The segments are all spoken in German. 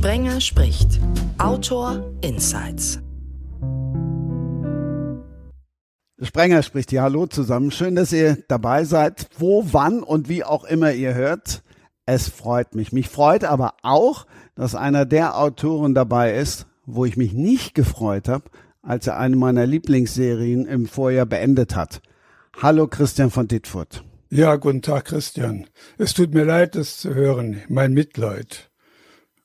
Sprenger spricht. Autor Insights. Sprenger spricht ja Hallo zusammen. Schön, dass ihr dabei seid. Wo, wann und wie auch immer ihr hört. Es freut mich. Mich freut aber auch, dass einer der Autoren dabei ist, wo ich mich nicht gefreut habe, als er eine meiner Lieblingsserien im Vorjahr beendet hat. Hallo Christian von Dittfurt. Ja, guten Tag Christian. Es tut mir leid, das zu hören. Mein Mitleid.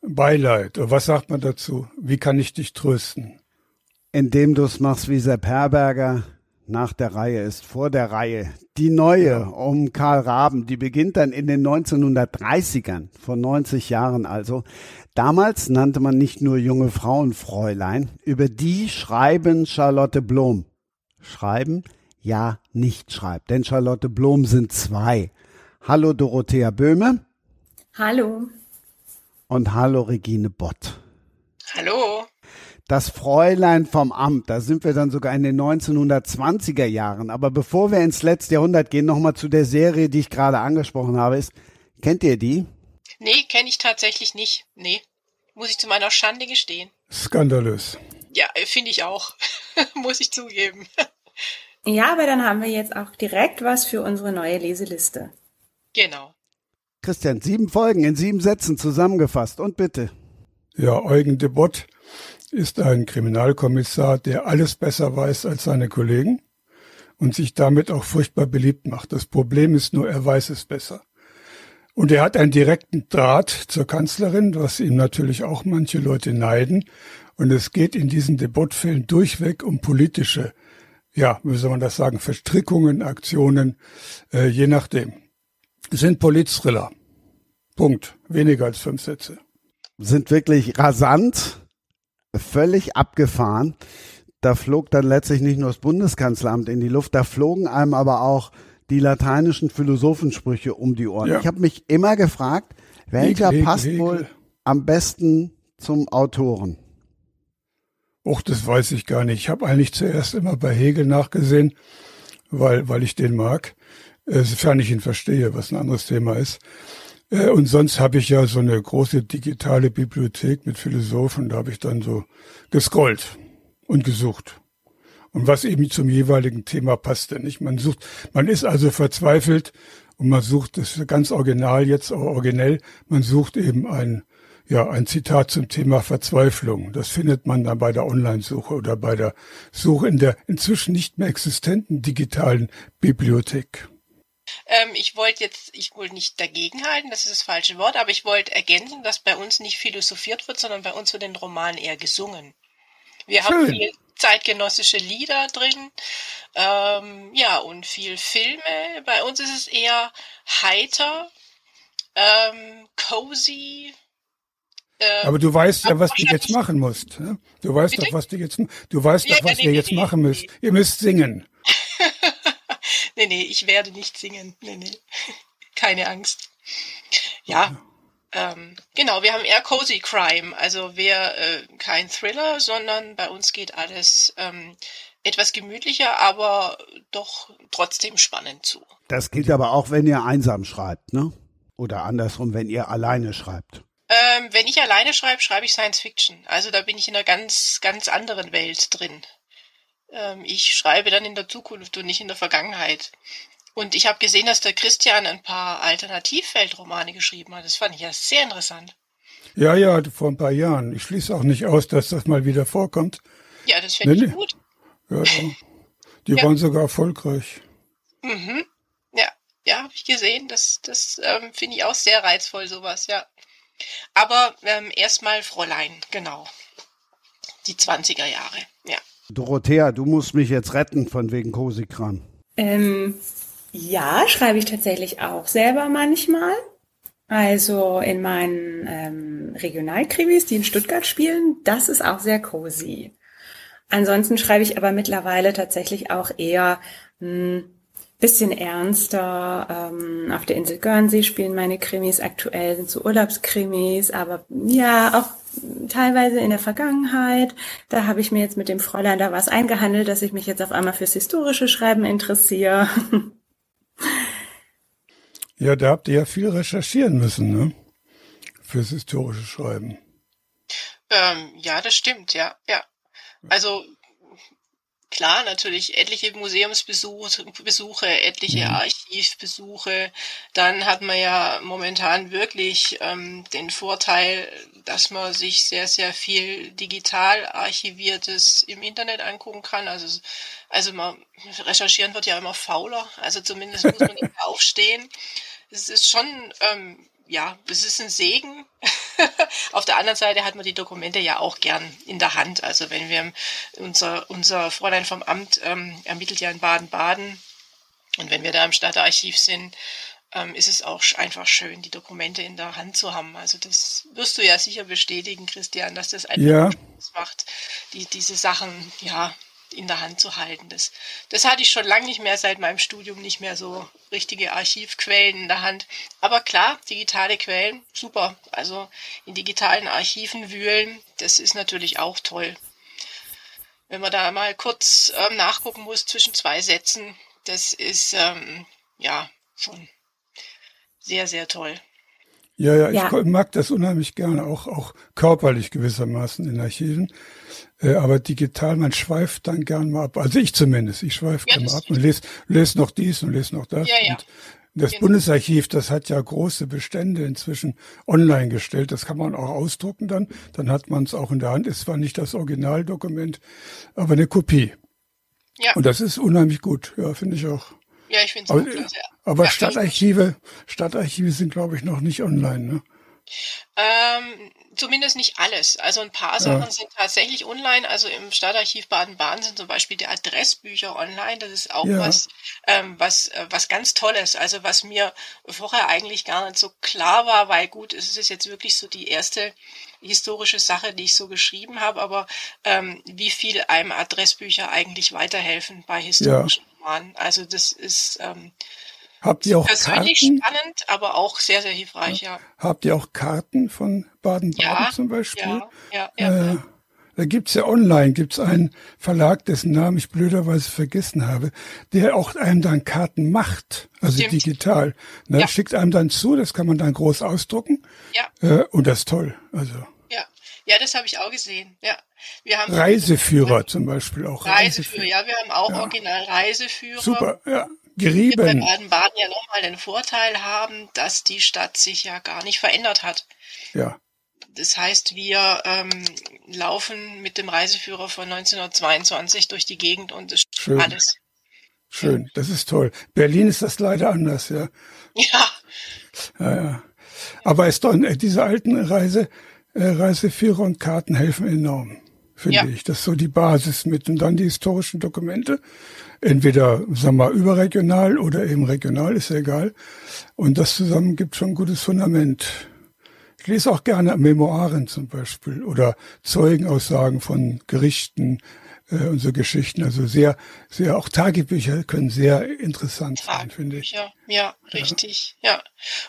Beileid. Was sagt man dazu? Wie kann ich dich trösten? Indem du es machst wie Sepp Herberger, nach der Reihe ist vor der Reihe. Die neue um Karl Raben, die beginnt dann in den 1930ern, vor 90 Jahren also. Damals nannte man nicht nur junge Frauen Fräulein, über die schreiben Charlotte Blom. Schreiben? Ja, nicht schreibt, denn Charlotte Blom sind zwei. Hallo Dorothea Böhme. Hallo. Und hallo Regine Bott. Hallo das Fräulein vom Amt. Da sind wir dann sogar in den 1920er Jahren. Aber bevor wir ins letzte Jahrhundert gehen, nochmal zu der Serie, die ich gerade angesprochen habe. Ist, kennt ihr die? Nee, kenne ich tatsächlich nicht. Nee. Muss ich zu meiner Schande gestehen. Skandalös. Ja, finde ich auch. Muss ich zugeben. Ja, aber dann haben wir jetzt auch direkt was für unsere neue Leseliste. Genau. Christian, sieben Folgen in sieben Sätzen zusammengefasst und bitte. Ja, Eugen de Bott ist ein Kriminalkommissar, der alles besser weiß als seine Kollegen und sich damit auch furchtbar beliebt macht. Das Problem ist nur, er weiß es besser. Und er hat einen direkten Draht zur Kanzlerin, was ihm natürlich auch manche Leute neiden. Und es geht in diesen Debattfällen durchweg um politische, ja, wie soll man das sagen, Verstrickungen, Aktionen, äh, je nachdem. Sind Polizthriller. Punkt. Weniger als fünf Sätze. Sind wirklich rasant, völlig abgefahren. Da flog dann letztlich nicht nur das Bundeskanzleramt in die Luft, da flogen einem aber auch die lateinischen Philosophensprüche um die Ohren. Ja. Ich habe mich immer gefragt, welcher Hegel, passt Hegel. wohl am besten zum Autoren? Och, das weiß ich gar nicht. Ich habe eigentlich zuerst immer bei Hegel nachgesehen, weil, weil ich den mag, sofern ich ihn verstehe, was ein anderes Thema ist. Äh, und sonst habe ich ja so eine große digitale Bibliothek mit Philosophen, da habe ich dann so gescrollt und gesucht. Und was eben zum jeweiligen Thema passte, nicht? Man sucht, man ist also verzweifelt und man sucht, das ist ganz original jetzt, auch originell, man sucht eben ein, ja, ein Zitat zum Thema Verzweiflung. Das findet man dann bei der Online-Suche oder bei der Suche in der inzwischen nicht mehr existenten digitalen Bibliothek. Ähm, ich wollte jetzt, ich wollte nicht dagegenhalten, das ist das falsche Wort, aber ich wollte ergänzen, dass bei uns nicht philosophiert wird, sondern bei uns wird den Roman eher gesungen. Wir Schön. haben viel zeitgenössische Lieder drin, ähm, ja, und viel Filme. Bei uns ist es eher heiter, ähm, cozy, ähm, aber du weißt ja, was du jetzt machen musst. Ne? Du weißt Bitte? doch, was du jetzt, du weißt ja, doch, was nee, ihr nee, jetzt nee, machen müsst. Ihr müsst singen. Nee, nee, ich werde nicht singen. Nee, nee. Keine Angst. Ja. Ähm, genau, wir haben eher Cozy Crime, also wir äh, kein Thriller, sondern bei uns geht alles ähm, etwas gemütlicher, aber doch trotzdem spannend zu. Das gilt aber auch, wenn ihr einsam schreibt, ne? Oder andersrum, wenn ihr alleine schreibt. Ähm, wenn ich alleine schreibe, schreibe ich Science Fiction. Also da bin ich in einer ganz, ganz anderen Welt drin. Ähm, ich schreibe dann in der Zukunft und nicht in der Vergangenheit. Und ich habe gesehen, dass der Christian ein paar Alternativweltromane geschrieben hat. Das fand ich ja sehr interessant. Ja, ja, vor ein paar Jahren. Ich schließe auch nicht aus, dass das mal wieder vorkommt. Ja, das finde nee, ich gut. Ja, ja. Die ja. waren sogar erfolgreich. Mhm. Ja, ja, habe ich gesehen. Das, das ähm, finde ich auch sehr reizvoll, sowas, ja. Aber ähm, erstmal Fräulein, genau. Die 20er Jahre, ja. Dorothea, du musst mich jetzt retten von wegen Kosikram. Ähm, ja, schreibe ich tatsächlich auch selber manchmal. Also in meinen ähm, Regionalkrimis, die in Stuttgart spielen, das ist auch sehr cozy. Ansonsten schreibe ich aber mittlerweile tatsächlich auch eher mh, hm, bisschen ernster. Ähm, auf der Insel Guernsey spielen meine Krimis aktuell, sind so Urlaubskrimis, aber ja, auch teilweise in der Vergangenheit. Da habe ich mir jetzt mit dem Fräulein da was eingehandelt, dass ich mich jetzt auf einmal fürs historische Schreiben interessiere. Ja, da habt ihr ja viel recherchieren müssen, ne? Fürs historische Schreiben. Ähm, ja, das stimmt, ja, ja. Also klar, natürlich etliche Museumsbesuche, etliche mhm. Archivbesuche. Dann hat man ja momentan wirklich ähm, den Vorteil, dass man sich sehr, sehr viel digital archiviertes im Internet angucken kann. Also, also man recherchieren wird ja immer fauler. Also zumindest muss man nicht aufstehen. Es ist schon ähm, ja, es ist ein Segen. Auf der anderen Seite hat man die Dokumente ja auch gern in der Hand. Also wenn wir unser, unser Fräulein vom Amt ähm, ermittelt ja in Baden-Baden und wenn wir da im Stadtarchiv sind, ähm, ist es auch einfach schön, die Dokumente in der Hand zu haben. Also das wirst du ja sicher bestätigen, Christian, dass das einfach ja. Spaß macht, die, diese Sachen, ja, in der Hand zu halten. Das, das hatte ich schon lange nicht mehr seit meinem Studium, nicht mehr so richtige Archivquellen in der Hand. Aber klar, digitale Quellen, super. Also in digitalen Archiven wühlen, das ist natürlich auch toll. Wenn man da mal kurz ähm, nachgucken muss zwischen zwei Sätzen, das ist ähm, ja schon sehr, sehr toll. Ja, ja, ich ja. mag das unheimlich gerne, auch, auch körperlich gewissermaßen in Archiven. Äh, aber digital, man schweift dann gern mal ab. Also ich zumindest, ich schweife ja, gerne mal ab und lese, lese noch dies und lese noch das. Ja, ja. Und das genau. Bundesarchiv, das hat ja große Bestände inzwischen online gestellt. Das kann man auch ausdrucken dann. Dann hat man es auch in der Hand. Ist zwar nicht das Originaldokument, aber eine Kopie. Ja. Und das ist unheimlich gut. Ja, finde ich auch. Ja, ich finde es auch sehr. Aber ja, Stadtarchive, Stadtarchive sind, glaube ich, noch nicht online, ne? Ähm, zumindest nicht alles. Also ein paar Sachen ja. sind tatsächlich online. Also im Stadtarchiv Baden-Baden sind zum Beispiel die Adressbücher online. Das ist auch ja. was, ähm, was, äh, was ganz Tolles. Also was mir vorher eigentlich gar nicht so klar war, weil gut, es ist jetzt wirklich so die erste historische Sache, die ich so geschrieben habe, aber ähm, wie viel einem Adressbücher eigentlich weiterhelfen bei historischen ja. Romanen. Also das ist ähm, Habt ihr auch persönlich Karten? spannend, aber auch sehr, sehr hilfreich, ja. Habt ihr auch Karten von Baden-Baden ja, zum Beispiel? Ja, ja, ja. Äh, da gibt's ja online, gibt's einen Verlag, dessen Namen ich blöderweise vergessen habe, der auch einem dann Karten macht, also Stimmt. digital. Ne, ja. Schickt einem dann zu, das kann man dann groß ausdrucken. Ja. Äh, und das ist toll. Also. Ja, ja, das habe ich auch gesehen. Ja. Wir haben Reiseführer zum Beispiel auch. Reiseführer, Reiseführer. ja, wir haben auch ja. original Reiseführer. Super, ja gerieben. Wir bei Baden-Baden ja nochmal den Vorteil haben, dass die Stadt sich ja gar nicht verändert hat. Ja. Das heißt, wir ähm, laufen mit dem Reiseführer von 1922 durch die Gegend und es Schön. alles. Schön, das ist toll. Berlin ist das leider anders, ja. Ja. ja, ja. Aber es äh, diese alten Reise, äh, Reiseführer und Karten helfen enorm, finde ja. ich. Das ist so die Basis mit und dann die historischen Dokumente entweder, sagen wir mal, überregional oder eben regional, ist ja egal. Und das zusammen gibt schon ein gutes Fundament. Ich lese auch gerne Memoiren zum Beispiel oder Zeugenaussagen von Gerichten äh, und so Geschichten. Also sehr, sehr, auch Tagebücher können sehr interessant sein, finde ich. Ja, ja, richtig, ja.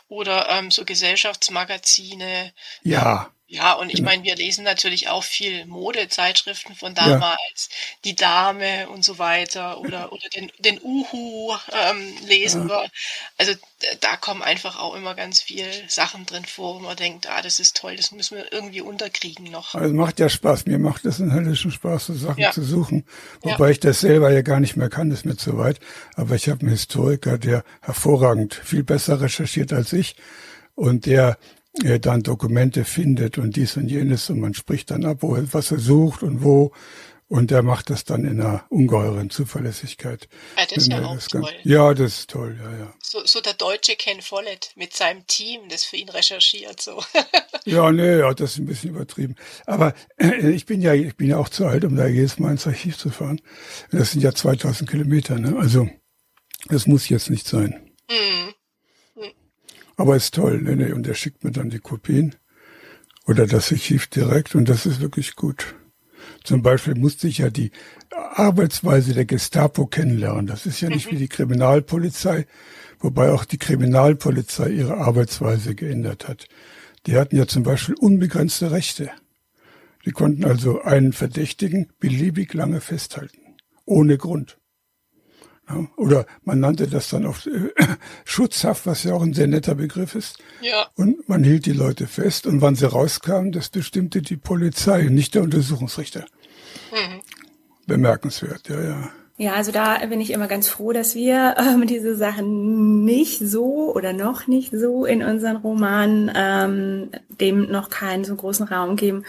Oder ähm, so Gesellschaftsmagazine. Ja. Ja, und ich genau. meine, wir lesen natürlich auch viel Modezeitschriften von damals, ja. die Dame und so weiter oder, oder den, den Uhu ähm, lesen ja. wir. Also da kommen einfach auch immer ganz viele Sachen drin vor, wo man denkt, ah, das ist toll, das müssen wir irgendwie unterkriegen noch. Also macht ja Spaß, mir macht das einen höllischen Spaß, so Sachen ja. zu suchen. Wobei ich das selber ja gar nicht mehr kann, ist mir zu weit. Aber ich habe einen Historiker, der hervorragend viel besser recherchiert als ich und der er dann Dokumente findet und dies und jenes und man spricht dann ab, wo, was er sucht und wo. Und er macht das dann in einer ungeheuren Zuverlässigkeit. Ja, das ist ja auch toll. Ganz, ja, das ist toll, ja, ja. So, so der deutsche Ken Follett mit seinem Team, das für ihn recherchiert, so. ja, nee, ja, das ist ein bisschen übertrieben. Aber äh, ich bin ja, ich bin ja auch zu alt, um da jedes Mal ins Archiv zu fahren. Das sind ja 2000 Kilometer, ne? Also, das muss jetzt nicht sein. Mhm. Aber ist toll, ne, ne, und er schickt mir dann die Kopien oder das Archiv direkt und das ist wirklich gut. Zum Beispiel musste ich ja die Arbeitsweise der Gestapo kennenlernen. Das ist ja nicht wie die Kriminalpolizei, wobei auch die Kriminalpolizei ihre Arbeitsweise geändert hat. Die hatten ja zum Beispiel unbegrenzte Rechte. Die konnten also einen Verdächtigen beliebig lange festhalten, ohne Grund. Oder man nannte das dann oft äh, Schutzhaft, was ja auch ein sehr netter Begriff ist. Ja. Und man hielt die Leute fest und wann sie rauskamen, das bestimmte die Polizei, nicht der Untersuchungsrichter. Mhm. Bemerkenswert, ja, ja. Ja, also da bin ich immer ganz froh, dass wir ähm, diese Sachen nicht so oder noch nicht so in unseren Romanen ähm, dem noch keinen so großen Raum geben,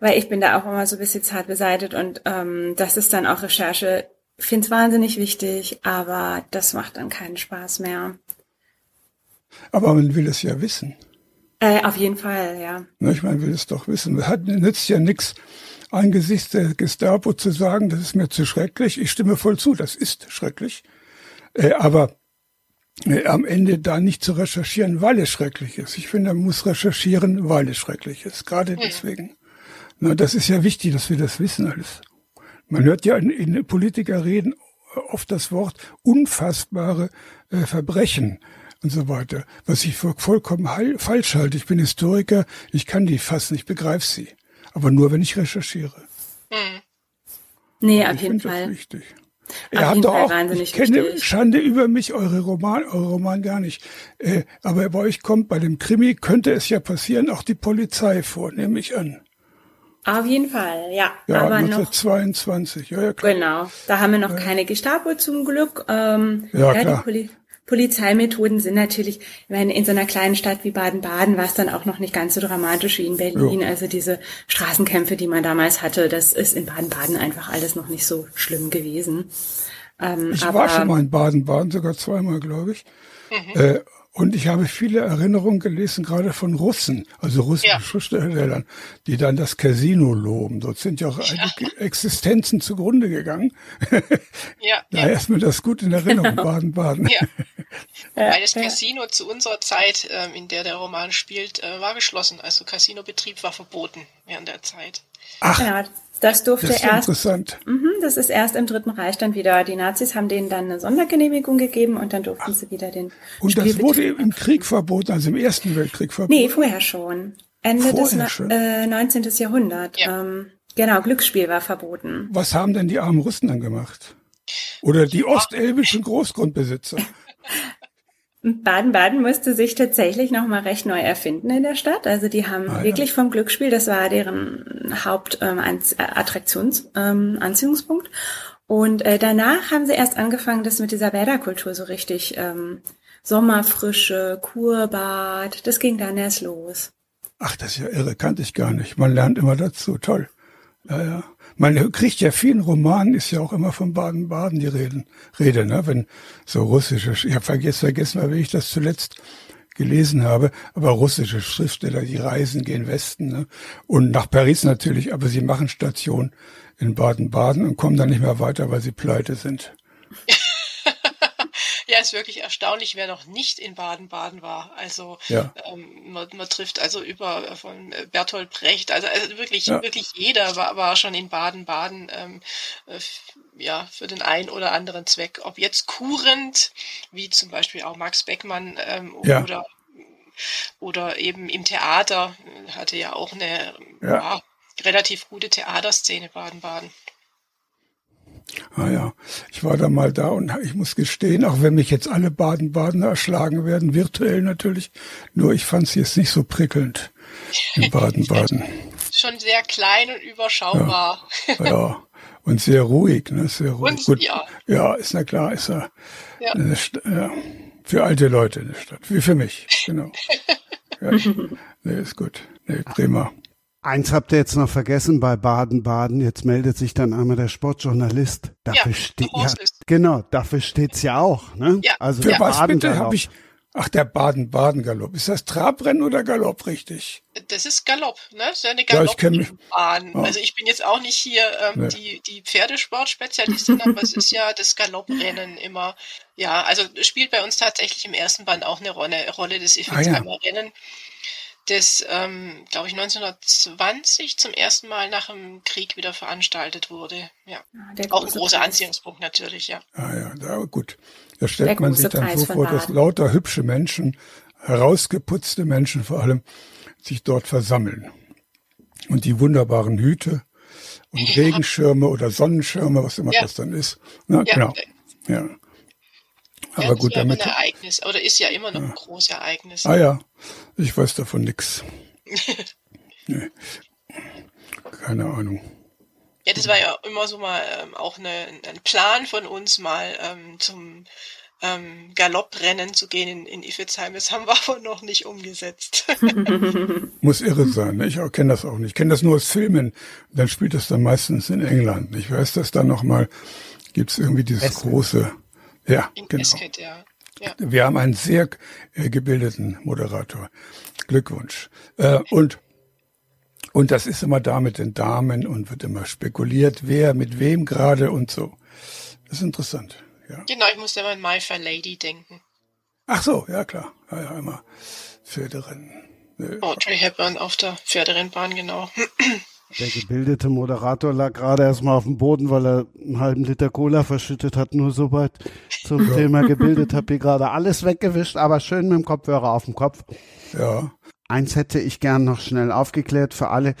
weil ich bin da auch immer so ein bisschen zart beseitigt und ähm, das ist dann auch Recherche. Ich finde es wahnsinnig wichtig, aber das macht dann keinen Spaß mehr. Aber man will es ja wissen. Äh, auf jeden Fall, ja. Na, ich meine, will es doch wissen. Hat nützt ja nichts angesichts der Gestapo zu sagen, das ist mir zu schrecklich. Ich stimme voll zu, das ist schrecklich. Äh, aber äh, am Ende da nicht zu recherchieren, weil es schrecklich ist. Ich finde, man muss recherchieren, weil es schrecklich ist. Gerade ja. deswegen. Na, das ist ja wichtig, dass wir das wissen alles. Man hört ja in, in Politiker reden oft das Wort unfassbare äh, Verbrechen und so weiter, was ich für vollkommen heil, falsch halte. Ich bin Historiker, ich kann die fassen, ich begreife sie aber nur, wenn ich recherchiere. Hm. Nee, auf ich jeden Fall. Das wichtig. Ihr habt doch auch, ich kenne wichtig. Schande über mich, eure Roman, eure Roman gar nicht. Äh, aber bei euch kommt bei dem Krimi, könnte es ja passieren, auch die Polizei vor, nehme ich an. Auf jeden Fall, ja. Ja, aber 1922, noch, ja, ja, klar. Genau, da haben wir noch ja. keine Gestapo zum Glück. Ähm, ja, ja, klar. Die, Polizeimethoden sind natürlich, ich meine, in so einer kleinen Stadt wie Baden-Baden war es dann auch noch nicht ganz so dramatisch wie in Berlin. Ja. Also diese Straßenkämpfe, die man damals hatte, das ist in Baden-Baden einfach alles noch nicht so schlimm gewesen. Ähm, ich war schon mal in Baden-Baden, sogar zweimal, glaube ich. Mhm. Äh, und ich habe viele Erinnerungen gelesen, gerade von Russen, also russischen ja. Schriftstellern, die dann das Casino loben. Dort sind ja auch ja. Existenzen zugrunde gegangen. Ja. Daher ja. ist mir das gut in Erinnerung, Baden-Baden. Ja. Weil das Casino zu unserer Zeit, ähm, in der der Roman spielt, äh, war geschlossen. Also Casinobetrieb war verboten während der Zeit. Ach, ja, das durfte das ist erst. Interessant. Mh, das ist erst im Dritten Reich dann wieder. Die Nazis haben denen dann eine Sondergenehmigung gegeben und dann durften Ach. sie wieder den. Und das wurde im Krieg verboten, also im Ersten Weltkrieg verboten? Nee, vorher schon. Ende vorher des schon. Äh, 19. Jahrhundert. Ja. Ähm, genau, Glücksspiel war verboten. Was haben denn die armen Russen dann gemacht? Oder die ostelbischen Großgrundbesitzer? Baden-Baden musste sich tatsächlich nochmal recht neu erfinden in der Stadt. Also die haben ah, wirklich ja. vom Glücksspiel, das war deren Hauptattraktions, ähm, ähm, Anziehungspunkt. Und äh, danach haben sie erst angefangen, das mit dieser Bäderkultur so richtig ähm, Sommerfrische, Kurbad, das ging dann erst los. Ach, das ist ja irre, kannte ich gar nicht. Man lernt immer dazu, toll. Ja, ja. Man kriegt ja vielen Romanen, ist ja auch immer von Baden-Baden die Reden, Rede, ne? wenn so russische, ich habe vergessen, vergessen, wie ich das zuletzt gelesen habe, aber russische Schriftsteller, die reisen, gehen Westen ne? und nach Paris natürlich, aber sie machen Station in Baden-Baden und kommen dann nicht mehr weiter, weil sie pleite sind. Ja, ist wirklich erstaunlich, wer noch nicht in Baden-Baden war. Also ja. ähm, man, man, trifft also über äh, von Bertolt Brecht, also, also wirklich, ja. wirklich jeder war, war schon in Baden-Baden ähm, äh, ja, für den einen oder anderen Zweck. Ob jetzt kurend, wie zum Beispiel auch Max Beckmann ähm, ja. oder oder eben im Theater hatte ja auch eine relativ gute Theaterszene Baden-Baden. Ah ja, ich war da mal da und ich muss gestehen, auch wenn mich jetzt alle Baden-Badener erschlagen werden, virtuell natürlich, nur ich fand es jetzt nicht so prickelnd in Baden-Baden. Schon sehr klein und überschaubar. Ja, ja. und sehr ruhig, ne? Sehr ruhig. Und, Gut, ja. ja, ist na klar, ist ja, ja. Eine, ja für alte Leute eine Stadt, wie für mich, genau. ja, nee, ist gut. Nee, prima. Eins habt ihr jetzt noch vergessen bei Baden-Baden. Jetzt meldet sich dann einmal der Sportjournalist. Dafür ja, steht ja, genau, dafür steht's ja auch. Ne? Ja. Also Für was bitte habe ich? Ach, der Baden-Baden-Galopp. Ist das Trabrennen oder Galopp richtig? Das ist Galopp, ne? Das ist ja eine Galoppbahn. Ja, also ich bin jetzt auch nicht hier ähm, nee. die, die Pferdesportspezialistin, aber es ist ja das Galopprennen immer. Ja, also spielt bei uns tatsächlich im ersten Band auch eine Rolle, Rolle des Effektheimer ah, ja. Rennen das, ähm, glaube ich, 1920 zum ersten Mal nach dem Krieg wieder veranstaltet wurde. Ja, ah, auch ein großer Preis. Anziehungspunkt natürlich, ja. Ah ja, da, gut. Da stellt man sich dann Preis so vor, dass lauter hübsche Menschen, herausgeputzte Menschen vor allem, sich dort versammeln. Und die wunderbaren Hüte und ja. Regenschirme oder Sonnenschirme, was immer ja. das dann ist. Na, ja. Genau. Ja. Aber ja, gut, das damit. Ein Ereignis, oder ist ja immer noch ein großes Ereignis. Ah ja, ich weiß davon nichts. nee. Keine Ahnung. Ja, das war ja immer so mal ähm, auch eine, ein Plan von uns, mal ähm, zum ähm, Galopprennen zu gehen in, in Iffezheim. Das haben wir aber noch nicht umgesetzt. Muss irre sein. Ne? Ich kenne das auch nicht. Ich kenne das nur aus Filmen. Dann spielt das dann meistens in England. Ich weiß, dass da nochmal gibt es irgendwie dieses Esket. große. Ja, in genau. Esket, ja. Ja. Wir haben einen sehr äh, gebildeten Moderator. Glückwunsch. Äh, und und das ist immer da mit den Damen und wird immer spekuliert, wer mit wem gerade und so. Das ist interessant. Ja. Genau, ich musste immer an My Fair Lady denken. Ach so, ja klar. Ja, ja, immer Pferderennen. Nee. Audrey Hepburn auf der Pferderennbahn, genau. Der gebildete Moderator lag gerade erstmal auf dem Boden, weil er einen halben Liter Cola verschüttet hat. Nur soweit zum ja. Thema gebildet. Hab hier gerade alles weggewischt, aber schön mit dem Kopfhörer auf dem Kopf. Ja. Eins hätte ich gern noch schnell aufgeklärt für alle,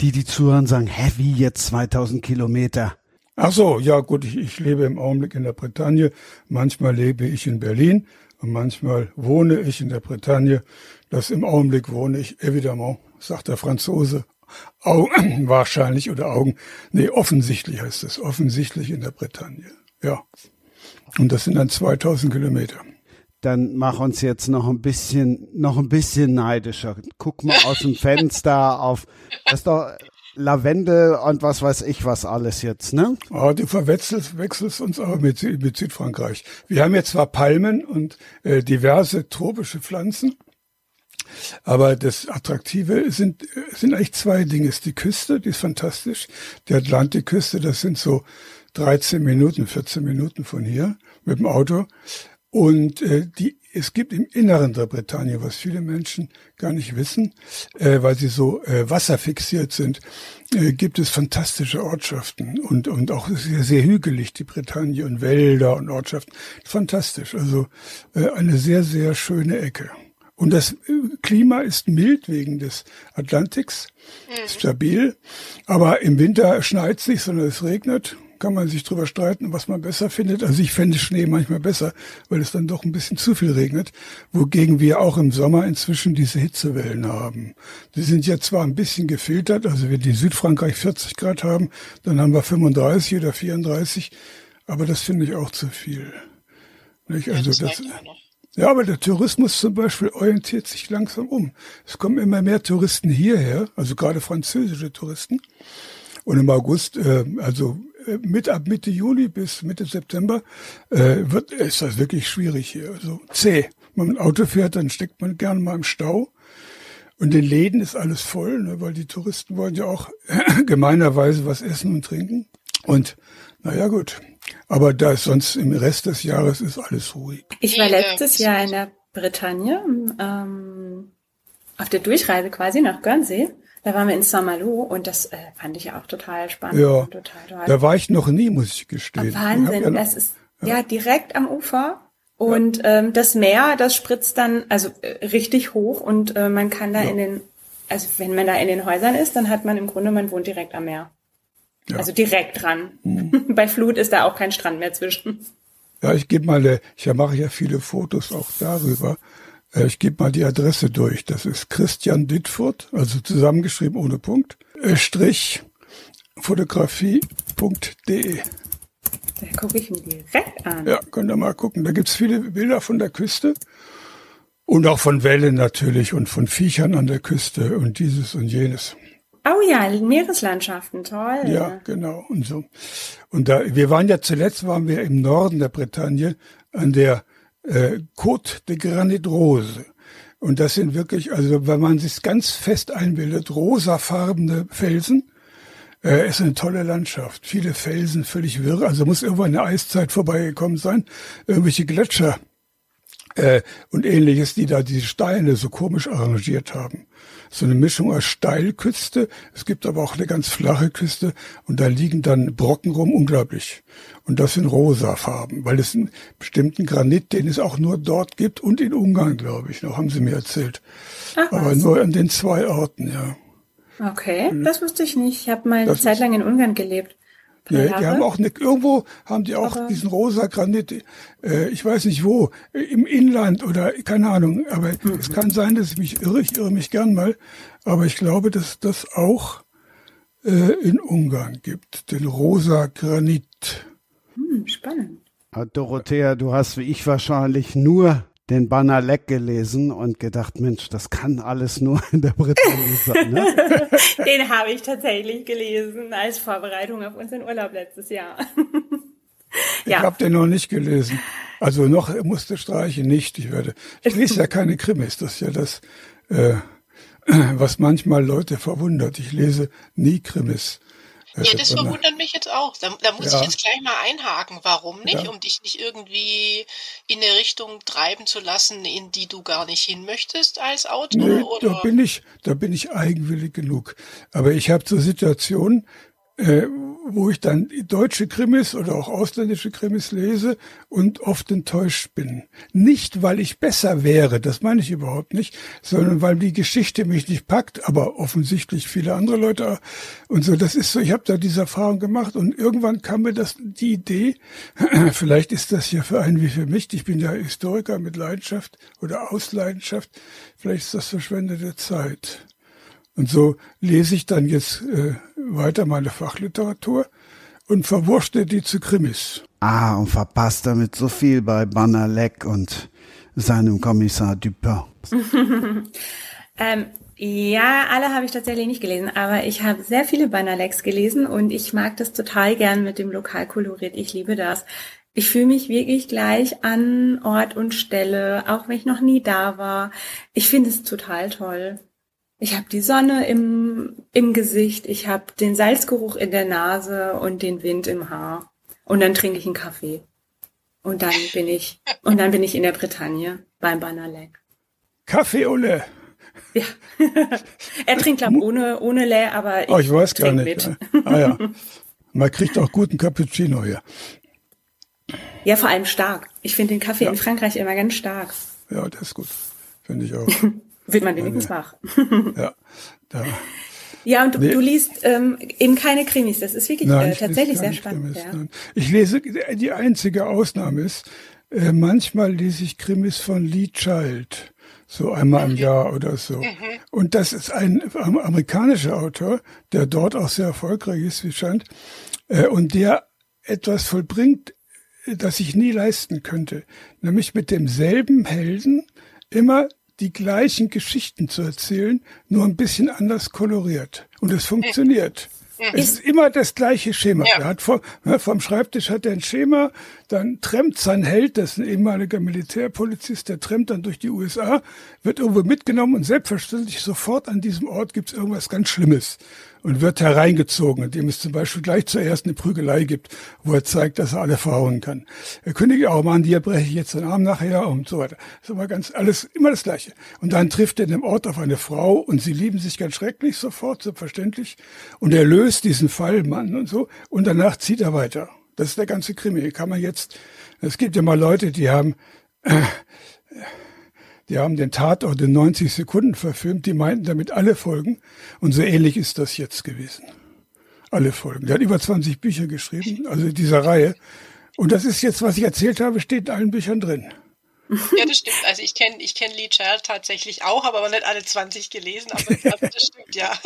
die die zuhören, sagen, hä, wie jetzt 2000 Kilometer? Ach so, ja gut, ich, ich lebe im Augenblick in der Bretagne. Manchmal lebe ich in Berlin und manchmal wohne ich in der Bretagne. Das im Augenblick wohne ich, évidemment, sagt der Franzose, Augen, wahrscheinlich oder Augen, nee, offensichtlich heißt es, offensichtlich in der Bretagne. Ja. Und das sind dann 2000 Kilometer dann mach uns jetzt noch ein bisschen, noch ein bisschen neidischer. Guck mal aus dem Fenster auf, das ist doch Lavendel und was weiß ich was alles jetzt, ne? Oh, du verwechselst wechselst uns aber mit, mit Südfrankreich. Wir haben jetzt zwar Palmen und äh, diverse tropische Pflanzen, aber das Attraktive sind, sind eigentlich zwei Dinge. Ist die Küste, die ist fantastisch. Die Atlantikküste, das sind so 13 Minuten, 14 Minuten von hier mit dem Auto. Und äh, die, es gibt im Inneren der Bretagne, was viele Menschen gar nicht wissen, äh, weil sie so äh, wasserfixiert sind, äh, gibt es fantastische Ortschaften und, und auch sehr, sehr hügelig, die Bretagne und Wälder und Ortschaften. Fantastisch, also äh, eine sehr, sehr schöne Ecke. Und das äh, Klima ist mild wegen des Atlantiks, mhm. stabil, aber im Winter schneit es nicht, sondern es regnet kann man sich drüber streiten, was man besser findet. Also ich fände Schnee manchmal besser, weil es dann doch ein bisschen zu viel regnet, wogegen wir auch im Sommer inzwischen diese Hitzewellen haben. Die sind ja zwar ein bisschen gefiltert, also wenn die Südfrankreich 40 Grad haben, dann haben wir 35 oder 34, aber das finde ich auch zu viel. Nicht? Also ja, das, das ja, aber der Tourismus zum Beispiel orientiert sich langsam um. Es kommen immer mehr Touristen hierher, also gerade französische Touristen. Und im August, äh, also mit ab Mitte Juli bis Mitte September äh, wird ist das wirklich schwierig hier. Also zäh. Wenn man ein Auto fährt, dann steckt man gerne mal im Stau. Und den Läden ist alles voll, ne, weil die Touristen wollen ja auch gemeinerweise was essen und trinken. Und naja gut. Aber da ist sonst im Rest des Jahres ist alles ruhig. Ich war letztes Jahr in der Bretagne ähm, auf der Durchreise quasi nach Guernsey. Da waren wir in Saint-Malo und das äh, fand ich auch total spannend. Ja, total toll. da war ich noch nie, muss ich gestehen. Wahnsinn, ja, das ist ja. ja. direkt am Ufer und ja. ähm, das Meer, das spritzt dann also äh, richtig hoch und äh, man kann da in den, also wenn man da in den Häusern ist, dann hat man im Grunde, man wohnt direkt am Meer. Also direkt dran. Mhm. Bei Flut ist da auch kein Strand mehr zwischen. Ja, ich gebe mal, ich mache ja viele Fotos auch darüber. Äh, ich gebe mal die Adresse durch. Das ist Christian Dittfurt, also zusammengeschrieben ohne Punkt, äh, Strich fotografie.de. Da gucke ich mir direkt an. Ja, könnt ihr mal gucken. Da gibt's viele Bilder von der Küste und auch von Wellen natürlich und von Viechern an der Küste und dieses und jenes. Oh ja, Meereslandschaften, toll. Ja, genau und so. Und da, wir waren ja zuletzt waren wir im Norden der Bretagne an der äh, Côte de Granit Rose. Und das sind wirklich, also wenn man sich ganz fest einbildet, rosafarbene Felsen. Äh, ist eine tolle Landschaft. Viele Felsen, völlig wirr. Also muss irgendwann eine Eiszeit vorbeigekommen sein. Irgendwelche Gletscher äh, und ähnliches, die da diese Steine so komisch arrangiert haben so eine Mischung aus Steilküste. Es gibt aber auch eine ganz flache Küste und da liegen dann Brocken rum, unglaublich. Und das sind rosa Farben, weil es einen bestimmten Granit, den es auch nur dort gibt und in Ungarn, glaube ich, noch, haben sie mir erzählt. Ach, aber was? nur an den zwei Orten, ja. Okay, mhm. das wusste ich nicht. Ich habe mal eine das Zeit lang in Ungarn gelebt. Nee, die haben auch eine, irgendwo haben die auch aber diesen rosa Granit, äh, ich weiß nicht wo, im Inland oder keine Ahnung, aber mhm. es kann sein, dass ich mich irre, ich irre mich gern mal, aber ich glaube, dass das auch äh, in Ungarn gibt, den rosa Granit. Hm, spannend. Dorothea, du hast wie ich wahrscheinlich nur den Banner Leck gelesen und gedacht, Mensch, das kann alles nur in der Bretagne sein. Ne? den habe ich tatsächlich gelesen als Vorbereitung auf unseren Urlaub letztes Jahr. ich ja. habe den noch nicht gelesen. Also noch musste streichen nicht. Ich werde. Ich lese ja keine Krimis. Das ist ja das, äh, was manchmal Leute verwundert. Ich lese nie Krimis. Ja, das verwundert mich jetzt auch. Da, da muss ja. ich jetzt gleich mal einhaken. Warum nicht? Ja. Um dich nicht irgendwie in eine Richtung treiben zu lassen, in die du gar nicht hin möchtest als Autor? Nee, oder? Da bin ich, da bin ich eigenwillig genug. Aber ich habe so Situationen, äh, wo ich dann deutsche Krimis oder auch ausländische Krimis lese und oft enttäuscht bin. Nicht, weil ich besser wäre, das meine ich überhaupt nicht, sondern weil die Geschichte mich nicht packt, aber offensichtlich viele andere Leute und so. Das ist so, ich habe da diese Erfahrung gemacht und irgendwann kam mir das die Idee, vielleicht ist das ja für einen wie für mich, ich bin ja Historiker mit Leidenschaft oder aus Leidenschaft, vielleicht ist das verschwendete Zeit. Und so lese ich dann jetzt äh, weiter meine Fachliteratur und verwurschte die zu Krimis. Ah, und verpasst damit so viel bei Banalek und seinem Kommissar Dupin. ähm, ja, alle habe ich tatsächlich nicht gelesen, aber ich habe sehr viele Banalex gelesen und ich mag das total gern mit dem Lokalkolorit. Ich liebe das. Ich fühle mich wirklich gleich an Ort und Stelle, auch wenn ich noch nie da war. Ich finde es total toll. Ich habe die Sonne im, im Gesicht, ich habe den Salzgeruch in der Nase und den Wind im Haar. Und dann trinke ich einen Kaffee. Und dann bin ich, und dann bin ich in der Bretagne beim Banalek. Kaffee Ulle. Ja. er trinkt glaube ohne, ohne Lä, aber ich, oh, ich weiß gar nicht. Mit. Ah ja. Man kriegt auch guten Cappuccino hier. Ja, vor allem stark. Ich finde den Kaffee ja. in Frankreich immer ganz stark. Ja, das ist gut. Finde ich auch. Wird man wenigstens wach. ja, da. Ja, und du, nee. du liest ähm, eben keine Krimis. Das ist wirklich nein, äh, tatsächlich sehr spannend. Krimis, ja. Ich lese, die einzige Ausnahme ist, äh, manchmal lese ich Krimis von Lee Child, so einmal im Jahr oder so. Mhm. Und das ist ein amerikanischer Autor, der dort auch sehr erfolgreich ist, wie scheint, äh, und der etwas vollbringt, das ich nie leisten könnte. Nämlich mit demselben Helden immer die gleichen Geschichten zu erzählen, nur ein bisschen anders koloriert. Und es funktioniert. Es ist immer das gleiche Schema. Ja. Er hat vor, ne, vom Schreibtisch hat er ein Schema, dann trennt sein Held, das ist ein ehemaliger Militärpolizist, der trennt dann durch die USA, wird irgendwo mitgenommen und selbstverständlich sofort an diesem Ort gibt es irgendwas ganz Schlimmes und wird hereingezogen, indem es zum Beispiel gleich zuerst eine Prügelei gibt, wo er zeigt, dass er alle verhauen kann. Er kündigt auch mal an, dir breche ich jetzt den Arm nachher und so weiter. Das ist immer ganz, alles, immer das Gleiche. Und dann trifft er in dem Ort auf eine Frau und sie lieben sich ganz schrecklich sofort, selbstverständlich. Und er löst diesen Fall, Mann und so. Und danach zieht er weiter. Das ist der ganze Krimi. Kann man jetzt, es gibt ja mal Leute, die haben, äh, die haben den Tatort in 90 Sekunden verfilmt, die meinten damit alle Folgen. Und so ähnlich ist das jetzt gewesen. Alle Folgen. Der hat über 20 Bücher geschrieben, also dieser Reihe. Und das ist jetzt, was ich erzählt habe, steht in allen Büchern drin. Ja, das stimmt. Also ich kenne ich kenn Lee Child tatsächlich auch, habe aber nicht alle 20 gelesen, aber das stimmt, ja.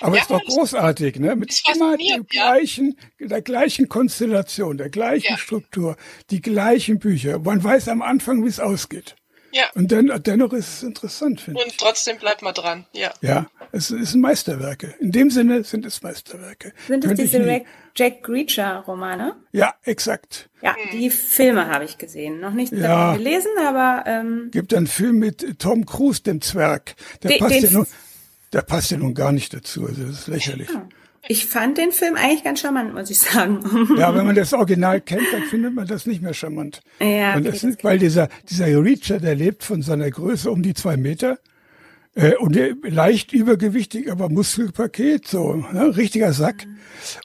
Aber ja, ist doch großartig, ne? Mit immer dem ja. gleichen, der gleichen Konstellation, der gleichen ja. Struktur, die gleichen Bücher. Man weiß am Anfang, wie es ausgeht. Ja. Und dann, dennoch ist es interessant, finde ich. Und trotzdem bleibt man dran, ja. Ja, es, es sind Meisterwerke. In dem Sinne sind es Meisterwerke. Sind es diese Jack Reacher-Romane? Ja, exakt. Ja, hm. die Filme habe ich gesehen. Noch nicht ja. gelesen, aber... Ähm, Gibt einen Film mit Tom Cruise, dem Zwerg. Der, de, passt, ja nun, der passt ja nun gar nicht dazu. Also das ist lächerlich. Ja. Ich fand den Film eigentlich ganz charmant, muss ich sagen. Ja, wenn man das Original kennt, dann findet man das nicht mehr charmant. Ja, okay, das ist, weil dieser, dieser Reacher, der lebt von seiner Größe um die zwei Meter äh, und leicht übergewichtig, aber Muskelpaket, so, ne, richtiger Sack. Mhm.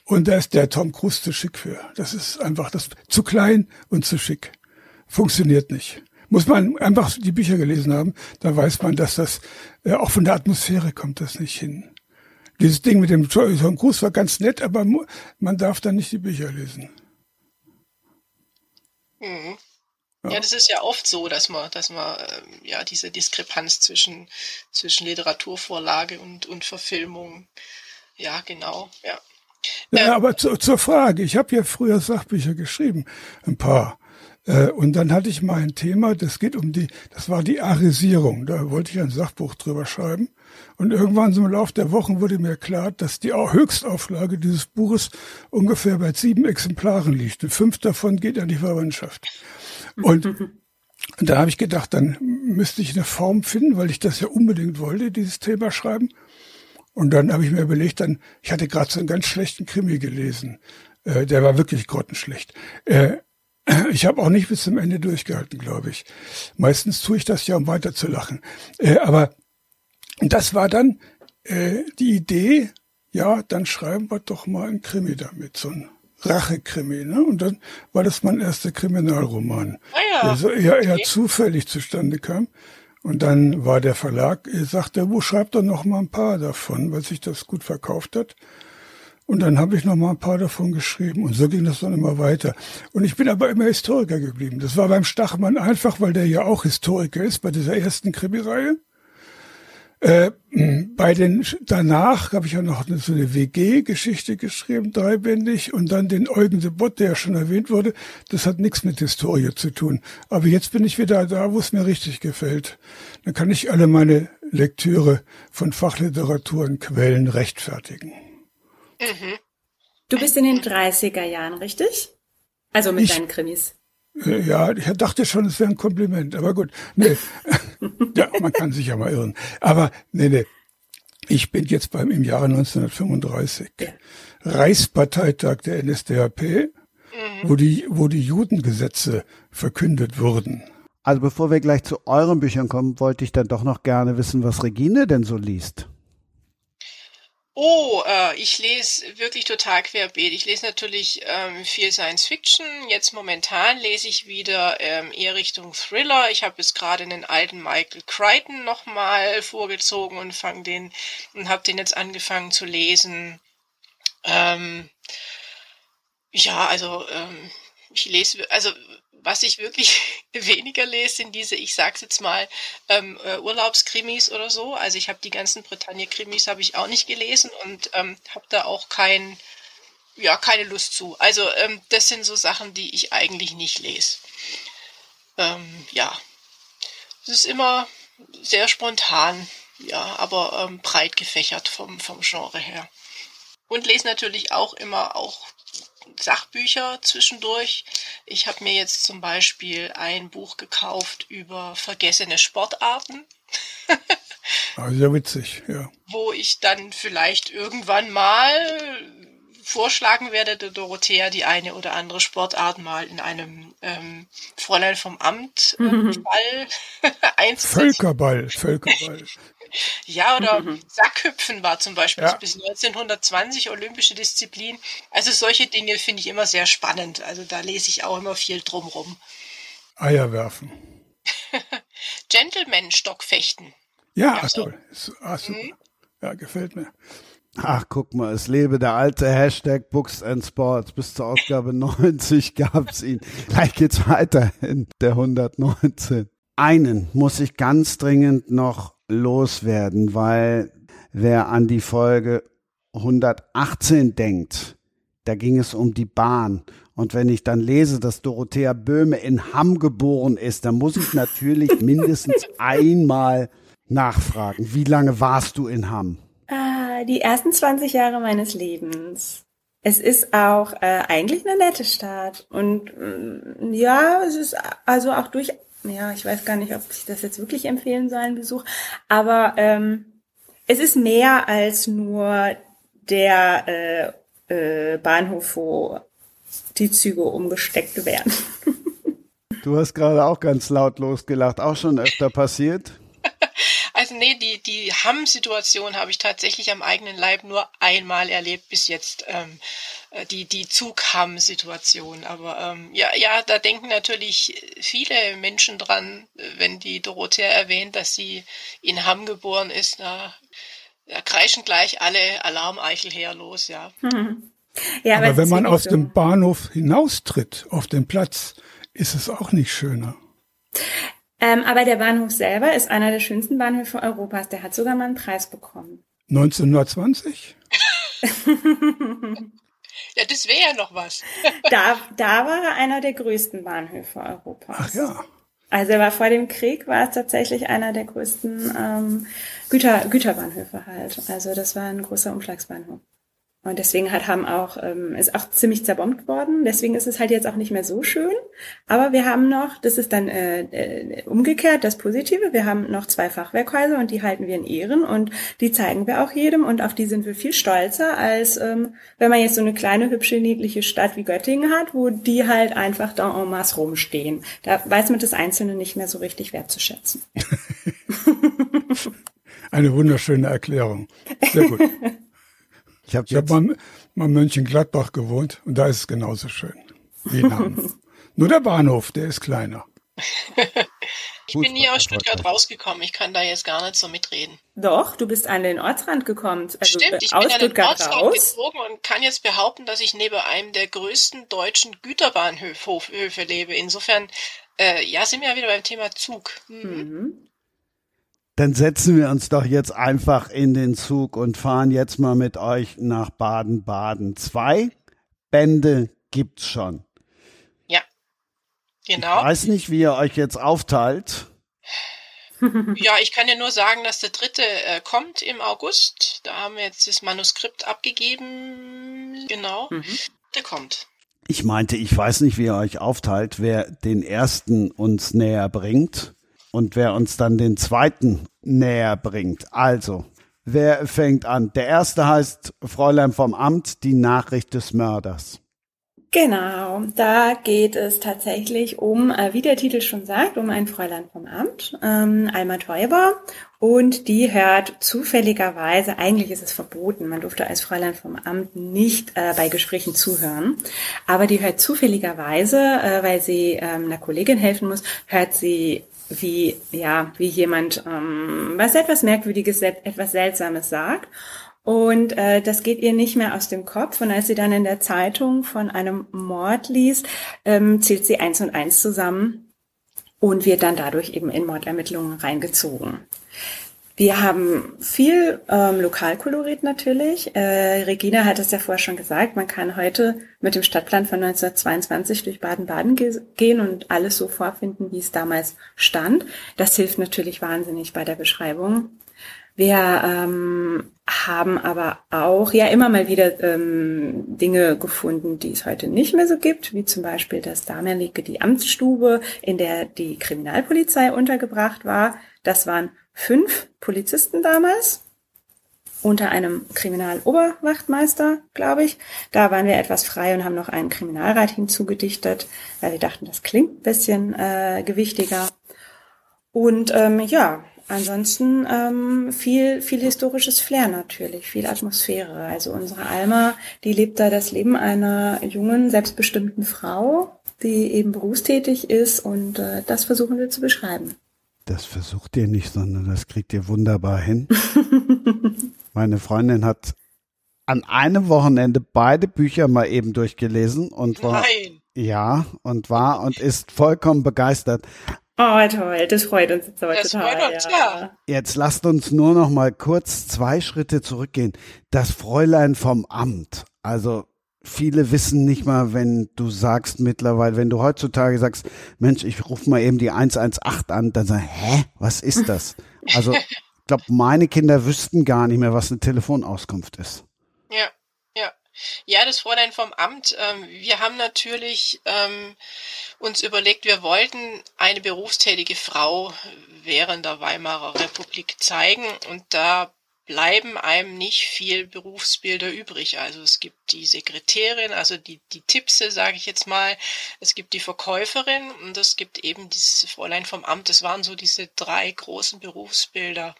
Und da ist der Tom Cruise zu schick für. Das ist einfach das zu klein und zu schick. Funktioniert nicht. Muss man einfach die Bücher gelesen haben, da weiß man, dass das äh, auch von der Atmosphäre kommt das nicht hin dieses Ding mit dem Tom Cruise war ganz nett, aber man darf dann nicht die Bücher lesen. Mhm. Ja. ja. das ist ja oft so, dass man, dass man ähm, ja diese Diskrepanz zwischen, zwischen Literaturvorlage und, und Verfilmung. Ja, genau, ja. Ja, ähm, aber zu, zur Frage, ich habe ja früher Sachbücher geschrieben, ein paar. Äh, und dann hatte ich mal ein Thema, das geht um die, das war die Arisierung. Da wollte ich ein Sachbuch drüber schreiben. Und irgendwann so im Laufe der Wochen wurde mir klar, dass die Höchstauflage dieses Buches ungefähr bei sieben Exemplaren liegt. Und fünf davon geht an die Verwandtschaft. Und da habe ich gedacht, dann müsste ich eine Form finden, weil ich das ja unbedingt wollte, dieses Thema schreiben. Und dann habe ich mir überlegt, dann, ich hatte gerade so einen ganz schlechten Krimi gelesen. Äh, der war wirklich grottenschlecht. Äh, ich habe auch nicht bis zum Ende durchgehalten, glaube ich. Meistens tue ich das ja, um weiter zu lachen. Äh, aber das war dann äh, die Idee, ja, dann schreiben wir doch mal ein Krimi damit, so ein Rachekrimi. Ne? Und dann war das mein erster Kriminalroman, ah ja. der so eher, eher okay. zufällig zustande kam. Und dann war der Verlag, er sagte, wo schreibt doch noch mal ein paar davon, weil sich das gut verkauft hat. Und dann habe ich noch mal ein paar davon geschrieben und so ging das dann immer weiter. Und ich bin aber immer Historiker geblieben. Das war beim Stachmann einfach, weil der ja auch Historiker ist bei dieser ersten Krimireihe. Äh, bei den danach habe ich ja noch so eine WG-Geschichte geschrieben, dreibändig, und dann den Eugen de Bott, der ja schon erwähnt wurde. Das hat nichts mit Historie zu tun. Aber jetzt bin ich wieder da, wo es mir richtig gefällt. Dann kann ich alle meine Lektüre von Fachliteratur und Quellen rechtfertigen. Mhm. Du bist in den 30er Jahren, richtig? Also mit ich, deinen Krimis. Äh, ja, ich dachte schon, es wäre ein Kompliment, aber gut. Nee. ja, man kann sich ja mal irren. Aber nee, nee. Ich bin jetzt beim im Jahre 1935. Ja. Reichsparteitag der NSDAP, mhm. wo die, wo die Judengesetze verkündet wurden. Also bevor wir gleich zu euren Büchern kommen, wollte ich dann doch noch gerne wissen, was Regine denn so liest. Oh, äh, ich lese wirklich total querbeet. Ich lese natürlich ähm, viel Science Fiction. Jetzt momentan lese ich wieder ähm, eher Richtung Thriller. Ich habe jetzt gerade einen alten Michael Crichton nochmal vorgezogen und fang den und habe den jetzt angefangen zu lesen. Ähm, ja, also ähm, ich lese, also was ich wirklich weniger lese, sind diese, ich sag's jetzt mal, ähm, äh, Urlaubskrimis oder so. Also ich habe die ganzen Bretagne-Krimis habe ich auch nicht gelesen und ähm, habe da auch kein, ja, keine Lust zu. Also ähm, das sind so Sachen, die ich eigentlich nicht lese. Ähm, ja, es ist immer sehr spontan, ja, aber ähm, breit gefächert vom, vom Genre her. Und lese natürlich auch immer auch Sachbücher zwischendurch. Ich habe mir jetzt zum Beispiel ein Buch gekauft über vergessene Sportarten. ah, sehr witzig, ja. Wo ich dann vielleicht irgendwann mal vorschlagen werde, der Dorothea die eine oder andere Sportart mal in einem ähm, Fräulein vom Amt äh, Ball einzusetzen. Völkerball, Völkerball. Ja, oder mhm. Sackhüpfen war zum Beispiel ja. bis 1920 olympische Disziplin. Also solche Dinge finde ich immer sehr spannend. Also da lese ich auch immer viel drumrum. Eier werfen. Gentleman-Stockfechten. Ja, ach toll. Ah, super. Mhm. Ja, gefällt mir. Ach, guck mal, es lebe der alte Hashtag Books and Sports. Bis zur Ausgabe 90 gab's ihn. Gleich geht's weiter in der 119. Einen muss ich ganz dringend noch loswerden, weil wer an die Folge 118 denkt, da ging es um die Bahn. Und wenn ich dann lese, dass Dorothea Böhme in Hamm geboren ist, dann muss ich natürlich mindestens einmal nachfragen. Wie lange warst du in Hamm? Ah, die ersten 20 Jahre meines Lebens. Es ist auch äh, eigentlich eine nette Stadt. Und mm, ja, es ist also auch durch, ja, ich weiß gar nicht, ob ich das jetzt wirklich empfehlen soll, einen Besuch, aber ähm, es ist mehr als nur der äh, äh, Bahnhof, wo die Züge umgesteckt werden. du hast gerade auch ganz laut losgelacht, auch schon öfter passiert? Also nee, die, die Hamm-Situation habe ich tatsächlich am eigenen Leib nur einmal erlebt bis jetzt. Ähm, äh, die, die Zug-Hamm-Situation. Aber ähm, ja, ja, da denken natürlich viele Menschen dran, wenn die Dorothea erwähnt, dass sie in Hamm geboren ist. Na, da kreischen gleich alle Alarmeichel her los, ja. Mhm. ja aber wenn man aus so. dem Bahnhof hinaustritt auf den Platz, ist es auch nicht schöner. Ähm, aber der Bahnhof selber ist einer der schönsten Bahnhöfe Europas. Der hat sogar mal einen Preis bekommen. 1920? ja, das wäre ja noch was. da, da war er einer der größten Bahnhöfe Europas. Ach ja. Also er war vor dem Krieg, war es tatsächlich einer der größten ähm, Güter, Güterbahnhöfe halt. Also das war ein großer Umschlagsbahnhof. Und deswegen halt haben auch, ähm, ist auch ziemlich zerbombt worden. Deswegen ist es halt jetzt auch nicht mehr so schön. Aber wir haben noch, das ist dann äh, äh, umgekehrt das Positive, wir haben noch zwei Fachwerkhäuser und die halten wir in Ehren und die zeigen wir auch jedem und auf die sind wir viel stolzer, als ähm, wenn man jetzt so eine kleine, hübsche, niedliche Stadt wie Göttingen hat, wo die halt einfach da en masse rumstehen. Da weiß man das Einzelne nicht mehr so richtig wertzuschätzen. Eine wunderschöne Erklärung. Sehr gut. Ich habe hab mal, mal in Mönchengladbach gewohnt und da ist es genauso schön wie in Nur der Bahnhof, der ist kleiner. ich bin nie aus Stuttgart rausgekommen. Ich kann da jetzt gar nicht so mitreden. Doch, du bist an den Ortsrand gekommen. Also Stimmt, ich aus bin an den Ortsrand raus. gezogen und kann jetzt behaupten, dass ich neben einem der größten deutschen Güterbahnhöfe lebe. Insofern, äh, ja, sind wir ja wieder beim Thema Zug. Mhm. Mhm dann setzen wir uns doch jetzt einfach in den Zug und fahren jetzt mal mit euch nach Baden-Baden. Zwei Bände gibt's schon. Ja, genau. Ich weiß nicht, wie ihr euch jetzt aufteilt. Ja, ich kann ja nur sagen, dass der dritte äh, kommt im August. Da haben wir jetzt das Manuskript abgegeben. Genau. Mhm. Der kommt. Ich meinte, ich weiß nicht, wie ihr euch aufteilt, wer den ersten uns näher bringt und wer uns dann den zweiten näher bringt. Also, wer fängt an? Der erste heißt Fräulein vom Amt, die Nachricht des Mörders. Genau, da geht es tatsächlich um, äh, wie der Titel schon sagt, um ein Fräulein vom Amt, ähm, Alma Teuber. Und die hört zufälligerweise, eigentlich ist es verboten, man durfte als Fräulein vom Amt nicht äh, bei Gesprächen zuhören, aber die hört zufälligerweise, äh, weil sie ähm, einer Kollegin helfen muss, hört sie wie, ja, wie jemand ähm, was etwas Merkwürdiges, etwas Seltsames sagt. Und äh, das geht ihr nicht mehr aus dem Kopf. Und als sie dann in der Zeitung von einem Mord liest, ähm, zählt sie eins und eins zusammen und wird dann dadurch eben in Mordermittlungen reingezogen. Wir haben viel ähm, Lokalkolorit natürlich. Äh, Regina hat es ja vorher schon gesagt, man kann heute mit dem Stadtplan von 1922 durch Baden-Baden ge gehen und alles so vorfinden, wie es damals stand. Das hilft natürlich wahnsinnig bei der Beschreibung. Wir ähm, haben aber auch ja immer mal wieder ähm, Dinge gefunden, die es heute nicht mehr so gibt, wie zum Beispiel das damalige die Amtsstube, in der die Kriminalpolizei untergebracht war. Das waren fünf Polizisten damals unter einem Kriminaloberwachtmeister, glaube ich. Da waren wir etwas frei und haben noch einen Kriminalrat hinzugedichtet, weil wir dachten, das klingt ein bisschen äh, gewichtiger. Und ähm, ja, ansonsten ähm, viel, viel historisches Flair natürlich, viel Atmosphäre. Also unsere Alma, die lebt da das Leben einer jungen, selbstbestimmten Frau, die eben berufstätig ist und äh, das versuchen wir zu beschreiben. Das versucht ihr nicht, sondern das kriegt ihr wunderbar hin. Meine Freundin hat an einem Wochenende beide Bücher mal eben durchgelesen und war Nein. ja und war und ist vollkommen begeistert. Oh, toll, das freut uns jetzt aber das total. Freut uns, ja. ja. Jetzt lasst uns nur noch mal kurz zwei Schritte zurückgehen. Das Fräulein vom Amt. Also viele wissen nicht mal, wenn du sagst mittlerweile, wenn du heutzutage sagst, Mensch, ich rufe mal eben die 118 an, dann sagen, hä, was ist das? Also, ich glaube, meine Kinder wüssten gar nicht mehr, was eine Telefonauskunft ist. Ja, ja. Ja, das Fräulein vom Amt. Ähm, wir haben natürlich ähm, uns überlegt, wir wollten eine berufstätige Frau während der Weimarer Republik zeigen und da bleiben einem nicht viel Berufsbilder übrig. Also es gibt die Sekretärin, also die, die Tippse, sage ich jetzt mal. Es gibt die Verkäuferin und es gibt eben dieses Fräulein vom Amt. Das waren so diese drei großen Berufsbilder.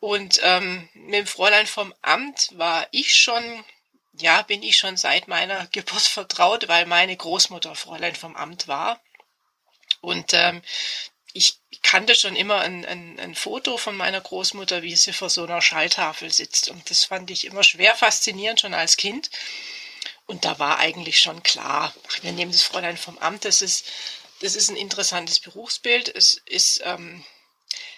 Und ähm, mit dem Fräulein vom Amt war ich schon, ja, bin ich schon seit meiner Geburt vertraut, weil meine Großmutter Fräulein vom Amt war. Und ähm, ich kannte schon immer ein, ein, ein Foto von meiner Großmutter, wie sie vor so einer Schalltafel sitzt. Und das fand ich immer schwer faszinierend, schon als Kind. Und da war eigentlich schon klar, wir nehmen das Fräulein vom Amt, das ist, das ist ein interessantes Berufsbild. Es ist, ähm,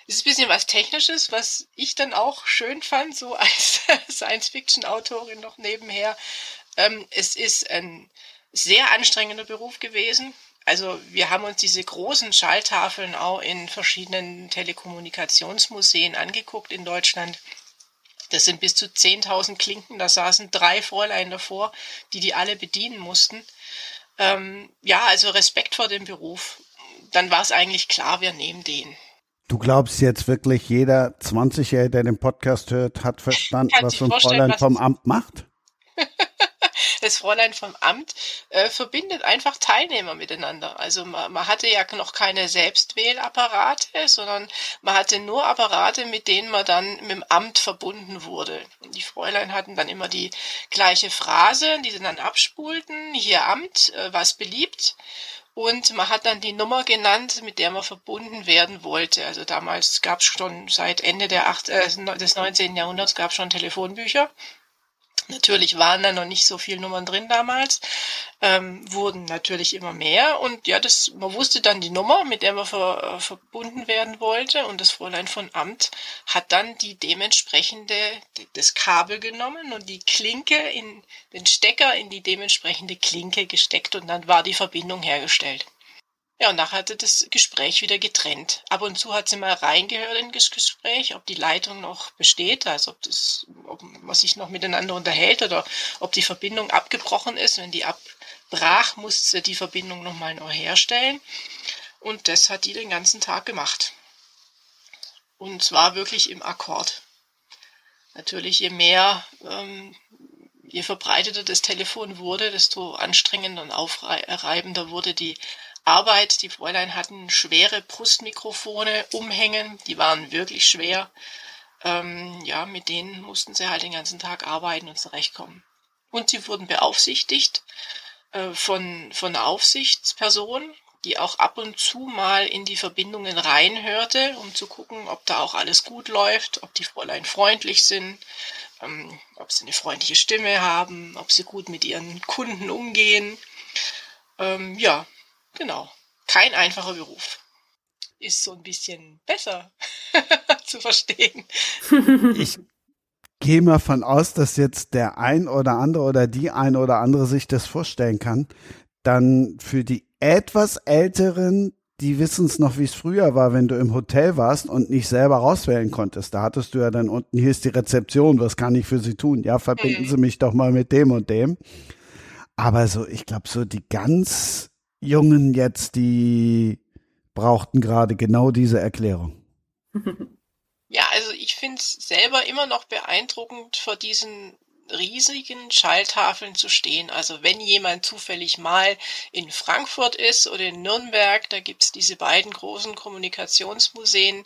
es ist ein bisschen was Technisches, was ich dann auch schön fand, so als Science-Fiction-Autorin noch nebenher. Ähm, es ist ein sehr anstrengender Beruf gewesen. Also wir haben uns diese großen Schalltafeln auch in verschiedenen Telekommunikationsmuseen angeguckt in Deutschland. Das sind bis zu 10.000 Klinken. Da saßen drei Fräulein davor, die die alle bedienen mussten. Ähm, ja, also Respekt vor dem Beruf. Dann war es eigentlich klar, wir nehmen den. Du glaubst jetzt wirklich, jeder 20-Jährige, der den Podcast hört, hat verstanden, was so ein Fräulein vom Amt macht? Das Fräulein vom Amt äh, verbindet einfach Teilnehmer miteinander. Also man, man hatte ja noch keine Selbstwählapparate, sondern man hatte nur Apparate, mit denen man dann mit dem Amt verbunden wurde. Die Fräulein hatten dann immer die gleiche Phrase, die sie dann abspulten. Hier Amt, äh, was beliebt. Und man hat dann die Nummer genannt, mit der man verbunden werden wollte. Also damals gab es schon seit Ende der acht, äh, des 19. Jahrhunderts gab es schon Telefonbücher. Natürlich waren da noch nicht so viele Nummern drin damals, ähm, wurden natürlich immer mehr. Und ja, das, man wusste dann die Nummer, mit der man ver, äh, verbunden werden wollte. Und das Fräulein von Amt hat dann die dementsprechende, das Kabel genommen und die Klinke in, den Stecker in die dementsprechende Klinke gesteckt. Und dann war die Verbindung hergestellt. Ja, und nachher hatte das Gespräch wieder getrennt. Ab und zu hat sie mal reingehört in das Gespräch, ob die Leitung noch besteht, also ob das, ob man sich noch miteinander unterhält oder ob die Verbindung abgebrochen ist. Wenn die abbrach, musste sie die Verbindung nochmal neu herstellen. Und das hat die den ganzen Tag gemacht. Und zwar wirklich im Akkord. Natürlich, je mehr, ähm, je verbreiteter das Telefon wurde, desto anstrengender und aufreibender wurde die Arbeit. Die Fräulein hatten schwere Brustmikrofone umhängen, die waren wirklich schwer. Ähm, ja, mit denen mussten sie halt den ganzen Tag arbeiten und zurechtkommen. Und sie wurden beaufsichtigt äh, von, von einer Aufsichtsperson, die auch ab und zu mal in die Verbindungen reinhörte, um zu gucken, ob da auch alles gut läuft, ob die Fräulein freundlich sind, ähm, ob sie eine freundliche Stimme haben, ob sie gut mit ihren Kunden umgehen. Ähm, ja, Genau. Kein einfacher Beruf. Ist so ein bisschen besser zu verstehen. Ich gehe mal von aus, dass jetzt der ein oder andere oder die ein oder andere sich das vorstellen kann. Dann für die etwas älteren, die wissen es noch, wie es früher war, wenn du im Hotel warst und nicht selber rauswählen konntest. Da hattest du ja dann unten, hier ist die Rezeption, was kann ich für Sie tun? Ja, verbinden mhm. Sie mich doch mal mit dem und dem. Aber so, ich glaube, so die ganz Jungen jetzt, die brauchten gerade genau diese Erklärung. Ja, also ich finde es selber immer noch beeindruckend, vor diesen riesigen Schalltafeln zu stehen. Also wenn jemand zufällig mal in Frankfurt ist oder in Nürnberg, da gibt es diese beiden großen Kommunikationsmuseen,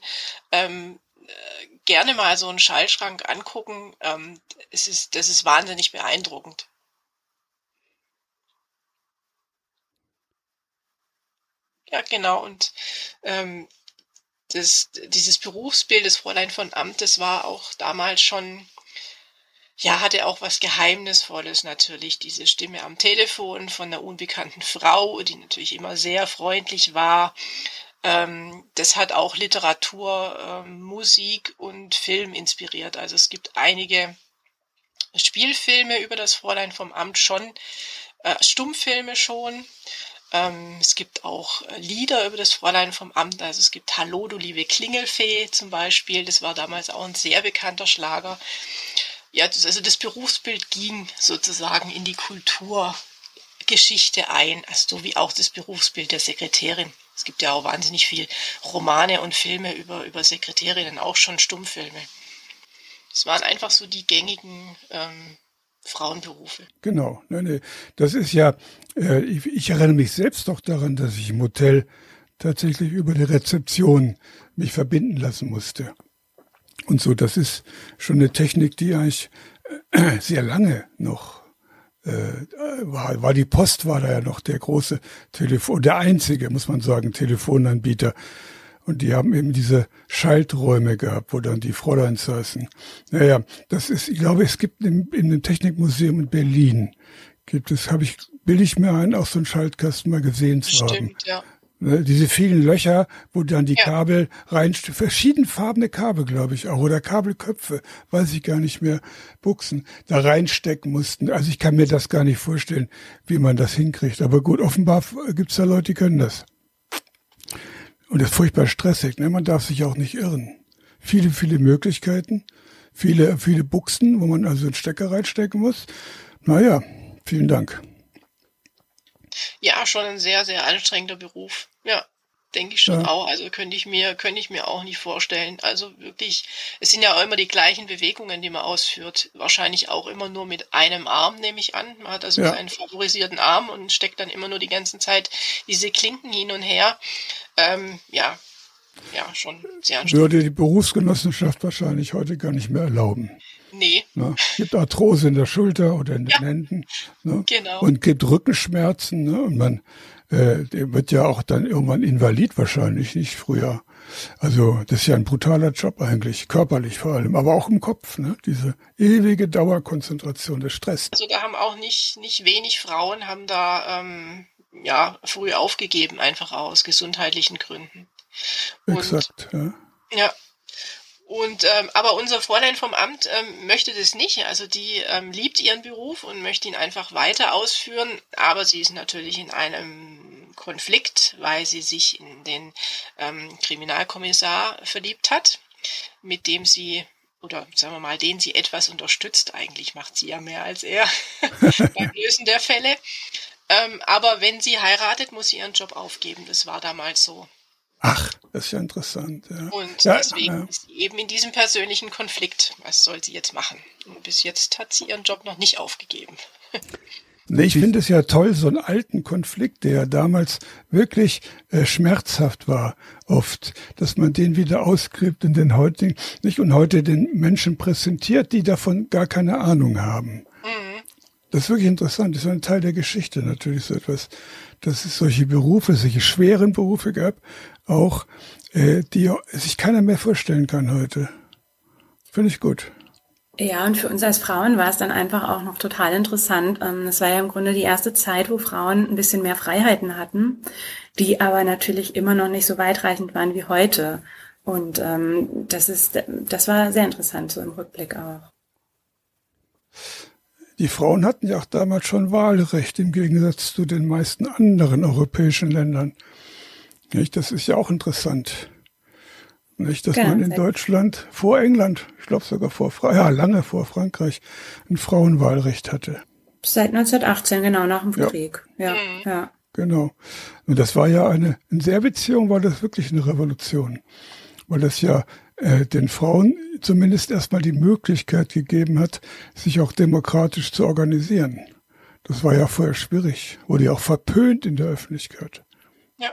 ähm, äh, gerne mal so einen Schallschrank angucken. Ähm, es ist, das ist wahnsinnig beeindruckend. Ja, genau. Und ähm, das, dieses Berufsbild des Fräulein von Amt, das war auch damals schon, ja, hatte auch was Geheimnisvolles natürlich. Diese Stimme am Telefon von einer unbekannten Frau, die natürlich immer sehr freundlich war. Ähm, das hat auch Literatur, ähm, Musik und Film inspiriert. Also es gibt einige Spielfilme über das Fräulein vom Amt schon, äh, Stummfilme schon. Ähm, es gibt auch äh, Lieder über das Fräulein vom Amt. Also es gibt Hallo, du liebe Klingelfee zum Beispiel. Das war damals auch ein sehr bekannter Schlager. Ja, das, also das Berufsbild ging sozusagen in die Kulturgeschichte ein, also so wie auch das Berufsbild der Sekretärin. Es gibt ja auch wahnsinnig viel Romane und Filme über, über Sekretärinnen, auch schon Stummfilme. Das waren einfach so die gängigen ähm, Frauenberufe. Genau, nee, nee. das ist ja, äh, ich, ich, erinnere mich selbst doch daran, dass ich im Hotel tatsächlich über die Rezeption mich verbinden lassen musste. Und so, das ist schon eine Technik, die eigentlich äh, sehr lange noch äh, war, war die Post war da ja noch der große Telefon, der einzige, muss man sagen, Telefonanbieter. Und die haben eben diese Schalträume gehabt, wo dann die Fräuleins saßen. Naja, das ist, ich glaube, es gibt in, in dem Technikmuseum in Berlin, gibt es, habe ich, bilde ich mir ein, auch so einen Schaltkasten mal gesehen zu Stimmt, haben. ja. Ne, diese vielen Löcher, wo dann die Ja. Kabel rein, verschiedenfarbene Kabel, glaube ich auch, oder Kabelköpfe, weiß ich gar nicht mehr, Buchsen, da reinstecken mussten. Also ich kann mir das gar nicht vorstellen, wie man das hinkriegt. Aber gut, offenbar gibt's da Leute, die können das. Und das ist furchtbar stressig, ne? Man darf sich auch nicht irren. Viele, viele Möglichkeiten, viele, viele Buchsen, wo man also einen Stecker reinstecken muss. Naja, vielen Dank. Ja, schon ein sehr, sehr anstrengender Beruf. Ja, denke ich schon Ja. auch. Also könnte ich mir, könnte ich mir auch nicht vorstellen. Also wirklich, es sind ja auch immer die gleichen Bewegungen, die man ausführt. Wahrscheinlich auch immer nur mit einem Arm, nehme ich an. Man hat also Ja. seinen favorisierten Arm und steckt dann immer nur die ganze Zeit diese Klinken hin und her. Ähm, ja, ja, schon sehr anstrengend. Würde die Berufsgenossenschaft wahrscheinlich heute gar nicht mehr erlauben. Nee, Ne? Gibt Arthrose in der Schulter oder in den Ja. Händen. Ne? Genau. Und gibt Rückenschmerzen. Ne? Und man äh, der wird ja auch dann irgendwann invalid wahrscheinlich, nicht früher. Also das ist ja ein brutaler Job eigentlich, körperlich vor allem, aber auch im Kopf. Ne? Diese ewige Dauerkonzentration, der Stress. Also da haben auch nicht, nicht wenig Frauen haben da ähm, ja früh aufgegeben, einfach aus gesundheitlichen Gründen. Und Exakt. Ja. Ja. Und ähm, aber unser Fräulein vom Amt ähm, möchte das nicht. Also die ähm, liebt ihren Beruf und möchte ihn einfach weiter ausführen. Aber sie ist natürlich in einem Konflikt, weil sie sich in den ähm, Kriminalkommissar verliebt hat, mit dem sie oder sagen wir mal, den sie etwas unterstützt. Eigentlich macht sie ja mehr als er beim Lösen der Fälle. Ähm, aber wenn sie heiratet, muss sie ihren Job aufgeben. Das war damals so. Ach, das ist ja interessant. Ja. Und Ja, deswegen ja. ist sie eben in diesem persönlichen Konflikt. Was soll sie jetzt machen? Und bis jetzt hat sie ihren Job noch nicht aufgegeben. Nee, ich finde es ja toll, so einen alten Konflikt, der ja damals wirklich äh, schmerzhaft war, oft, dass man den wieder ausgräbt in den heutigen, nicht und heute den Menschen präsentiert, die davon gar keine Ahnung haben. Das ist wirklich interessant. Das ist ein Teil der Geschichte natürlich so etwas, dass es solche Berufe, solche schweren Berufe gab, auch äh, die sich keiner mehr vorstellen kann heute. Finde ich gut. Ja, und für uns als Frauen war es dann einfach auch noch total interessant. Ähm, Es war ja im Grunde die erste Zeit, wo Frauen ein bisschen mehr Freiheiten hatten, die aber natürlich immer noch nicht so weitreichend waren wie heute. Und ähm, das ist, das war sehr interessant so im Rückblick auch. Die Frauen hatten ja auch damals schon Wahlrecht im Gegensatz zu den meisten anderen europäischen Ländern. Nicht? Das ist ja auch interessant. Nicht, dass man in Deutschland vor England, ich glaube sogar vor Fra ja, lange vor Frankreich, ein Frauenwahlrecht hatte. Seit 1918, genau, nach dem Ja. Krieg. Ja, ja. Genau. Und das war ja eine, in der Beziehung war das wirklich eine Revolution. Weil das ja äh, den Frauen zumindest erstmal die Möglichkeit gegeben hat, sich auch demokratisch zu organisieren. Das war ja vorher schwierig, wurde ja auch verpönt in der Öffentlichkeit. Ja.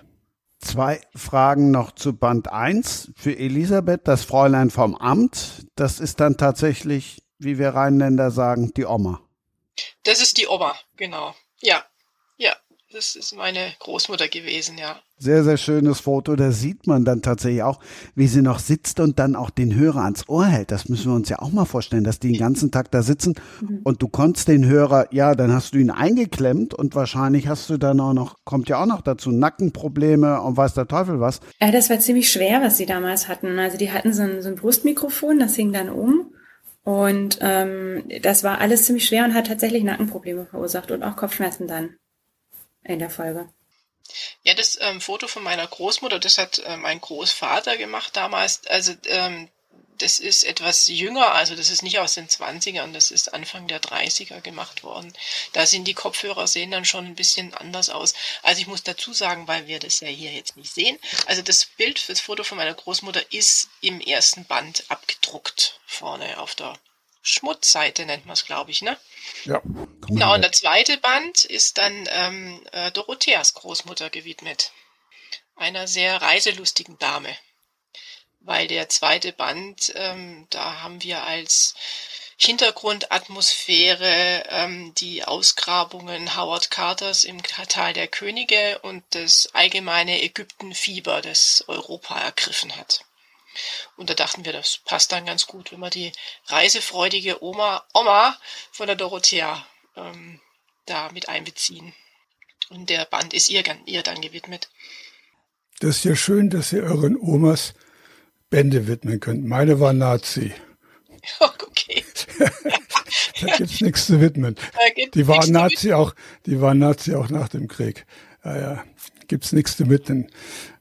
Zwei Fragen noch zu Band 1 für Elisabeth, das Fräulein vom Amt. Das ist dann tatsächlich, wie wir Rheinländer sagen, die Oma. Das ist die Oma, genau. Ja, ja. Das ist meine Großmutter gewesen, ja. Sehr, sehr schönes Foto. Da sieht man dann tatsächlich auch, wie sie noch sitzt und dann auch den Hörer ans Ohr hält. Das müssen wir uns ja auch mal vorstellen, dass die den ganzen Tag da sitzen und du konntest den Hörer, ja, dann hast du ihn eingeklemmt und wahrscheinlich hast du dann auch noch, kommt ja auch noch dazu, Nackenprobleme und weiß der Teufel was. Ja, das war ziemlich schwer, was sie damals hatten. Also die hatten so ein, so ein Brustmikrofon, das hing dann um. Und ähm, das war alles ziemlich schwer und hat tatsächlich Nackenprobleme verursacht und auch Kopfschmerzen dann in der Folge. Ja, das ähm, Foto von meiner Großmutter, das hat äh, mein Großvater gemacht damals. Also ähm, das ist etwas jünger, also das ist nicht aus den 20ern, das ist Anfang der 30er gemacht worden. Da sind die Kopfhörer sehen dann schon ein bisschen anders aus. Also ich muss dazu sagen, weil wir das ja hier jetzt nicht sehen, also das Bild fürs Foto von meiner Großmutter ist im ersten Band abgedruckt, vorne auf der Schmutzseite nennt man es, glaube ich, ne? Ja. Genau, und der zweite Band ist dann ähm, äh, Dorotheas Großmutter gewidmet. Einer sehr reiselustigen Dame. Weil der zweite Band, ähm, da haben wir als Hintergrundatmosphäre, ähm, die Ausgrabungen Howard Carters im Tal der Könige und das allgemeine Ägyptenfieber, das Europa ergriffen hat. Und da dachten wir, das passt dann ganz gut, wenn wir die reisefreudige Oma, Oma von der Dorothea ähm, da mit einbeziehen. Und der Band ist ihr, ihr dann gewidmet. Das ist ja schön, dass ihr euren Omas Bände widmen könnt. Meine war Nazi. Okay. da gibt's nichts zu widmen. Die war Nazi auch, die war Nazi auch nach dem Krieg. Ja, ja. Gibt's nichts zu widmen.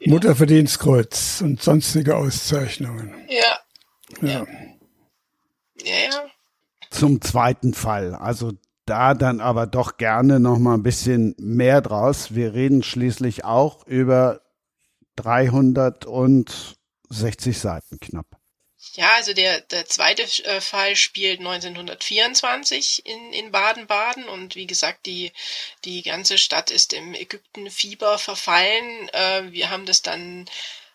Ja. Mutterverdienstkreuz und sonstige Auszeichnungen. Ja. Ja. Ja, ja. Zum zweiten Fall. Also da dann aber doch gerne noch mal ein bisschen mehr draus. Wir reden schließlich auch über 360 Seiten knapp. Ja, also der, der zweite äh, Fall spielt 1924 in, in Baden-Baden und wie gesagt, die, die ganze Stadt ist im Ägyptenfieber verfallen. Äh, wir haben das dann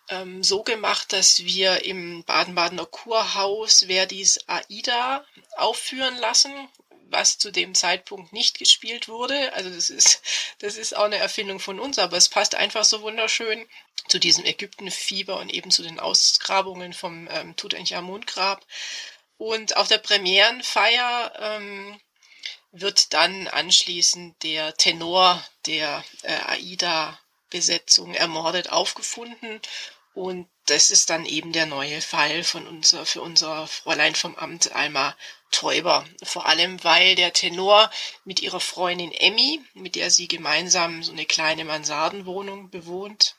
ähm, so gemacht, dass wir im Baden-Badener Kurhaus Verdis Aida aufführen lassen was zu dem Zeitpunkt nicht gespielt wurde. Also das ist, das ist auch eine Erfindung von uns, aber es passt einfach so wunderschön zu diesem Ägyptenfieber und eben zu den Ausgrabungen vom ähm, Tutanchamun-Grab. Und auf der Premierenfeier ähm, wird dann anschließend der Tenor der äh, AIDA-Besetzung ermordet aufgefunden und das ist dann eben der neue Fall von unser, für unser Fräulein vom Amt Alma Täuber. Vor allem, weil der Tenor mit ihrer Freundin Emmy, mit der sie gemeinsam so eine kleine Mansardenwohnung bewohnt,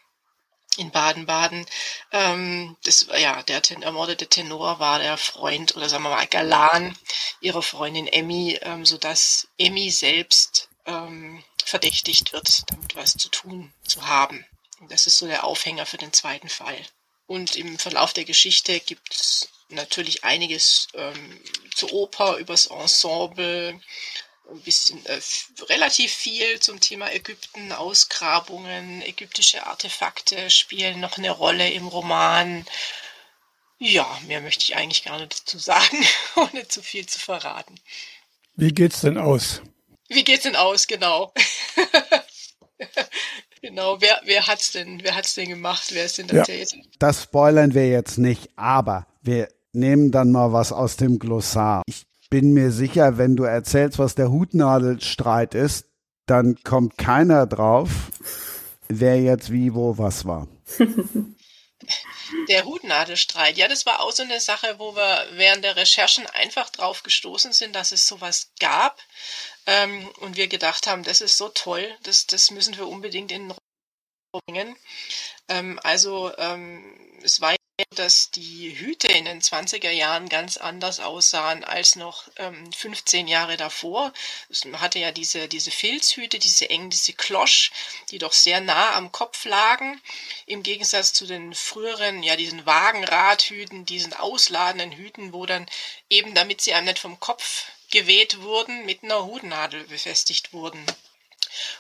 in Baden-Baden. Ähm, das ja der ten, ermordete Tenor war der Freund oder sagen wir mal Galan ihrer Freundin Emmy, ähm, so dass Emmy selbst ähm, verdächtigt wird, damit was zu tun zu haben. Das ist so der Aufhänger für den zweiten Fall. Und im Verlauf der Geschichte gibt es natürlich einiges ähm, zur Oper, übers Ensemble, ein bisschen äh, relativ viel zum Thema Ägypten, Ausgrabungen, ägyptische Artefakte spielen noch eine Rolle im Roman. Ja, mehr möchte ich eigentlich gar nicht dazu sagen, ohne zu viel zu verraten. Wie geht's denn aus? Wie geht's denn aus, genau. Genau, wer, wer hat's denn, wer hat's denn gemacht? Wer ist denn der ja. Täter? Das spoilern wir jetzt nicht, aber wir nehmen dann mal was aus dem Glossar. Ich bin mir sicher, wenn du erzählst, was der Hutnadelstreit ist, dann kommt keiner drauf, wer jetzt wie, wo, was war. Der Hutnadelstreit, ja, das war auch so eine Sache, wo wir während der Recherchen einfach drauf gestoßen sind, dass es sowas gab. Ähm, und wir gedacht haben, das ist so toll, das, das müssen wir unbedingt in den bringen. Ähm, also ähm, es war dass die Hüte in den 20er Jahren ganz anders aussahen als noch ähm, 15 Jahre davor. Man hatte ja diese, diese Filzhüte, diese eng, diese Klosch, die doch sehr nah am Kopf lagen, im Gegensatz zu den früheren, ja, diesen Wagenradhüten, diesen ausladenden Hüten, wo dann eben, damit sie einem nicht vom Kopf geweht wurden, mit einer Hutnadel befestigt wurden.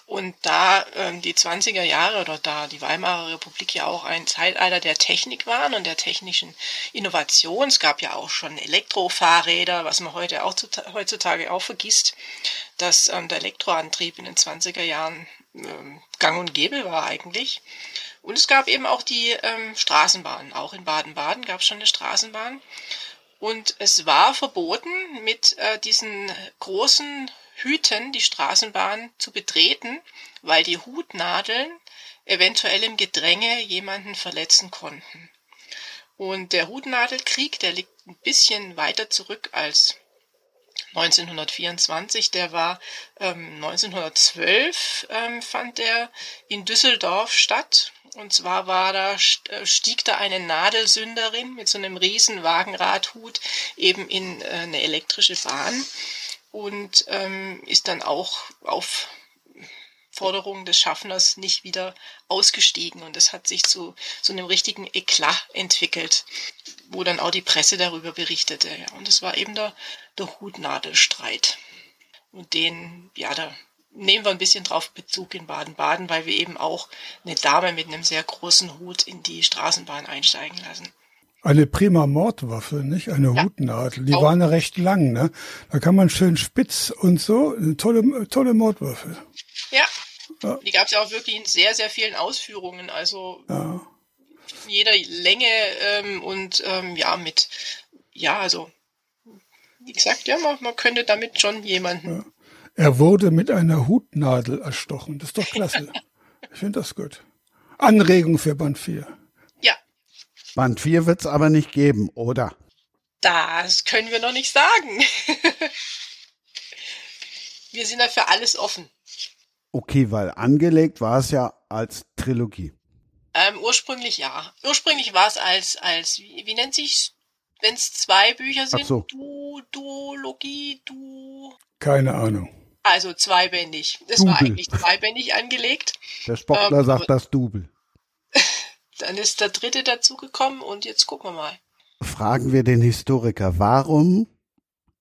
Und da ähm, die 20er Jahre oder da die Weimarer Republik ja auch ein Zeitalter der Technik waren und der technischen Innovation, es gab ja auch schon Elektrofahrräder, was man heute auch heutzutage auch vergisst, dass ähm, der Elektroantrieb in den 20er Jahren ähm, gang und gäbe war eigentlich. Und es gab eben auch die ähm, Straßenbahn. Auch in Baden-Baden gab es schon eine Straßenbahn. Und es war verboten, mit äh, diesen großen hüten, die Straßenbahn zu betreten, weil die Hutnadeln eventuell im Gedränge jemanden verletzen konnten. Und der Hutnadelkrieg, der liegt ein bisschen weiter zurück als 1924, der war ähm, 1912 ähm, fand der in Düsseldorf statt. Und zwar war da, äh, stieg da eine Nadelsünderin mit so einem riesen Wagenradhut eben in äh, eine elektrische Bahn und ähm, ist dann auch auf Forderung des Schaffners nicht wieder ausgestiegen. Und das hat sich zu so einem richtigen Eklat entwickelt, wo dann auch die Presse darüber berichtete. Ja. Und es war eben der, der Hutnadelstreit. Und den, ja, da nehmen wir ein bisschen drauf Bezug in Baden-Baden, weil wir eben auch eine Dame mit einem sehr großen Hut in die Straßenbahn einsteigen lassen. Eine prima Mordwaffe, nicht? Eine ja. Hutnadel. Die Auch. waren ja recht lang, ne? Da kann man schön spitz und so. Eine tolle, tolle Mordwaffe. Ja. ja. Die gab es ja auch wirklich in sehr, sehr vielen Ausführungen. Also ja. jeder Länge ähm, und ähm, ja, mit, ja, also wie gesagt, ja, man, man könnte damit schon jemanden. Ja. Er wurde mit einer Hutnadel erstochen. Das ist doch klasse. ich finde das gut. Anregung für Band 4. Band 4 wird es aber nicht geben, oder? Das können wir noch nicht sagen. wir sind da für alles offen. Okay, weil angelegt war es ja als Trilogie. Ähm, ursprünglich ja. Ursprünglich war es als, als wie, wie nennt sich's, wenn es zwei Bücher sind? Ach so. Du, Duologie, Du. Keine Ahnung. Also zweibändig. Das war eigentlich zweibändig angelegt. Der Sportler ähm, sagt das Double. Dann ist der dritte dazugekommen und jetzt gucken wir mal. Fragen wir den Historiker, warum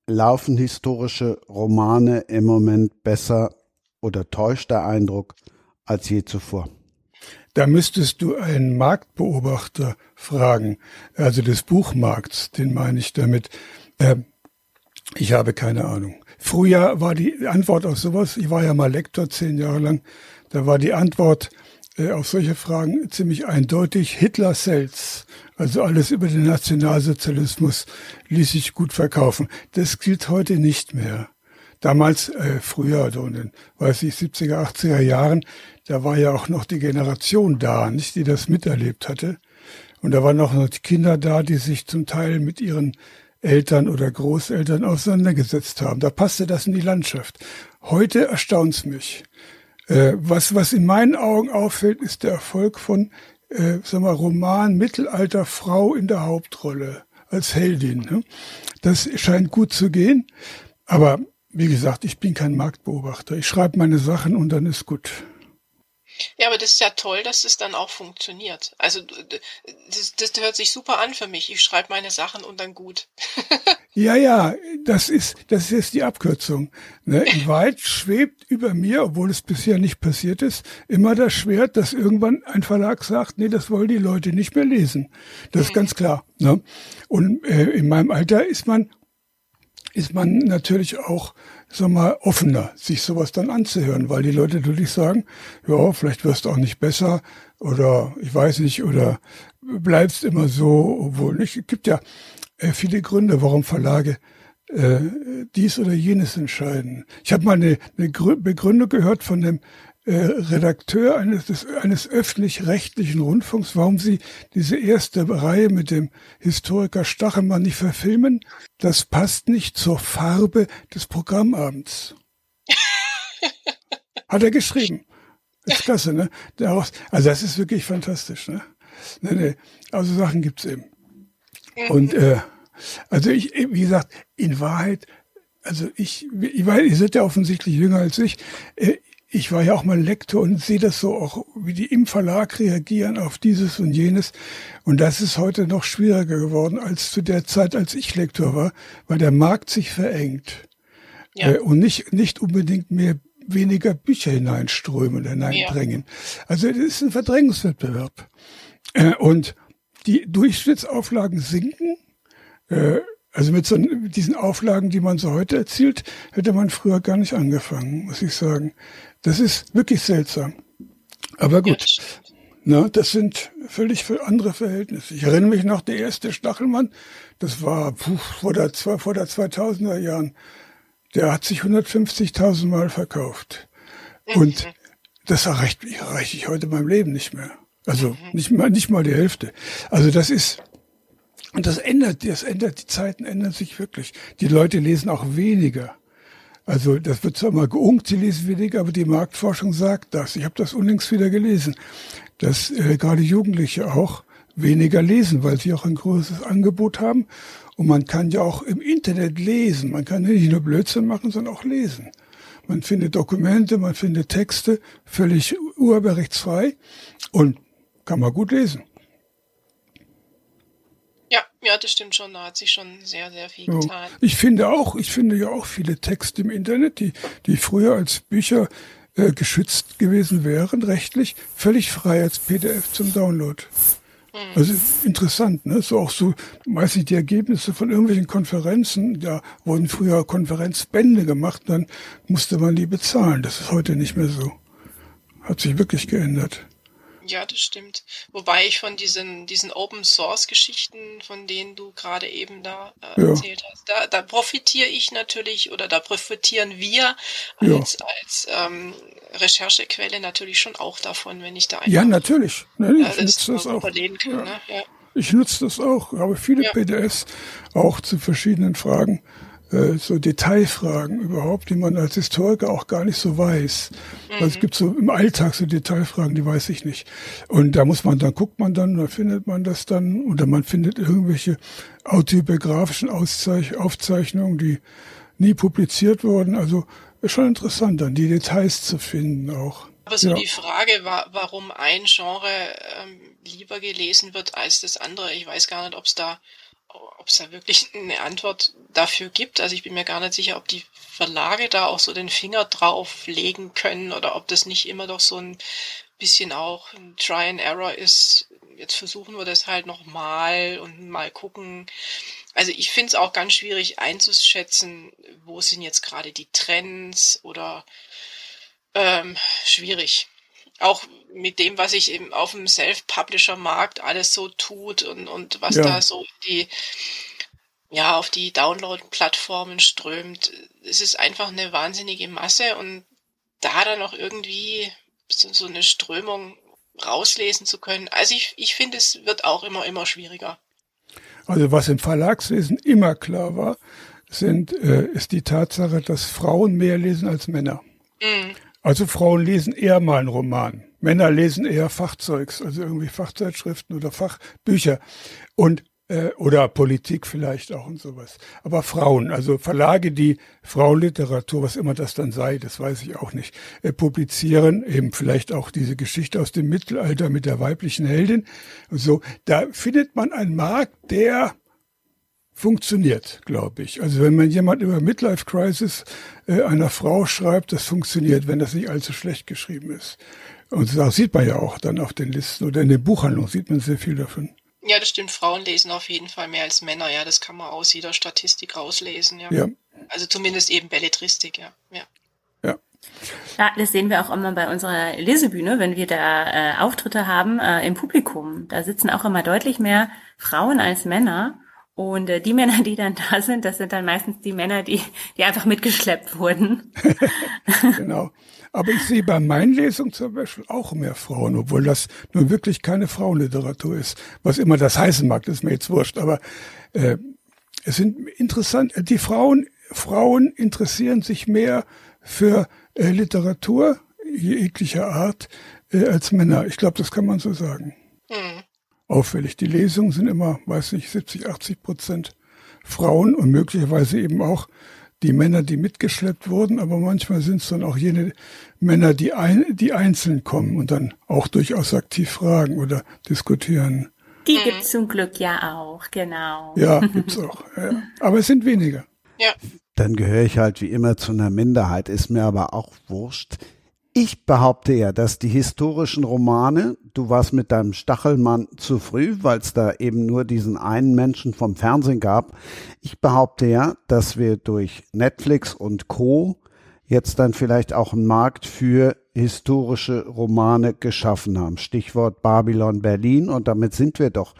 laufen historische Romane im Moment besser oder täuscht der Eindruck als je zuvor? Da müsstest du einen Marktbeobachter fragen, also des Buchmarkts, den meine ich damit. Äh, ich habe keine Ahnung. Früher war die Antwort auf sowas, ich war ja mal Lektor zehn Jahre lang, da war die Antwort, äh, auf solche Fragen ziemlich eindeutig. Hitler sells, also alles über den Nationalsozialismus, ließ sich gut verkaufen. Das gilt heute nicht mehr. Damals, äh, früher, so in den, weiß ich, 70er, 80er Jahren, da war ja auch noch die Generation da, nicht, die das miterlebt hatte. Und da waren auch noch Kinder da, die sich zum Teil mit ihren Eltern oder Großeltern auseinandergesetzt haben. Da passte das in die Landschaft. Heute erstaunt's mich. Äh, was, was in meinen Augen auffällt, ist der Erfolg von, äh, sag mal, Roman Mittelalter Frau in der Hauptrolle als Heldin. Ne? Das scheint gut zu gehen. Aber wie gesagt, ich bin kein Marktbeobachter. Ich schreibe meine Sachen und dann ist gut. Ja, aber das ist ja toll, dass es dann auch funktioniert. Also das, das hört sich super an für mich. Ich schreibe meine Sachen und dann gut. ja, ja, das ist das ist die Abkürzung. Ne? In Wahrheit schwebt über mir, obwohl es bisher nicht passiert ist, immer das Schwert, dass irgendwann ein Verlag sagt, nee, das wollen die Leute nicht mehr lesen. Das ist mhm. ganz klar. Ne? Und äh, in meinem Alter ist man ist man natürlich auch sag mal, offener, sich sowas dann anzuhören, weil die Leute natürlich sagen, ja, vielleicht wirst du auch nicht besser oder ich weiß nicht, oder bleibst immer so, obwohl nicht. Es gibt ja äh, viele Gründe, warum Verlage äh, dies oder jenes entscheiden. Ich habe mal eine, eine Begründung gehört von dem äh, Redakteur eines, des, eines öffentlich-rechtlichen Rundfunks, warum sie diese erste Reihe mit dem Historiker Stachelmann nicht verfilmen. Das passt nicht zur Farbe des Programmabends. Hat er geschrieben. Das ist klasse, ne? Daraus, also das ist wirklich fantastisch, ne? Nee, nee. Also Sachen gibt's eben. Und äh, also ich, wie gesagt, in Wahrheit, also ich, weiß, ihr seid ja offensichtlich jünger als ich. Ich war ja auch mal Lektor und sehe das so auch, wie die im Verlag reagieren auf dieses und jenes. Und das ist heute noch schwieriger geworden als zu der Zeit, als ich Lektor war, weil der Markt sich verengt. Ja. Äh, und nicht, nicht unbedingt mehr weniger Bücher hineinströmen, hineinbringen. Ja. Also es ist ein Verdrängungswettbewerb. Äh, und die Durchschnittsauflagen sinken. Äh, also mit so mit diesen Auflagen, die man so heute erzielt, hätte man früher gar nicht angefangen, muss ich sagen. Das ist wirklich seltsam. Aber gut. Na, das sind völlig andere Verhältnisse. Ich erinnere mich noch, der erste Stachelmann, das war puh, vor, der, vor der 2000er Jahren, der hat sich 150.000 Mal verkauft. Und mhm. das erreicht, erreiche ich heute meinem Leben nicht mehr. Also mhm. nicht mal, nicht mal die Hälfte. Also das ist, und das ändert, das ändert, die Zeiten ändern sich wirklich. Die Leute lesen auch weniger. Also das wird zwar mal geungt, sie lesen weniger, aber die Marktforschung sagt das. Ich habe das unlängst wieder gelesen, dass äh, gerade Jugendliche auch weniger lesen, weil sie auch ein großes Angebot haben. Und man kann ja auch im Internet lesen. Man kann nicht nur Blödsinn machen, sondern auch lesen. Man findet Dokumente, man findet Texte, völlig urheberrechtsfrei und kann man gut lesen. Ja, das stimmt schon. Da hat sich schon sehr, sehr viel ja. getan. Ich finde auch, ich finde ja auch viele Texte im Internet, die, die früher als Bücher äh, geschützt gewesen wären, rechtlich, völlig frei als PDF zum Download. Mhm. Also interessant, ne? So auch so, meistens die Ergebnisse von irgendwelchen Konferenzen, da wurden früher Konferenzbände gemacht, dann musste man die bezahlen. Das ist heute nicht mehr so. Hat sich wirklich geändert. Ja, das stimmt. Wobei ich von diesen, diesen Open Source Geschichten, von denen du gerade eben da äh, ja. erzählt hast, da, da profitiere ich natürlich oder da profitieren wir als, ja. als ähm, Recherchequelle natürlich schon auch davon, wenn ich da einfach, Ja, natürlich. Nee, ich äh, nutze das auch. Kann, ja. Ne? ja. Ich nutze das auch. Habe viele PDFs auch zu verschiedenen Fragen äh, so Detailfragen überhaupt, die man als Historiker auch gar nicht so weiß. Mhm. Also es gibt so im Alltag so Detailfragen, die weiß ich nicht. Und da muss man, dann guckt man dann, da findet man das dann, oder man findet irgendwelche autobiografischen Auszeich Aufzeichnungen, die nie publiziert wurden. Also ist schon interessant, dann die Details zu finden auch. Aber so ja. die Frage, warum ein Genre ähm, lieber gelesen wird als das andere, ich weiß gar nicht, ob es da ob es da wirklich eine Antwort dafür gibt. Also ich bin mir gar nicht sicher, ob die Verlage da auch so den Finger drauf legen können oder ob das nicht immer doch so ein bisschen auch ein Try and Error ist. Jetzt versuchen wir das halt nochmal und mal gucken. Also ich finde es auch ganz schwierig einzuschätzen, wo sind jetzt gerade die Trends oder ähm, schwierig auch mit dem, was sich eben auf dem Self-Publisher-Markt alles so tut und, und was ja. da so die, ja, auf die Download-Plattformen strömt. Es ist einfach eine wahnsinnige Masse und da dann noch irgendwie so, so eine Strömung rauslesen zu können. Also ich, ich finde, es wird auch immer, immer schwieriger. Also was im Verlagswesen immer klar war, sind, äh, ist die Tatsache, dass Frauen mehr lesen als Männer. Mhm. Also Frauen lesen eher mal einen Roman. Männer lesen eher Fachzeugs, also irgendwie Fachzeitschriften oder Fachbücher und äh, oder Politik vielleicht auch und sowas. Aber Frauen, also Verlage, die Frauenliteratur, was immer das dann sei, das weiß ich auch nicht, äh, publizieren, eben vielleicht auch diese Geschichte aus dem Mittelalter mit der weiblichen Heldin und so. Da findet man einen Markt, der funktioniert, glaube ich. Also wenn man jemand über Midlife Crisis äh, einer Frau schreibt, das funktioniert, wenn das nicht allzu schlecht geschrieben ist. Und das sieht man ja auch dann auf den Listen oder in den Buchhandlungen sieht man sehr viel davon. Ja, das stimmt. Frauen lesen auf jeden Fall mehr als Männer. Ja, das kann man aus jeder Statistik rauslesen. Ja. ja. Also zumindest eben Belletristik. Ja. ja. Ja. Ja, das sehen wir auch immer bei unserer Lesebühne, wenn wir da äh, Auftritte haben äh, im Publikum. Da sitzen auch immer deutlich mehr Frauen als Männer. Und äh, die Männer, die dann da sind, das sind dann meistens die Männer, die, die einfach mitgeschleppt wurden. genau. Aber ich sehe bei meinen Lesungen zum Beispiel auch mehr Frauen, obwohl das nun wirklich keine Frauenliteratur ist. Was immer das heißen mag, ist mir jetzt wurscht. Aber äh, es sind interessant, die Frauen, Frauen interessieren sich mehr für äh, Literatur jeglicher Art äh, als Männer. Ich glaube, das kann man so sagen. Hm auffällig. Die Lesungen sind immer, weiß nicht, 70, 80 Prozent Frauen und möglicherweise eben auch die Männer, die mitgeschleppt wurden, aber manchmal sind es dann auch jene Männer, die, ein, die einzeln kommen und dann auch durchaus aktiv fragen oder diskutieren. Die mhm. gibt's zum Glück ja auch, genau. Ja, gibt's auch. Ja. Aber es sind weniger. Ja. Dann gehöre ich halt wie immer zu einer Minderheit, ist mir aber auch wurscht. Ich behaupte ja, dass die historischen Romane, du warst mit deinem Stachelmann zu früh, weil es da eben nur diesen einen Menschen vom Fernsehen gab. Ich behaupte ja, dass wir durch Netflix und Co. jetzt dann vielleicht auch einen Markt für historische Romane geschaffen haben. Stichwort Babylon Berlin. Und damit sind wir doch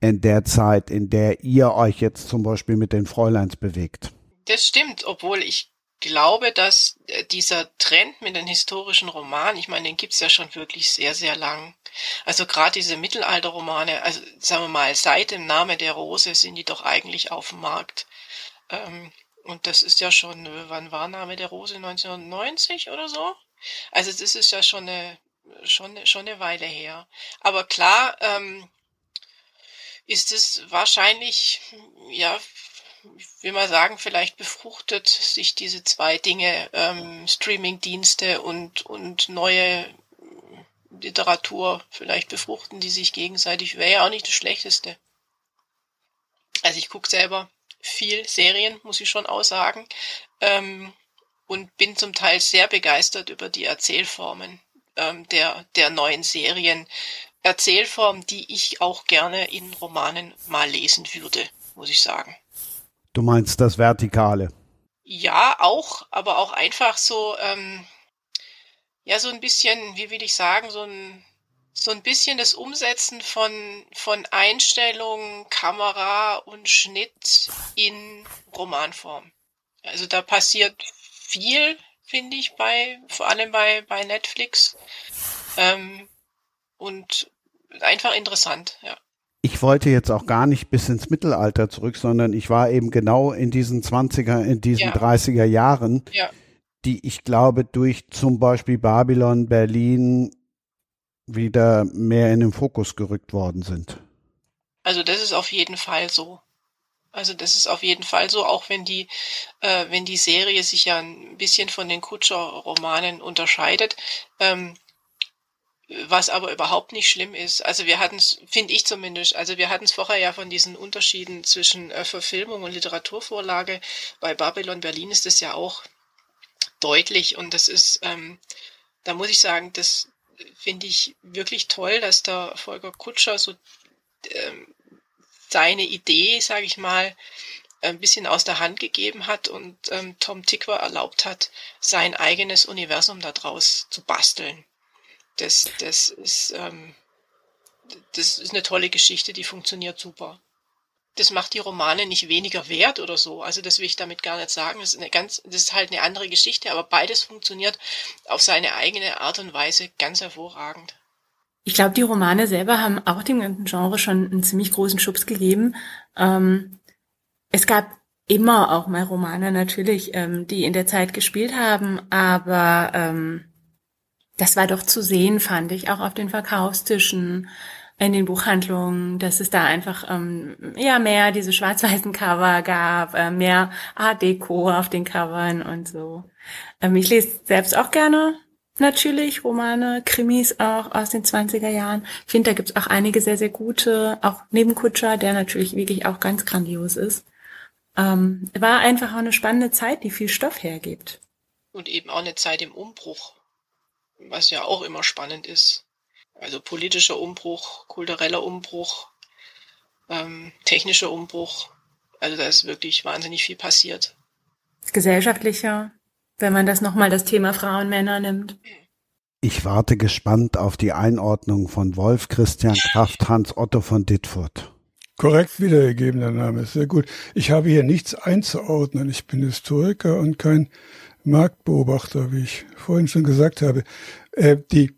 in der Zeit, in der ihr euch jetzt zum Beispiel mit den Fräuleins bewegt. Das stimmt, obwohl ich glaube, dass äh, dieser Trend mit den historischen Romanen, ich meine, den gibt's ja schon wirklich sehr, sehr lang. Also gerade diese Mittelalterromane, also sagen wir mal, seit dem Name der Rose sind die doch eigentlich auf dem Markt. Ähm, und das ist ja schon, äh, wann war Name der Rose? 1990 oder so? Also das ist ja schon eine, schon, schon eine Weile her. Aber klar, ähm, ist es wahrscheinlich, ja, ich will mal sagen, vielleicht befruchtet sich diese zwei Dinge, ähm, Streaming-Dienste und, und neue Literatur, vielleicht befruchten die sich gegenseitig, wäre ja auch nicht das Schlechteste. Also ich gucke selber viel Serien, muss ich schon aussagen, ähm, und bin zum Teil sehr begeistert über die Erzählformen ähm, der, der neuen Serien. Erzählform, die ich auch gerne in Romanen mal lesen würde, muss ich sagen. Du meinst das Vertikale? Ja, auch, aber auch einfach so, ähm, ja, so ein bisschen, wie will ich sagen, so ein, so ein bisschen das Umsetzen von, von Einstellungen, Kamera und Schnitt in Romanform. Also da passiert viel, finde ich, bei, vor allem bei, bei Netflix. Ähm, und einfach interessant, ja. Ich wollte jetzt auch gar nicht bis ins Mittelalter zurück, sondern ich war eben genau in diesen 20er, in diesen ja. 30er Jahren, ja. die ich glaube durch zum Beispiel Babylon, Berlin wieder mehr in den Fokus gerückt worden sind. Also das ist auf jeden Fall so. Also das ist auf jeden Fall so, auch wenn die, äh, wenn die Serie sich ja ein bisschen von den Kutscher-Romanen unterscheidet. Ähm, was aber überhaupt nicht schlimm ist. Also wir hatten es, finde ich zumindest, also wir hatten es vorher ja von diesen Unterschieden zwischen äh, Verfilmung und Literaturvorlage. Bei Babylon Berlin ist das ja auch deutlich und das ist, ähm, da muss ich sagen, das finde ich wirklich toll, dass der Volker Kutscher so ähm, seine Idee, sage ich mal, ein bisschen aus der Hand gegeben hat und ähm, Tom Tickwer erlaubt hat, sein eigenes Universum daraus zu basteln das, das ist, ähm, das ist eine tolle Geschichte, die funktioniert super. Das macht die Romane nicht weniger wert oder so. Also das will ich damit gar nicht sagen. Das ist eine ganz, das ist halt eine andere Geschichte, aber beides funktioniert auf seine eigene Art und Weise ganz hervorragend. Ich glaube, die Romane selber haben auch dem ganzen Genre schon einen ziemlich großen Schubs gegeben. Ähm, es gab immer auch mal Romane natürlich, ähm, die in der Zeit gespielt haben, aber ähm, das war doch zu sehen, fand ich, auch auf den Verkaufstischen, in den Buchhandlungen, dass es da einfach ähm, ja mehr diese schwarz-weißen Cover gab, äh, mehr Art Deco auf den Covern und so. Ähm, ich lese selbst auch gerne natürlich Romane, Krimis auch aus den 20er Jahren. Ich finde, da gibt's auch einige sehr, sehr gute, auch neben Kutscher, der natürlich wirklich auch ganz grandios ist. Ähm, war einfach auch eine spannende Zeit, die viel Stoff hergibt. Und eben auch eine Zeit im Umbruch was ja auch immer spannend ist. Also politischer Umbruch, kultureller Umbruch, ähm, technischer Umbruch. Also da ist wirklich wahnsinnig viel passiert. Gesellschaftlicher, wenn man das nochmal das Thema Frauen, Männer nimmt. Ich warte gespannt auf die Einordnung von Wolf Christian Kraft Hans Otto von Dittfurt. Korrekt wiedergegeben, der Name ist sehr gut. Ich habe hier nichts einzuordnen. Ich bin Historiker und kein Marktbeobachter, wie ich vorhin schon gesagt habe. Äh, die,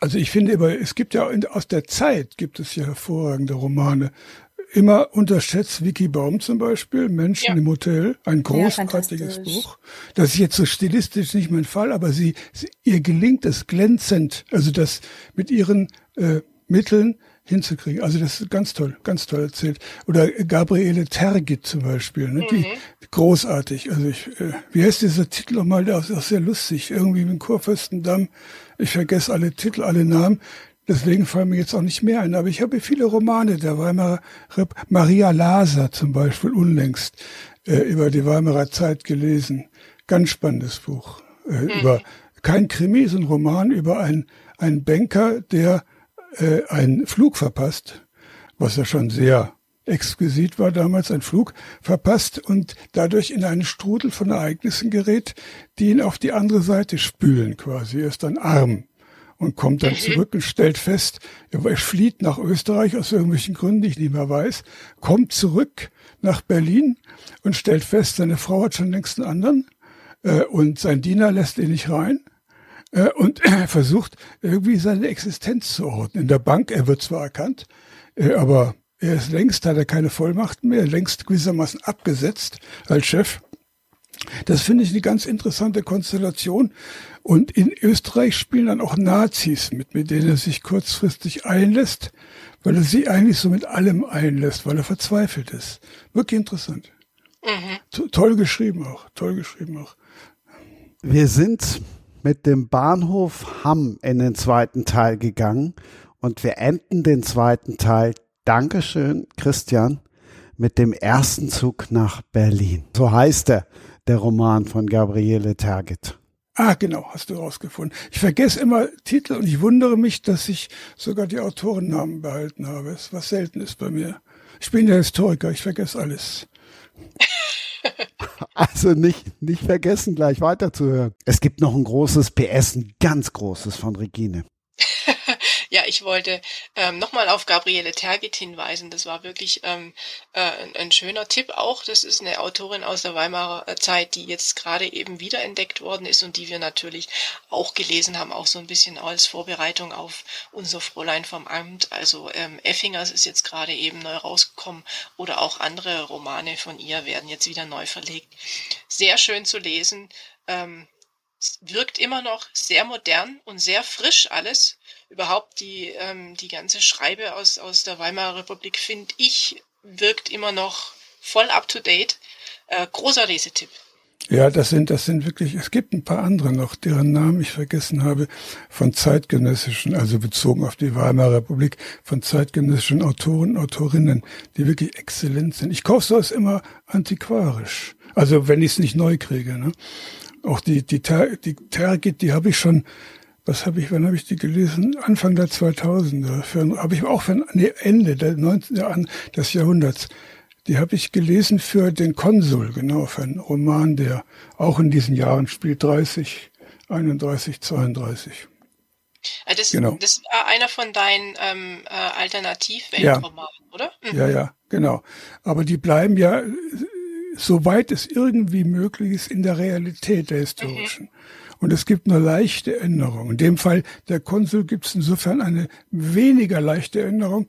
also ich finde aber, es gibt ja in, aus der Zeit gibt es ja hervorragende Romane. Immer unterschätzt Vicky Baum zum Beispiel, Menschen ja. im Hotel, ein großartiges ja, Buch. Das ist jetzt so stilistisch nicht mein Fall, aber sie, sie ihr gelingt es glänzend, also das mit ihren äh, Mitteln hinzukriegen. Also das ist ganz toll, ganz toll erzählt. Oder Gabriele Tergit zum Beispiel, ne? die mhm. großartig. Also ich, äh, wie heißt dieser Titel nochmal? Der ist auch sehr lustig. Irgendwie mit dem Kurfürstendamm. Ich vergesse alle Titel, alle Namen. Deswegen fallen mir jetzt auch nicht mehr ein. Aber ich habe viele Romane der Weimarer Maria Laser zum Beispiel unlängst äh, über die Weimarer Zeit gelesen. Ganz spannendes Buch. Äh, mhm. Über kein Krimi, sondern Roman über einen, einen Banker, der äh, einen Flug verpasst, was ja schon sehr exquisit war damals, ein Flug verpasst und dadurch in einen Strudel von Ereignissen gerät, die ihn auf die andere Seite spülen quasi. Er ist dann arm und kommt dann mhm. zurück und stellt fest, er flieht nach Österreich aus irgendwelchen Gründen, die ich nicht mehr weiß, kommt zurück nach Berlin und stellt fest, seine Frau hat schon längst einen anderen äh, und sein Diener lässt ihn nicht rein äh, und er versucht irgendwie seine Existenz zu ordnen. In der Bank, er wird zwar erkannt, äh, aber er ist längst, hat er keine Vollmachten mehr, längst gewissermaßen abgesetzt als Chef. Das finde ich eine ganz interessante Konstellation. Und in Österreich spielen dann auch Nazis mit, mit denen er sich kurzfristig einlässt, weil er sie eigentlich so mit allem einlässt, weil er verzweifelt ist. Wirklich interessant. Mhm. Toll geschrieben auch, toll geschrieben auch. Wir sind mit dem Bahnhof Hamm in den zweiten Teil gegangen und wir enden den zweiten Teil, Dankeschön, Christian, mit dem ersten Zug nach Berlin. So heißt er, der Roman von Gabriele Tergit. Ah, genau, hast du rausgefunden. Ich vergesse immer Titel und ich wundere mich, dass ich sogar die Autorennamen behalten habe, was selten ist bei mir. Ich bin ja Historiker, ich vergesse alles. Also nicht, nicht vergessen, gleich weiterzuhören. Es gibt noch ein großes PS, ein ganz großes von Regine. Ja, ich wollte ähm, nochmal auf Gabriele Tergit hinweisen. Das war wirklich ähm, äh, ein, ein, schöner Tipp auch. Das ist eine Autorin aus der Weimarer äh, Zeit, die jetzt gerade eben wiederentdeckt worden ist und die wir natürlich auch gelesen haben, auch so ein bisschen als Vorbereitung auf unser Fräulein vom Amt. Also ähm, Effingers ist jetzt gerade eben neu rausgekommen oder auch andere Romane von ihr werden jetzt wieder neu verlegt. Sehr schön zu lesen. Ähm, wirkt immer noch sehr modern und sehr frisch alles. Überhaupt die, ähm, die ganze Schreibe aus, aus der Weimarer Republik, finde ich, wirkt immer noch voll up to date. Äh, großer Lesetipp. Ja, das sind, das sind wirklich, es gibt ein paar andere noch, deren Namen ich vergessen habe, von zeitgenössischen, also bezogen auf die Weimarer Republik, von zeitgenössischen Autoren, Autorinnen, die wirklich exzellent sind. Ich kaufe sowas immer antiquarisch. Also wenn ich es nicht neu kriege. Ne? Auch die, die, die Tergit, die habe ich schon, was habe ich, wann habe ich die gelesen? Anfang der 2000er. Habe ich auch für nee, Ende der 19. Jahren des Jahrhunderts. Die habe ich gelesen für den Konsul, genau, für einen Roman, der auch in diesen Jahren spielt, 30, 31, 32. Das, genau. das war einer von deinen ähm, äh, Alternativweltromanen, ja. oder? Mhm. Ja, ja, genau. Aber die bleiben ja soweit es irgendwie möglich ist, in der Realität der historischen. Mhm. Und es gibt nur leichte Änderungen. In dem Fall der Konsul gibt es insofern eine weniger leichte Änderung,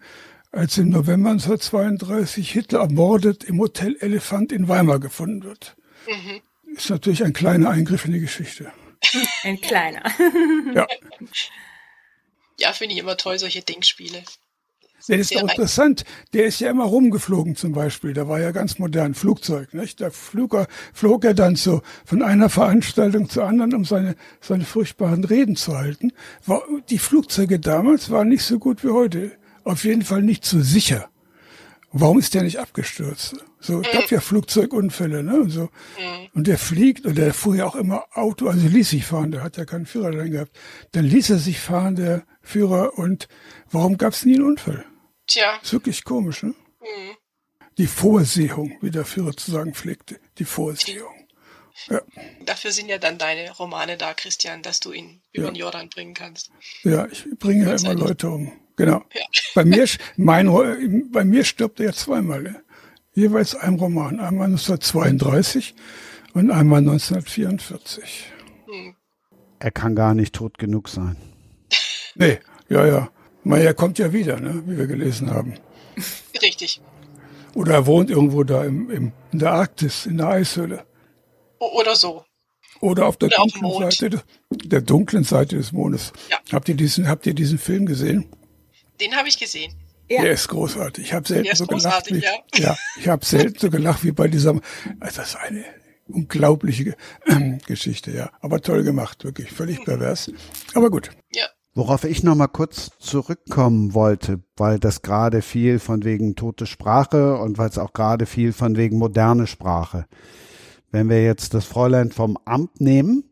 als im November 1932 Hitler ermordet im Hotel Elefant in Weimar gefunden wird. Mhm. Ist natürlich ein kleiner Eingriff in die Geschichte. Ein kleiner. ja. Ja, finde ich immer toll, solche Denkspiele. Der ist auch interessant. Der ist ja immer rumgeflogen zum Beispiel. Da war ja ganz modern Flugzeug. Nicht? Da flog er, flog er dann so von einer Veranstaltung zur anderen, um seine, seine furchtbaren Reden zu halten. Die Flugzeuge damals waren nicht so gut wie heute. Auf jeden Fall nicht so sicher. Warum ist der nicht abgestürzt? So, es gab ja Flugzeugunfälle, ne? Und so. Mhm. Und der fliegt und der fuhr ja auch immer Auto, also ließ sich fahren, der hat ja keinen Führerschein gehabt. Dann ließ er sich fahren, der Führer, und warum gab es nie einen Unfall? Tja. Ist wirklich komisch, ne? Mhm. Die Vorsehung, wie der Führer zu sagen pflegte. Die Vorsehung. Ja. Dafür sind ja dann deine Romane da, Christian, dass du ihn über ja. den Jordan bringen kannst. Ja, ich bringe ja immer Leute um. Genau. Ja. Bei mir, mein, bei mir stirbt er ja zweimal. Ne? Jeweils ein Roman. Einmal 1932 und einmal 1944. Hm. Er kann gar nicht tot genug sein. Nee, ja, ja. Meier kommt ja wieder, ne, wie wir gelesen haben. Richtig. Oder er wohnt irgendwo da im, im, in der Arktis, in der Eishöhle. Oder so. Oder auf der Oder dunklen auf Seite, der dunklen Seite des Mondes. Ja. Habt ihr diesen, habt ihr diesen Film gesehen? Den habe ich gesehen. Ja. Der ist großartig. Ich habe selten so gelacht wie, ja. ja, ich habe selten so gelacht wie bei dieser. Also das ist eine unglaubliche äh, Geschichte, ja. Aber toll gemacht, wirklich völlig pervers. Aber gut. Ja. Worauf ich noch mal kurz zurückkommen wollte, weil das gerade viel von wegen tote Sprache und weil es auch gerade viel von wegen moderne Sprache. Wenn wir jetzt das Fräulein vom Amt nehmen,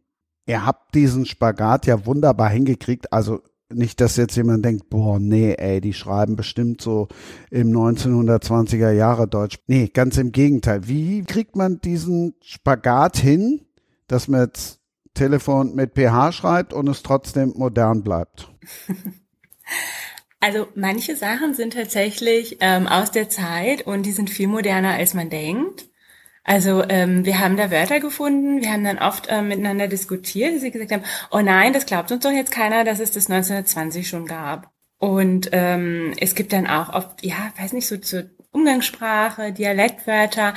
ihr habt diesen Spagat ja wunderbar hingekriegt. Also nicht, dass jetzt jemand denkt, boah, nee, ey, die schreiben bestimmt so im 1920er Jahre Deutsch. Nee, ganz im Gegenteil. Wie kriegt man diesen Spagat hin, dass man jetzt Telefon mit PH schreibt und es trotzdem modern bleibt? Also manche Sachen sind tatsächlich ähm, aus der Zeit und die sind viel moderner, als man denkt. Also ähm, wir haben da Wörter gefunden, wir haben dann oft ähm, miteinander diskutiert, dass sie gesagt haben, oh nein, das glaubt uns doch jetzt keiner, dass es das 1920 schon gab. Und ähm, es gibt dann auch oft, ja, weiß nicht, so zur Umgangssprache, Dialektwörter,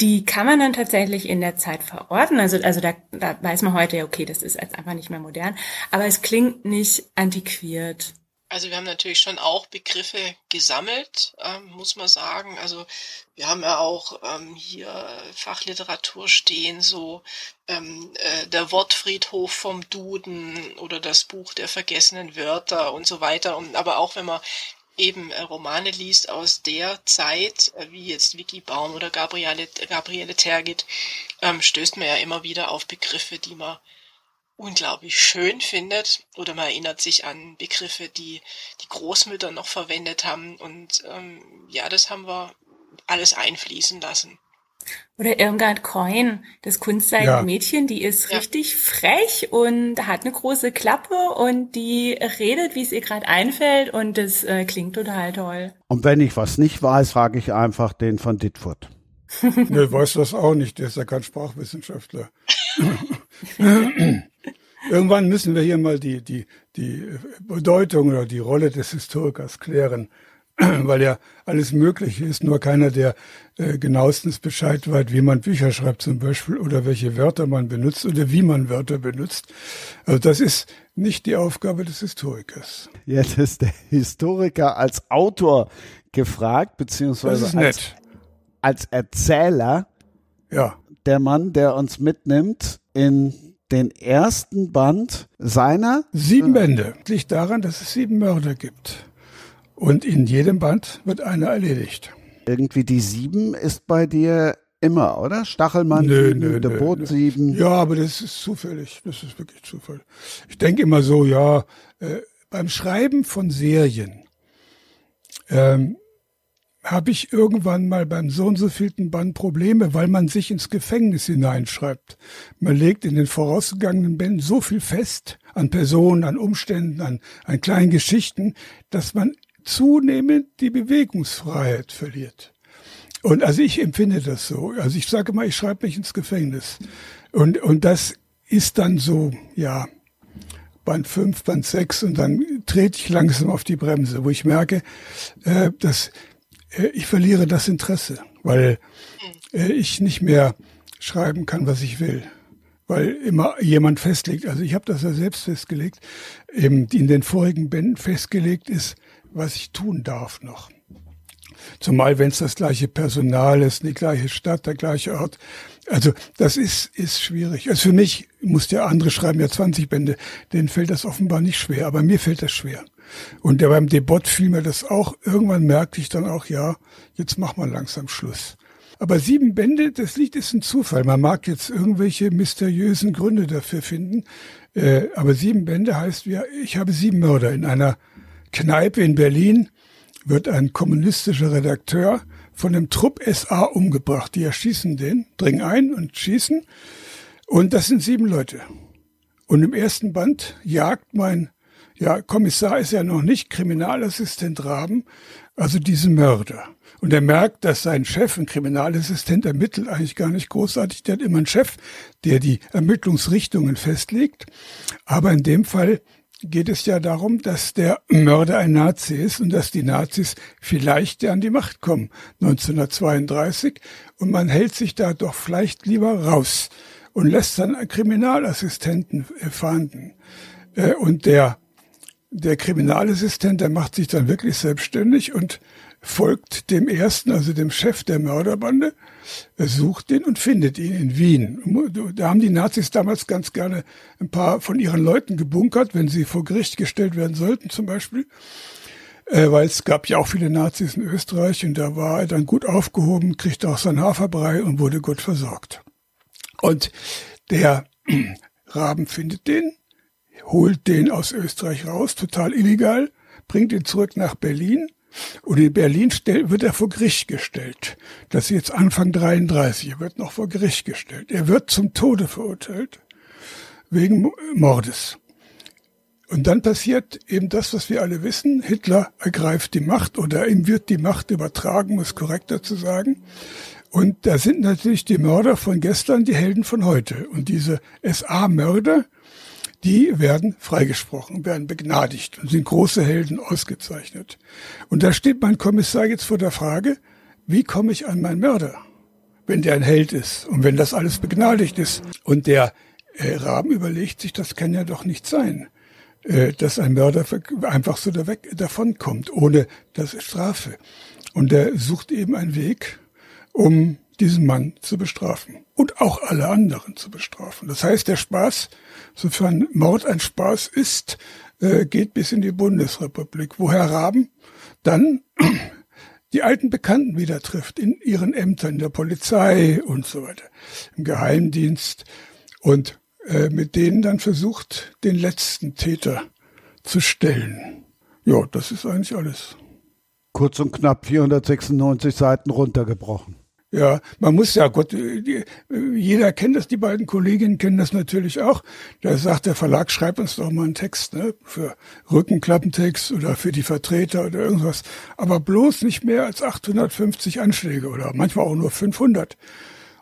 die kann man dann tatsächlich in der Zeit verorten. Also, also da, da weiß man heute, okay, das ist jetzt einfach nicht mehr modern. Aber es klingt nicht antiquiert. Also wir haben natürlich schon auch Begriffe gesammelt, ähm, muss man sagen. Also wir haben ja auch ähm, hier Fachliteratur stehen, so ähm, äh, der Wortfriedhof vom Duden oder das Buch der vergessenen Wörter und so weiter. Und aber auch wenn man eben äh, Romane liest aus der Zeit, äh, wie jetzt Vicky Baum oder Gabriele, Gabriele Tergit, ähm, stößt man ja immer wieder auf Begriffe, die man unglaublich schön findet. Oder man erinnert sich an Begriffe, die die Großmütter noch verwendet haben. Und ähm, ja, das haben wir alles einfließen lassen. Oder Irmgard Coin, das Kunstseitenmädchen, ja. die ist ja. richtig frech und hat eine große Klappe und die redet, wie es ihr gerade einfällt und das äh, klingt total toll. Und wenn ich was nicht weiß, frage ich einfach den von Ditfurt. ne, weiß das auch nicht, der ist ja kein Sprachwissenschaftler. Irgendwann müssen wir hier mal die, die, die Bedeutung oder die Rolle des Historikers klären. weil ja alles möglich ist, nur keiner, der äh, genauestens Bescheid weiß, wie man Bücher schreibt zum Beispiel oder welche Wörter man benutzt oder wie man Wörter benutzt. Also das ist nicht die Aufgabe des Historikers. Jetzt ist der Historiker als Autor gefragt, beziehungsweise als, als Erzähler. Ja. Der Mann, der uns mitnimmt in den ersten Band seiner. Sieben Bände. Liegt daran, dass es sieben Mörder gibt. Und in jedem Band wird einer erledigt. Irgendwie die sieben ist bei dir immer, oder? Stachelmann nö, sieben, nö, der Boot nö. sieben. Ja, aber das ist zufällig. Das ist wirklich Zufall. Ich denke immer so, ja, äh, beim Schreiben von Serien ähm, habe ich irgendwann mal beim so und so vielten Band Probleme, weil man sich ins Gefängnis hineinschreibt. Man legt in den vorausgegangenen Bänden so viel fest an Personen, an Umständen, an, an kleinen Geschichten, dass man zunehmend die Bewegungsfreiheit verliert. Und also ich empfinde das so. Also ich sage mal, ich schreibe mich ins Gefängnis. Und, und das ist dann so, ja, Band 5, Band 6 und dann trete ich langsam auf die Bremse, wo ich merke, äh, dass äh, ich verliere das Interesse, weil äh, ich nicht mehr schreiben kann, was ich will weil immer jemand festlegt. Also ich habe das ja selbst festgelegt, eben in den vorigen Bänden festgelegt ist, was ich tun darf noch. Zumal wenn es das gleiche Personal ist, die gleiche Stadt, der gleiche Ort. Also das ist, ist schwierig. Also für mich muss der andere schreiben ja 20 Bände, denen fällt das offenbar nicht schwer, aber mir fällt das schwer. Und der beim Debot fiel mir das auch. Irgendwann merkte ich dann auch, ja, jetzt mach mal langsam Schluss. Aber sieben Bände, das Lied ist ein Zufall. Man mag jetzt irgendwelche mysteriösen Gründe dafür finden. Äh, aber sieben Bände heißt, ja, ich habe sieben Mörder in einer Kneipe in Berlin wird ein kommunistischer Redakteur von dem Trupp SA umgebracht. Die erschießen den, dringen ein und schießen. Und das sind sieben Leute. Und im ersten Band jagt mein, ja, Kommissar ist ja noch nicht Kriminalassistent Raben, also diesen Mörder. Und er merkt, dass sein Chef, ein Kriminalassistent, ermittelt eigentlich gar nicht großartig. Der hat immer einen Chef, der die Ermittlungsrichtungen festlegt. Aber in dem Fall geht es ja darum, dass der Mörder ein Nazi ist und dass die Nazis vielleicht an die Macht kommen 1932 und man hält sich da doch vielleicht lieber raus und lässt dann Kriminalassistenten äh, fahnden. Äh, und der, der Kriminalassistent, der macht sich dann wirklich selbstständig und folgt dem ersten, also dem Chef der Mörderbande, er sucht ihn und findet ihn in Wien. Da haben die Nazis damals ganz gerne ein paar von ihren Leuten gebunkert, wenn sie vor Gericht gestellt werden sollten zum Beispiel. Äh, weil es gab ja auch viele Nazis in Österreich und da war er dann gut aufgehoben, kriegte auch sein Haferbrei und wurde gut versorgt. Und der Raben findet den, holt den aus Österreich raus, total illegal, bringt ihn zurück nach Berlin und in Berlin wird er vor Gericht gestellt. Das ist jetzt Anfang 33. Er wird noch vor Gericht gestellt. Er wird zum Tode verurteilt. Wegen Mordes. Und dann passiert eben das, was wir alle wissen. Hitler ergreift die Macht oder ihm wird die Macht übertragen, muss korrekter zu sagen. Und da sind natürlich die Mörder von gestern die Helden von heute. Und diese SA-Mörder, die werden freigesprochen, werden begnadigt und sind große Helden ausgezeichnet. Und da steht mein Kommissar jetzt vor der Frage, wie komme ich an meinen Mörder, wenn der ein Held ist und wenn das alles begnadigt ist. Und der äh, Raben überlegt sich, das kann ja doch nicht sein, äh, dass ein Mörder einfach so da weg, davonkommt, ohne das Strafe. Und er sucht eben einen Weg, um diesen Mann zu bestrafen und auch alle anderen zu bestrafen. Das heißt, der Spaß, sofern Mord ein Spaß ist, äh, geht bis in die Bundesrepublik, wo Herr Raben dann die alten Bekannten wieder trifft in ihren Ämtern, der Polizei und so weiter, im Geheimdienst. Und äh, mit denen dann versucht, den letzten Täter zu stellen. Ja, das ist eigentlich alles. Kurz und knapp 496 Seiten runtergebrochen. Ja, man muss ja, Gott, jeder kennt das, die beiden Kolleginnen kennen das natürlich auch. Da sagt der Verlag, schreib uns doch mal einen Text, ne, für Rückenklappentext oder für die Vertreter oder irgendwas. Aber bloß nicht mehr als 850 Anschläge oder manchmal auch nur 500.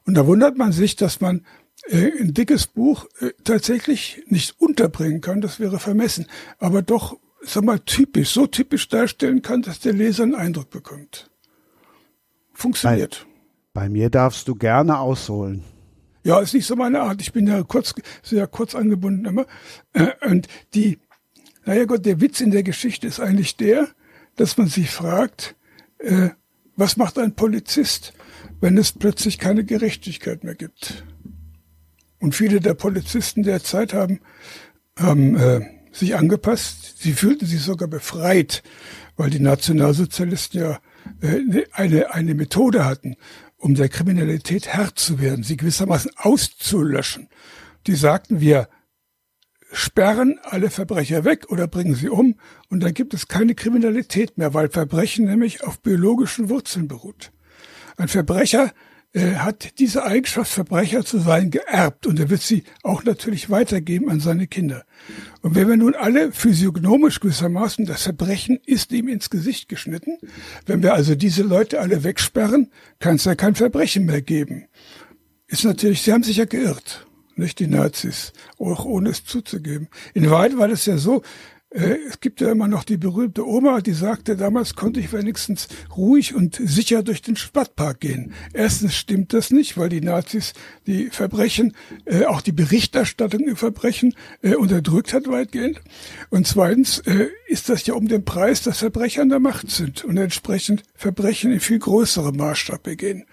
Und da wundert man sich, dass man äh, ein dickes Buch äh, tatsächlich nicht unterbringen kann, das wäre vermessen, aber doch, sag mal, typisch, so typisch darstellen kann, dass der Leser einen Eindruck bekommt. Funktioniert. Bei, mir darfst du gerne ausholen. Ja, ist nicht so meine Art. Ich bin ja kurz, sehr kurz angebunden immer. Äh, und die, naja Gott, der Witz in der Geschichte ist eigentlich der, dass man sich fragt, äh, was macht ein Polizist, wenn es plötzlich keine Gerechtigkeit mehr gibt? Und viele der Polizisten der Zeit haben, haben äh, sich angepasst. Sie fühlten sich sogar befreit, weil die Nationalsozialisten ja äh, eine, eine Methode hatten, um der Kriminalität Herr zu werden, sie gewissermaßen auszulöschen. Die sagten, wir sperren alle Verbrecher weg oder bringen sie um und dann gibt es keine Kriminalität mehr, weil Verbrechen nämlich auf biologischen Wurzeln beruht. Ein Verbrecher hat diese Eigenschaft, Verbrecher zu sein, geerbt und er wird sie auch natürlich weitergeben an seine Kinder. Und wenn wir nun alle physiognomisch gewissermaßen, das Verbrechen ist ihm ins Gesicht geschnitten, wenn wir also diese Leute alle wegsperren, kann es ja kein Verbrechen mehr geben. Ist natürlich, sie haben sich ja geirrt, nicht die Nazis, auch ohne es zuzugeben. In Wahrheit war das ja so, äh, es gibt ja immer noch die berühmte Oma, die sagte, damals konnte ich wenigstens ruhig und sicher durch den Stadtpark gehen. Erstens stimmt das nicht, weil die Nazis die Verbrechen, äh, auch die Berichterstattung über Verbrechen äh, unterdrückt hat weitgehend. Und zweitens äh, ist das ja um den Preis, dass Verbrecher an der Macht sind und entsprechend Verbrechen in viel größerem Maßstab begehen.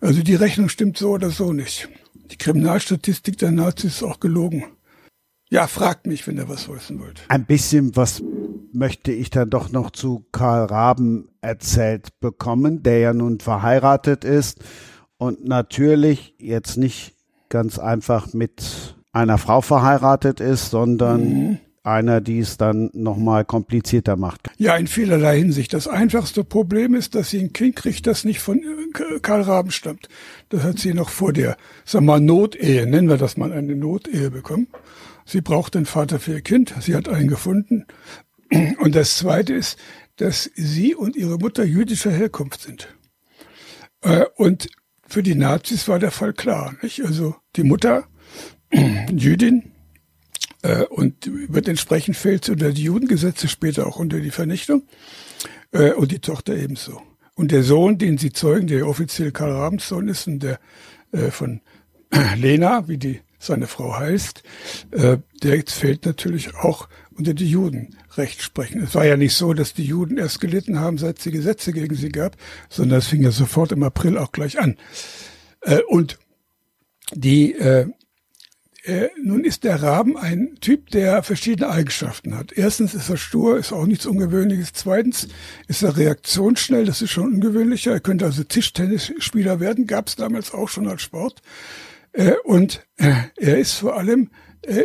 Also die Rechnung stimmt so oder so nicht. Die Kriminalstatistik der Nazis ist auch gelogen. Ja, fragt mich, wenn ihr was wissen wollt. Ein bisschen was möchte ich dann doch noch zu Karl Raben erzählt bekommen, der ja nun verheiratet ist und natürlich jetzt nicht ganz einfach mit einer Frau verheiratet ist, sondern mhm. einer, die es dann nochmal komplizierter macht. Ja, in vielerlei Hinsicht. Das einfachste Problem ist, dass sie ein Kind kriegt, das nicht von äh, Karl Raben stammt. Das hat sie noch vor der, sag mal, Notehe, nennen wir das mal eine Notehe bekommen. Sie braucht einen Vater für ihr Kind. Sie hat einen gefunden. Und das Zweite ist, dass sie und ihre Mutter jüdischer Herkunft sind. Äh, und für die Nazis war der Fall klar. Nicht? Also die Mutter, Jüdin, äh, und wird entsprechend fällt unter die Judengesetze, später auch unter die Vernichtung. Äh, und die Tochter ebenso. Und der Sohn, den sie zeugen, der offiziell Karl Rabens Sohn ist und der von Lena, wie die seine Frau heißt, äh, der fällt natürlich auch unter die Juden Recht sprechen. Es war ja nicht so, dass die Juden erst gelitten haben, seit es die Gesetze gegen sie gab, sondern es fing ja sofort im April auch gleich an. Äh, und die äh, äh, nun ist der Raben ein Typ, der verschiedene Eigenschaften hat. Erstens ist er stur, ist auch nichts Ungewöhnliches. Zweitens ist er reaktionsschnell, das ist schon ungewöhnlicher. Er könnte also Tischtennisspieler werden, gab es damals auch schon als Sport. Äh, und äh, er ist vor allem äh,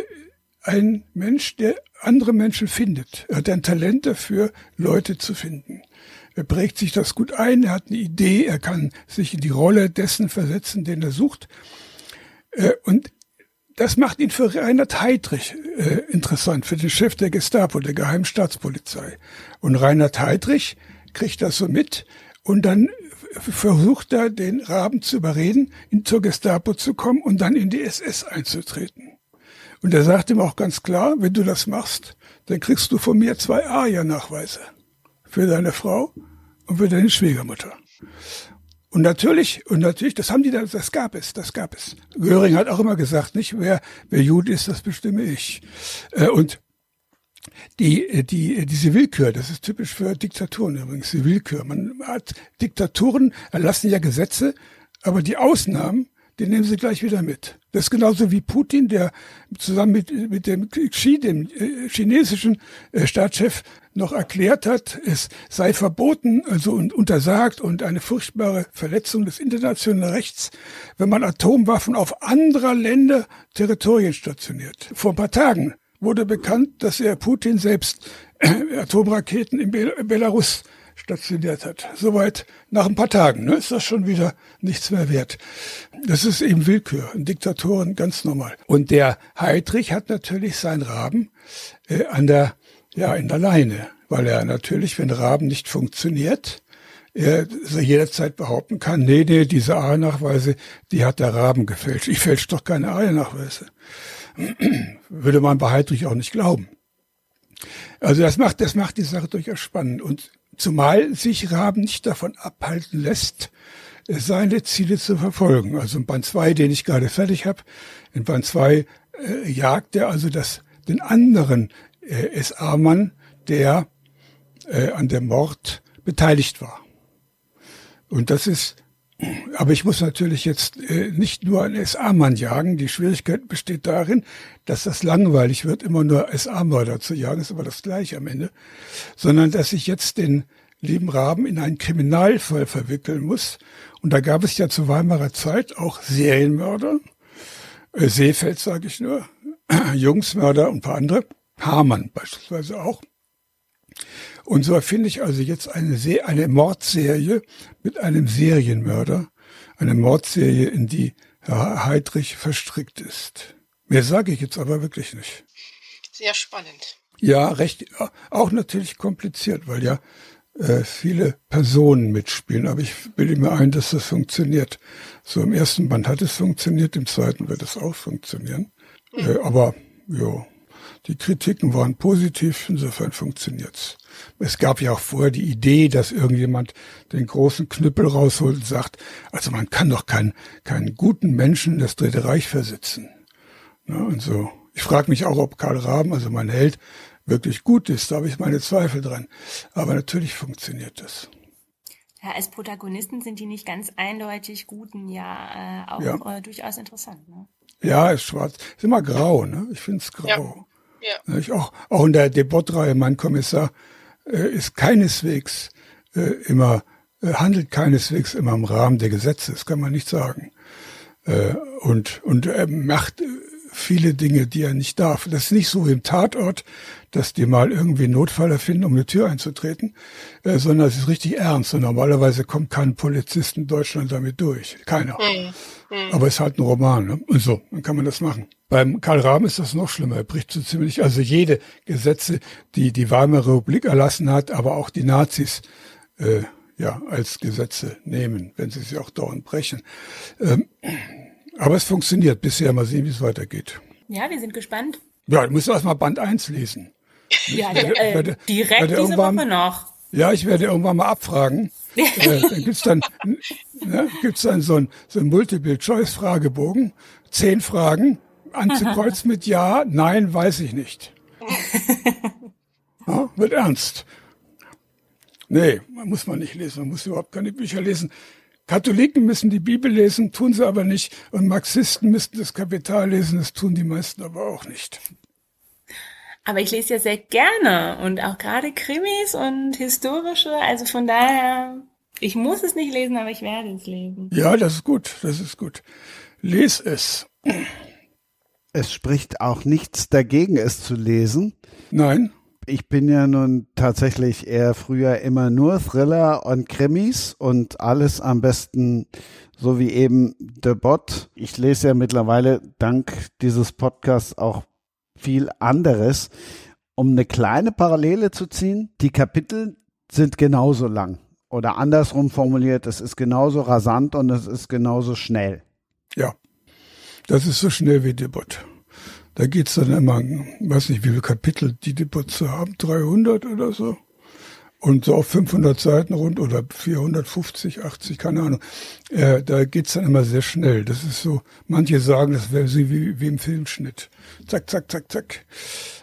ein Mensch, der andere Menschen findet. Er hat ein Talent dafür, Leute zu finden. Er prägt sich das gut ein, er hat eine Idee, er kann sich in die Rolle dessen versetzen, den er sucht. Und das macht ihn für Reinhard Heydrich interessant, für den Chef der Gestapo, der Geheimstaatspolizei. Und Reinhard Heydrich kriegt das so mit und dann versucht er, den Raben zu überreden, in zur Gestapo zu kommen und dann in die SS einzutreten. Und er sagt ihm auch ganz klar, wenn du das machst, dann kriegst du von mir zwei ARIA-Nachweise. Für deine Frau und für deine Schwiegermutter. Und natürlich, und natürlich, das haben die da, das gab es, das gab es. Göring hat auch immer gesagt, nicht, wer, wer Jude ist, das bestimme ich. Äh, und die, die, diese Willkür, das ist typisch für Diktaturen übrigens, die Willkür. Man hat Diktaturen erlassen ja Gesetze, aber die Ausnahmen, den nehmen sie gleich wieder mit. Das ist genauso wie Putin, der zusammen mit, mit dem Xi, dem äh, chinesischen äh, Staatschef, noch erklärt hat, es sei verboten, also und untersagt und eine furchtbare Verletzung des internationalen Rechts, wenn man Atomwaffen auf anderer Länder Territorien stationiert. Vor ein paar Tagen wurde bekannt, dass er Putin selbst äh, Atomraketen in Belarus stationiert hat. Soweit nach ein paar Tagen ne, ist das schon wieder nichts mehr wert. Das ist eben Willkür, Diktatoren ganz normal. Und der Heidrich hat natürlich seinen Raben äh, an der, ja, in der Leine, weil er natürlich, wenn Raben nicht funktioniert, er jederzeit behaupten kann, nee, nee, diese A-Nachweise, die hat der Raben gefälscht. Ich fälsche doch keine A-Nachweise. Würde man bei Heidrich auch nicht glauben. Also das macht, das macht die Sache durchaus spannend. Und Zumal sich Raben nicht davon abhalten lässt, seine Ziele zu verfolgen. Also in Band 2, den ich gerade fertig habe, in Band 2 äh, jagt er also das, den anderen äh, SA-Mann, der äh, an dem Mord beteiligt war. Und das ist, aber ich muss natürlich jetzt äh, nicht nur einen SA-Mann jagen. Die Schwierigkeit besteht darin, dass das langweilig wird, immer nur SA-Mörder zu jagen, ist aber das gleiche am Ende, sondern dass ich jetzt den lieben Raben in einen Kriminalfall verwickeln muss. Und da gab es ja zu Weimarer Zeit auch Serienmörder, äh, Seefeld sage ich nur, Jungsmörder und paar andere, Hamann beispielsweise auch. Und so finde ich also jetzt eine, Se eine Mordserie mit einem Serienmörder, eine Mordserie, in die Herr Heidrich verstrickt ist. Mehr sage ich jetzt aber wirklich nicht. Sehr spannend. Ja, recht, auch natürlich kompliziert, weil ja äh, viele Personen mitspielen. Aber ich bilde mir ein, dass das funktioniert. So im ersten Band hat es funktioniert, im zweiten wird es auch funktionieren. Mhm. Äh, aber ja, die Kritiken waren positiv, insofern funktioniert's. Es gab ja auch vorher die Idee, dass irgendjemand den großen Knüppel rausholt und sagt, also man kann doch keinen, keinen guten Menschen in das Dritte Reich versitzen. Ja, und so. Ich frage mich auch, ob Karl Raben, also mein Held, wirklich gut ist. Da habe ich meine Zweifel dran. Aber natürlich funktioniert das. Ja, als Protagonisten sind die nicht ganz eindeutig guten ja äh, auch ja. Äh, durchaus interessant. Ne? Ja, ist schwarz. Ist immer grau, ne? Ich finde es grau. Ja. ja. Ich auch, auch in der Debattreihe, mein Kommissar, äh, ist keineswegs äh, immer, äh, handelt keineswegs immer im Rahmen der Gesetze, das kann man nicht sagen. Äh, und, und macht äh, viele Dinge, die er nicht darf. Das ist nicht so wie im Tatort, dass die mal irgendwie einen Notfall erfinden, um eine Tür einzutreten, äh, sondern es ist richtig ernst. Und normalerweise kommt kein Polizist in Deutschland damit durch. Keiner. Mhm. Mhm. Aber es ist halt ein Roman. Ne? Und so, dann kann man das machen. Beim Karl Rahm ist das noch schlimmer. Er bricht so ziemlich, also jede Gesetze, die die Weimarer Republik erlassen hat, aber auch die Nazis, äh, ja, als Gesetze nehmen, wenn sie sie auch dauernd brechen. Ähm, aber es funktioniert bisher. Mal sehen, wie es weitergeht. Ja, wir sind gespannt. Ja, du musst erst mal Band 1 lesen. Ja, äh, werde, direkt werde diese Woche noch. Ja, ich werde irgendwann mal abfragen. äh, dann gibt's dann, ne, gibt's dann so ein, so ein Multiple-Choice-Fragebogen. Zehn Fragen, anzukreuzen mit Ja, Nein, weiß ich nicht. Ja, wird ernst. Nee, man muss man nicht lesen, man muss überhaupt keine Bücher lesen. Katholiken müssen die Bibel lesen, tun sie aber nicht. Und Marxisten müssten das Kapital lesen, das tun die meisten aber auch nicht. Aber ich lese ja sehr gerne und auch gerade Krimis und historische. Also von daher, ich muss es nicht lesen, aber ich werde es lesen. Ja, das ist gut, das ist gut. Les es. Es spricht auch nichts dagegen, es zu lesen. Nein ich bin ja nun tatsächlich eher früher immer nur Thriller und Krimis und alles am besten so wie eben The Bot. Ich lese ja mittlerweile dank dieses Podcasts auch viel anderes. Um eine kleine Parallele zu ziehen, die Kapitel sind genauso lang. Oder andersrum formuliert, es ist genauso rasant und es ist genauso schnell. Ja, das ist so schnell wie The Bot. Da geht's dann immer, weiß nicht, wie viele Kapitel die Depots haben, 300 oder so. Und so auf 500 Seiten rund oder 450, 80, keine Ahnung, äh, da geht's dann immer sehr schnell. Das ist so, manche sagen, das wäre wie, wie im Filmschnitt. Zack, zack, zack, zack.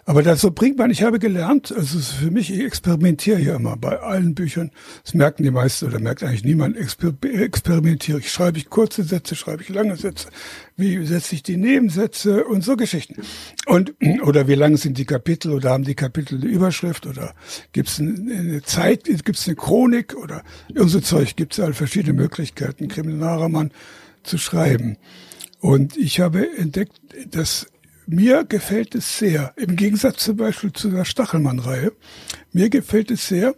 Aber das so bringt man, ich habe gelernt, also für mich, ich experimentiere ja immer bei allen Büchern. Das merken die meisten oder merkt eigentlich niemand, exper experimentiere ich. Schreibe ich kurze Sätze, schreibe ich lange Sätze, wie setze ich die Nebensätze und so Geschichten. Und, oder wie lang sind die Kapitel oder haben die Kapitel eine Überschrift oder gibt es eine Zeit, gibt es eine Chronik oder unser Zeug, gibt es halt verschiedene Möglichkeiten, Kriminalroman zu schreiben. Und ich habe entdeckt, dass mir gefällt es sehr, im Gegensatz zum Beispiel zu der Stachelmann-Reihe, mir gefällt es sehr,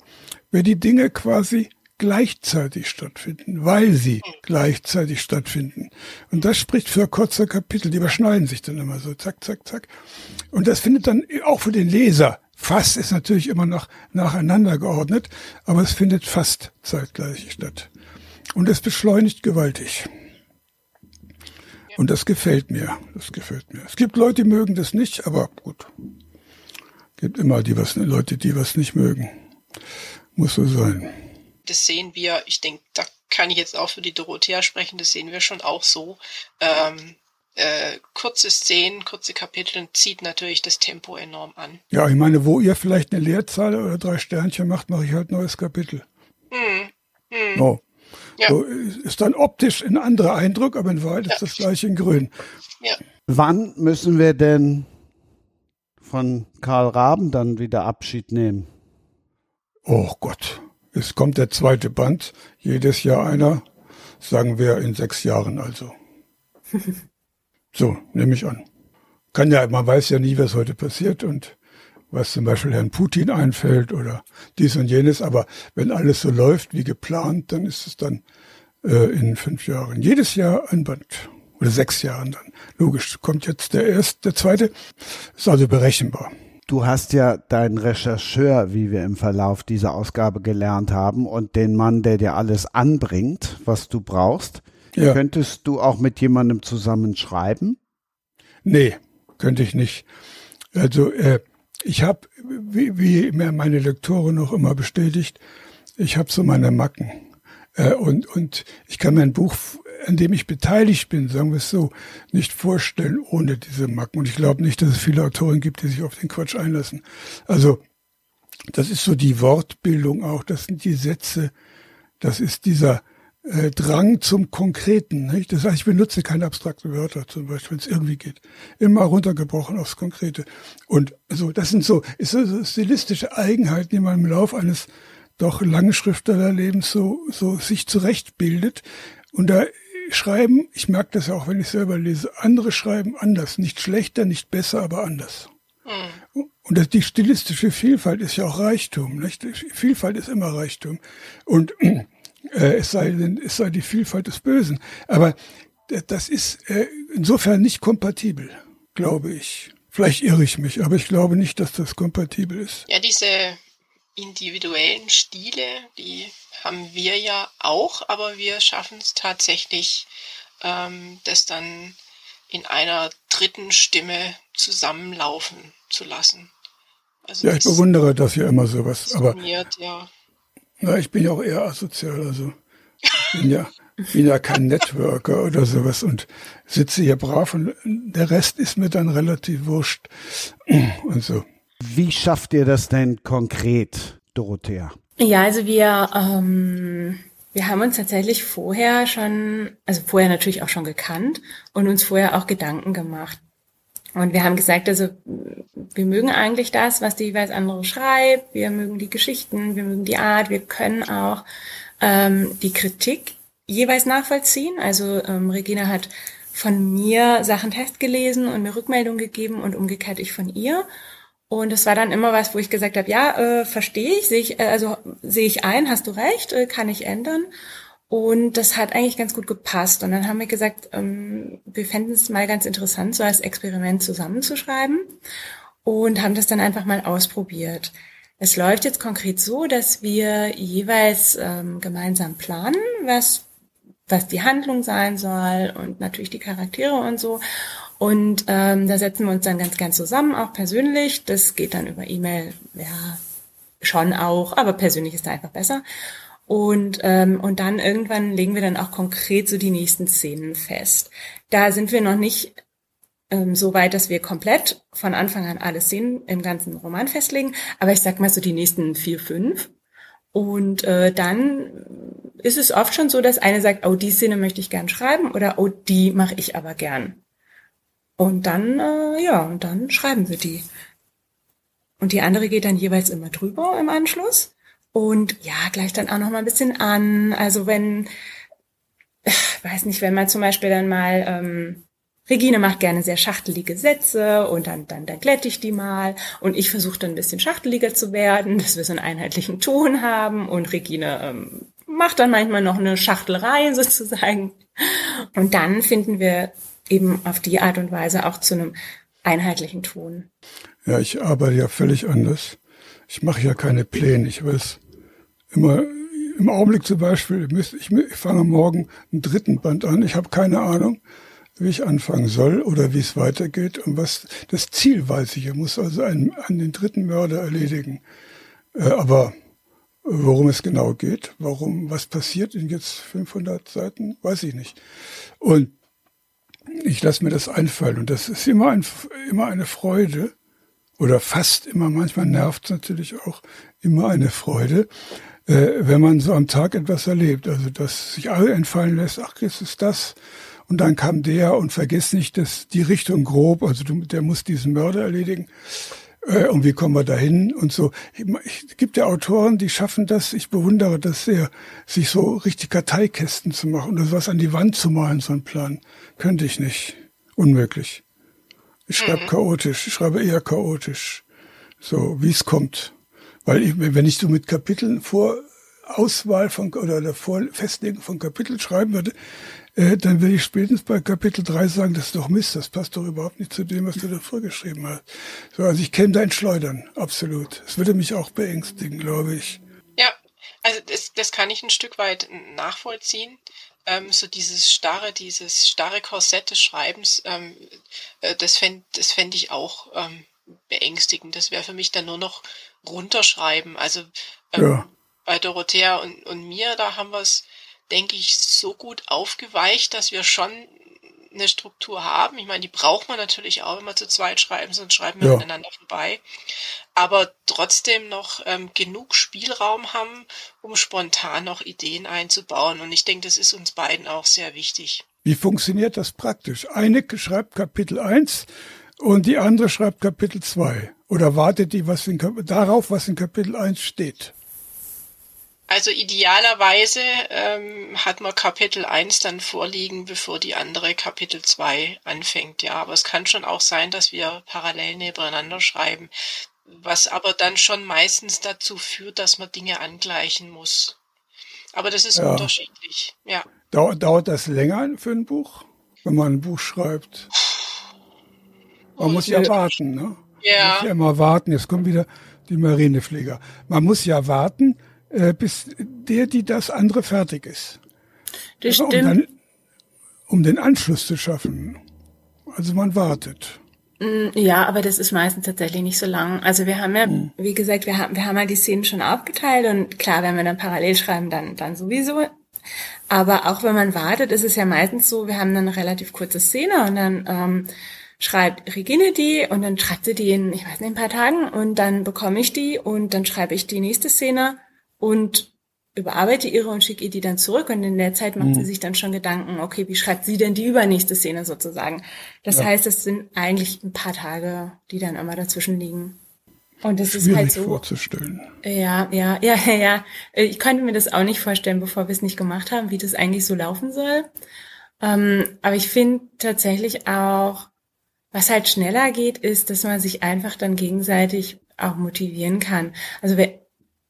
wenn die Dinge quasi gleichzeitig stattfinden, weil sie gleichzeitig stattfinden. Und das spricht für kurze Kapitel, die überschneiden sich dann immer so, zack, zack, zack. Und das findet dann auch für den Leser, fast ist natürlich immer noch nacheinander geordnet, aber es findet fast zeitgleich statt. Und es beschleunigt gewaltig. Und das gefällt mir. Das gefällt mir. Es gibt Leute, die mögen das nicht, aber gut. Es gibt immer die was, Leute, die was nicht mögen. Muss so sein. Das sehen wir, ich denke, da kann ich jetzt auch für die Dorothea sprechen, das sehen wir schon auch so. Ähm, äh, kurze Szenen, kurze Kapitel zieht natürlich das Tempo enorm an. Ja, ich meine, wo ihr vielleicht eine Leerzahl oder drei Sternchen macht, mache ich halt neues Kapitel. Hm. Hm. Oh. Ja. So ist dann optisch ein anderer Eindruck, aber in Wahrheit ja. ist das gleiche in Grün. Ja. Wann müssen wir denn von Karl Raben dann wieder Abschied nehmen? Oh Gott, es kommt der zweite Band, jedes Jahr einer, sagen wir in sechs Jahren also. so, nehme ich an. Kann ja, man weiß ja nie, was heute passiert und was zum Beispiel Herrn Putin einfällt oder dies und jenes. Aber wenn alles so läuft wie geplant, dann ist es dann äh, in fünf Jahren. Jedes Jahr ein Band. Oder sechs Jahren dann. Logisch, kommt jetzt der erste, der zweite. Ist also berechenbar. Du hast ja deinen Rechercheur, wie wir im Verlauf dieser Ausgabe gelernt haben, und den Mann, der dir alles anbringt, was du brauchst. Ja. Könntest du auch mit jemandem zusammen schreiben? Nee, könnte ich nicht. Also äh, ich habe, wie, wie mir meine Lektorin noch immer bestätigt, ich habe so meine Macken. Äh, und, und ich kann mein Buch, an dem ich beteiligt bin, sagen wir es so, nicht vorstellen ohne diese Macken. Und ich glaube nicht, dass es viele Autoren gibt, die sich auf den Quatsch einlassen. Also das ist so die Wortbildung auch, das sind die Sätze, das ist dieser äh, Drang zum Konkreten. Nicht? Das heißt, ich benutze keine abstrakten Wörter, zum Beispiel, wenn es irgendwie geht. Immer runtergebrochen aufs Konkrete. Und so, das sind so, ist so stilistische Eigenheiten, die man im Laufe eines doch langen Schriftstellerlebens so, so sich zurechtbildet. Und da schreiben, ich merke das ja auch, wenn ich selber lese, andere schreiben anders. Nicht schlechter, nicht besser, aber anders. Mhm. Und das, die stilistische Vielfalt ist ja auch Reichtum. Nicht? Vielfalt ist immer Reichtum. Und äh, es, sei denn, es sei die Vielfalt des Bösen. Aber das ist äh, insofern nicht kompatibel, glaube ich. Vielleicht irre ich mich, aber ich glaube nicht, dass das kompatibel ist. Ja, diese individuellen Stile, die haben wir ja auch, aber wir schaffen es tatsächlich, ähm, das dann in einer dritten Stimme zusammenlaufen zu lassen. Also ja, ich bewundere das ja immer sowas. Aber ja. Na, ich bin ja auch eher asozial, also ich bin ja, bin ja kein Networker oder sowas und sitze hier brav und der Rest ist mir dann relativ wurscht und so. Wie schafft ihr das denn konkret, Dorothea? Ja, also wir, ähm, wir haben uns tatsächlich vorher schon, also vorher natürlich auch schon gekannt und uns vorher auch Gedanken gemacht. Und wir haben gesagt, also wir mögen eigentlich das, was die jeweils andere schreibt, wir mögen die Geschichten, wir mögen die Art, wir können auch ähm, die Kritik jeweils nachvollziehen. Also ähm, Regina hat von mir Sachen testgelesen und mir Rückmeldung gegeben und umgekehrt ich von ihr. Und es war dann immer was, wo ich gesagt habe, ja, äh, verstehe ich, sehe ich, äh, also sehe ich ein, hast du recht, äh, kann ich ändern. Und das hat eigentlich ganz gut gepasst. Und dann haben wir gesagt, ähm, wir fänden es mal ganz interessant, so als Experiment zusammenzuschreiben und haben das dann einfach mal ausprobiert. Es läuft jetzt konkret so, dass wir jeweils ähm, gemeinsam planen, was, was die Handlung sein soll und natürlich die Charaktere und so. Und ähm, da setzen wir uns dann ganz gern zusammen, auch persönlich. Das geht dann über E-Mail, ja, schon auch, aber persönlich ist da einfach besser. Und, ähm, und dann irgendwann legen wir dann auch konkret so die nächsten Szenen fest. Da sind wir noch nicht ähm, so weit, dass wir komplett von Anfang an alle Szenen im ganzen Roman festlegen. Aber ich sag mal so die nächsten vier, fünf. Und äh, dann ist es oft schon so, dass eine sagt, oh, die Szene möchte ich gern schreiben oder oh, die mache ich aber gern. Und dann, äh, ja, und dann schreiben wir die. Und die andere geht dann jeweils immer drüber im Anschluss. Und ja, gleich dann auch noch mal ein bisschen an. Also wenn, ich weiß nicht, wenn man zum Beispiel dann mal, ähm, Regine macht gerne sehr schachtelige Sätze und dann, dann, dann glätte ich die mal und ich versuche dann ein bisschen schachteliger zu werden, dass wir so einen einheitlichen Ton haben und Regine ähm, macht dann manchmal noch eine Schachtelei sozusagen. Und dann finden wir eben auf die Art und Weise auch zu einem einheitlichen Ton. Ja, ich arbeite ja völlig anders. Ich mache ja keine Pläne. Ich weiß immer, im Augenblick zum Beispiel, ich, fange morgen einen dritten Band an. Ich habe keine Ahnung, wie ich anfangen soll oder wie es weitergeht und was das Ziel weiß ich. Ich muss also einen, an den dritten Mörder erledigen. Äh, aber worum es genau geht, warum, was passiert in jetzt 500 Seiten, weiß ich nicht. Und ich lasse mir das einfallen und das ist immer, ein, immer eine Freude oder fast immer, manchmal nervt es natürlich auch, immer eine Freude, äh, wenn man so am Tag etwas erlebt. Also, dass sich alle entfallen lässt, ach, jetzt ist das. Und dann kam der und vergiss nicht, dass die Richtung grob, also du, der muss diesen Mörder erledigen. Äh, und wie kommen wir dahin und so. Es gibt ja Autoren, die schaffen das. Ich bewundere das sehr, sich so richtig Karteikästen zu machen und was an die Wand zu malen, so ein Plan. Könnte ich nicht. Unmöglich. Ich schreibe mhm. chaotisch. Ich schreibe eher chaotisch. So, wie es kommt. Weil ich, wenn ich so mit Kapiteln vor Auswahl von oder der Vor Festlegen von Kapiteln schreiben würde, äh, dann würde ich spätestens bei Kapitel 3 sagen, das ist doch Mist, das passt doch überhaupt nicht zu dem, was du da vorgeschrieben hast. So, also ich käme da in Schleudern, absolut. Es würde mich auch beängstigen, glaube ich. Ja, also das, das kann ich ein Stück weit nachvollziehen. Ähm, so dieses starre, dieses starre Korsett des Schreibens, ähm, äh, das fände das fänd ich auch ähm, beängstigend. Das wäre für mich dann nur noch runterschreiben. Also ähm, ja. bei Dorothea und, und mir, da haben wir es denke ich, so gut aufgeweicht, dass wir schon eine Struktur haben. Ich meine, die braucht man natürlich auch, wenn wir zu zweit schreiben, sonst schreiben wir ja. miteinander vorbei. Aber trotzdem noch ähm, genug Spielraum haben, um spontan noch Ideen einzubauen. Und ich denke, das ist uns beiden auch sehr wichtig. Wie funktioniert das praktisch? Eine schreibt Kapitel 1 und die andere schreibt Kapitel 2. Oder wartet die was in, darauf, was in Kapitel 1 steht? Also idealerweise ähm, hat man Kapitel 1 dann vorliegen, bevor die andere Kapitel 2 anfängt. Ja, aber es kann schon auch sein, dass wir parallel nebeneinander schreiben, was aber dann schon meistens dazu führt, dass man Dinge angleichen muss. Aber das ist ja. unterschiedlich, ja. Dauert, dauert das länger für ein Buch, wenn man ein Buch schreibt? Man muss ja warten, ne? Ja. Man muss ja immer warten. Jetzt kommt wieder die Marinepfleger. Man muss ja warten, äh, bis der, die das andere fertig ist. Das stimmt. Um, dann, um den Anschluss zu schaffen. Also man wartet. Mm, ja, aber das ist meistens tatsächlich nicht so lang. Also wir haben ja, mhm. wie gesagt, wir haben, wir haben ja die Szenen schon aufgeteilt und klar, wenn wir dann parallel schreiben, dann, dann sowieso. Aber auch wenn man wartet, ist es ja meistens so, wir haben dann eine relativ kurze Szene und dann ähm, schreibt Regine die und dann schreibt sie die in, ich weiß nicht, ein paar Tagen und dann bekomme ich die und dann schreibe ich die nächste Szene und überarbeite ihre und schicke ihr die dann zurück und in der Zeit macht mhm. sie sich dann schon Gedanken, okay, wie schreibt sie denn die übernächste Szene sozusagen? Das ja. heißt, es sind eigentlich ein paar Tage, die dann immer dazwischen liegen. Und das ist halt so. vorzustellen. Ja, ja, ja, ja, ja. Ich konnte mir das auch nicht vorstellen, bevor wir es nicht gemacht haben, wie das eigentlich so laufen soll. Ähm, aber ich finde tatsächlich auch, was halt schneller geht, ist, dass man sich einfach dann gegenseitig auch motivieren kann. Also wer,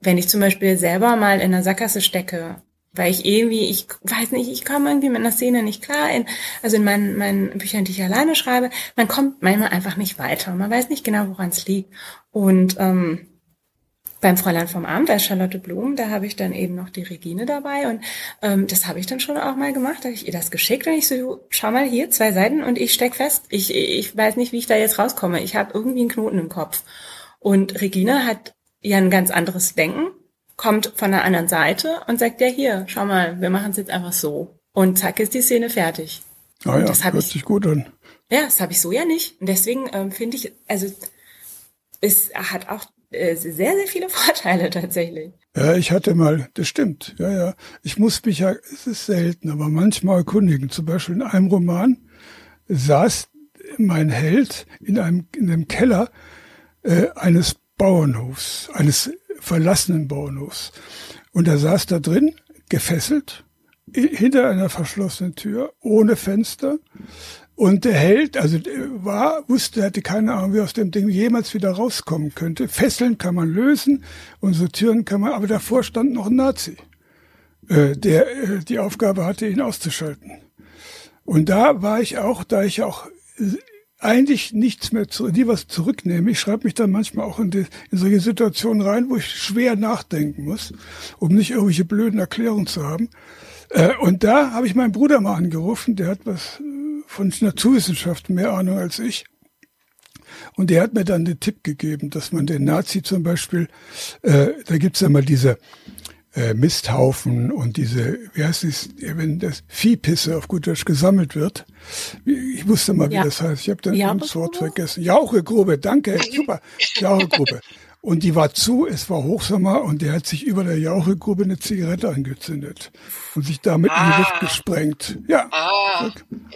wenn ich zum Beispiel selber mal in einer Sackgasse stecke, weil ich irgendwie, ich weiß nicht, ich komme irgendwie mit einer Szene nicht klar, in, also in meinen, meinen Büchern, die ich alleine schreibe, man kommt manchmal einfach nicht weiter. Man weiß nicht genau, woran es liegt. Und ähm, beim Fräulein vom Abend als Charlotte Blum, da habe ich dann eben noch die Regine dabei und ähm, das habe ich dann schon auch mal gemacht, da habe ich ihr das geschickt und ich so, schau mal hier, zwei Seiten und ich steck fest. Ich, ich weiß nicht, wie ich da jetzt rauskomme. Ich habe irgendwie einen Knoten im Kopf. Und Regine hat ja ein ganz anderes Denken, kommt von der anderen Seite und sagt, ja hier, schau mal, wir machen es jetzt einfach so. Und zack ist die Szene fertig. Ah ja, das hört ich, sich gut an. Ja, das habe ich so ja nicht. Und deswegen ähm, finde ich, also es hat auch äh, sehr, sehr viele Vorteile tatsächlich. Ja, ich hatte mal, das stimmt, ja, ja. Ich muss mich ja, es ist selten, aber manchmal erkundigen. Zum Beispiel in einem Roman saß mein Held in einem, in einem Keller äh, eines Bauernhofs, eines verlassenen Bauernhofs. Und er saß da drin, gefesselt, hinter einer verschlossenen Tür, ohne Fenster. Und der Held, also war, wusste, hatte keine Ahnung, wie aus dem Ding jemals wieder rauskommen könnte. Fesseln kann man lösen und so Türen kann man, aber davor stand noch ein Nazi, äh, der äh, die Aufgabe hatte, ihn auszuschalten. Und da war ich auch, da ich auch eigentlich nichts mehr zu, die was zurücknehme. Ich schreibe mich dann manchmal auch in, die, in solche Situationen rein, wo ich schwer nachdenken muss, um nicht irgendwelche blöden Erklärungen zu haben. Äh, und da habe ich meinen Bruder mal angerufen, der hat was von Naturwissenschaften mehr Ahnung als ich. Und der hat mir dann den Tipp gegeben, dass man den Nazi zum Beispiel, äh, da gibt's ja mal diese äh, Misthaufen und diese, wie heißt es, wenn das Viehpisse auf gut Deutsch gesammelt wird. Ich wusste mal, wie ja. das heißt. Ich habe das Wort vergessen. Jauchegrube, danke, super. Jauchegrube. Und die war zu, es war Hochsommer und der hat sich über der Jauchegrube eine Zigarette angezündet und sich damit ah. in die Luft ah. gesprengt. Ja. Ah.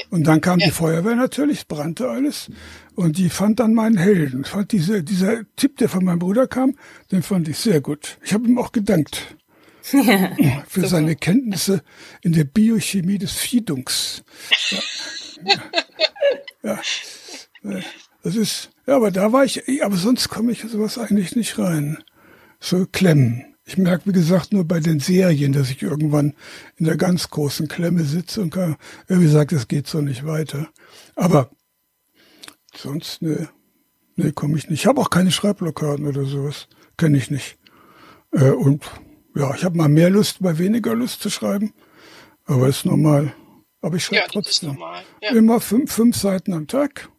Und dann kam die Feuerwehr natürlich, es brannte alles. Und die fand dann meinen Helden. Fand diese, dieser Tipp, der von meinem Bruder kam, den fand ich sehr gut. Ich habe ihm auch gedankt. Ja, für seine Kenntnisse in der Biochemie des Fiedungs. Ja. ja. ja. Das ist, ja, aber da war ich, aber sonst komme ich sowas eigentlich nicht rein. So Klemmen. Ich merke, wie gesagt, nur bei den Serien, dass ich irgendwann in der ganz großen Klemme sitze und kann, wie gesagt, es geht so nicht weiter. Aber sonst, ne, ne, komme ich nicht. Ich habe auch keine Schreibblockaden oder sowas. Kenne ich nicht. Äh, und ja, ich habe mal mehr Lust, mal weniger Lust zu schreiben. Aber ist normal. Aber ich schreibe ja, trotzdem. Ja. Immer fünf, fünf Seiten am Tag.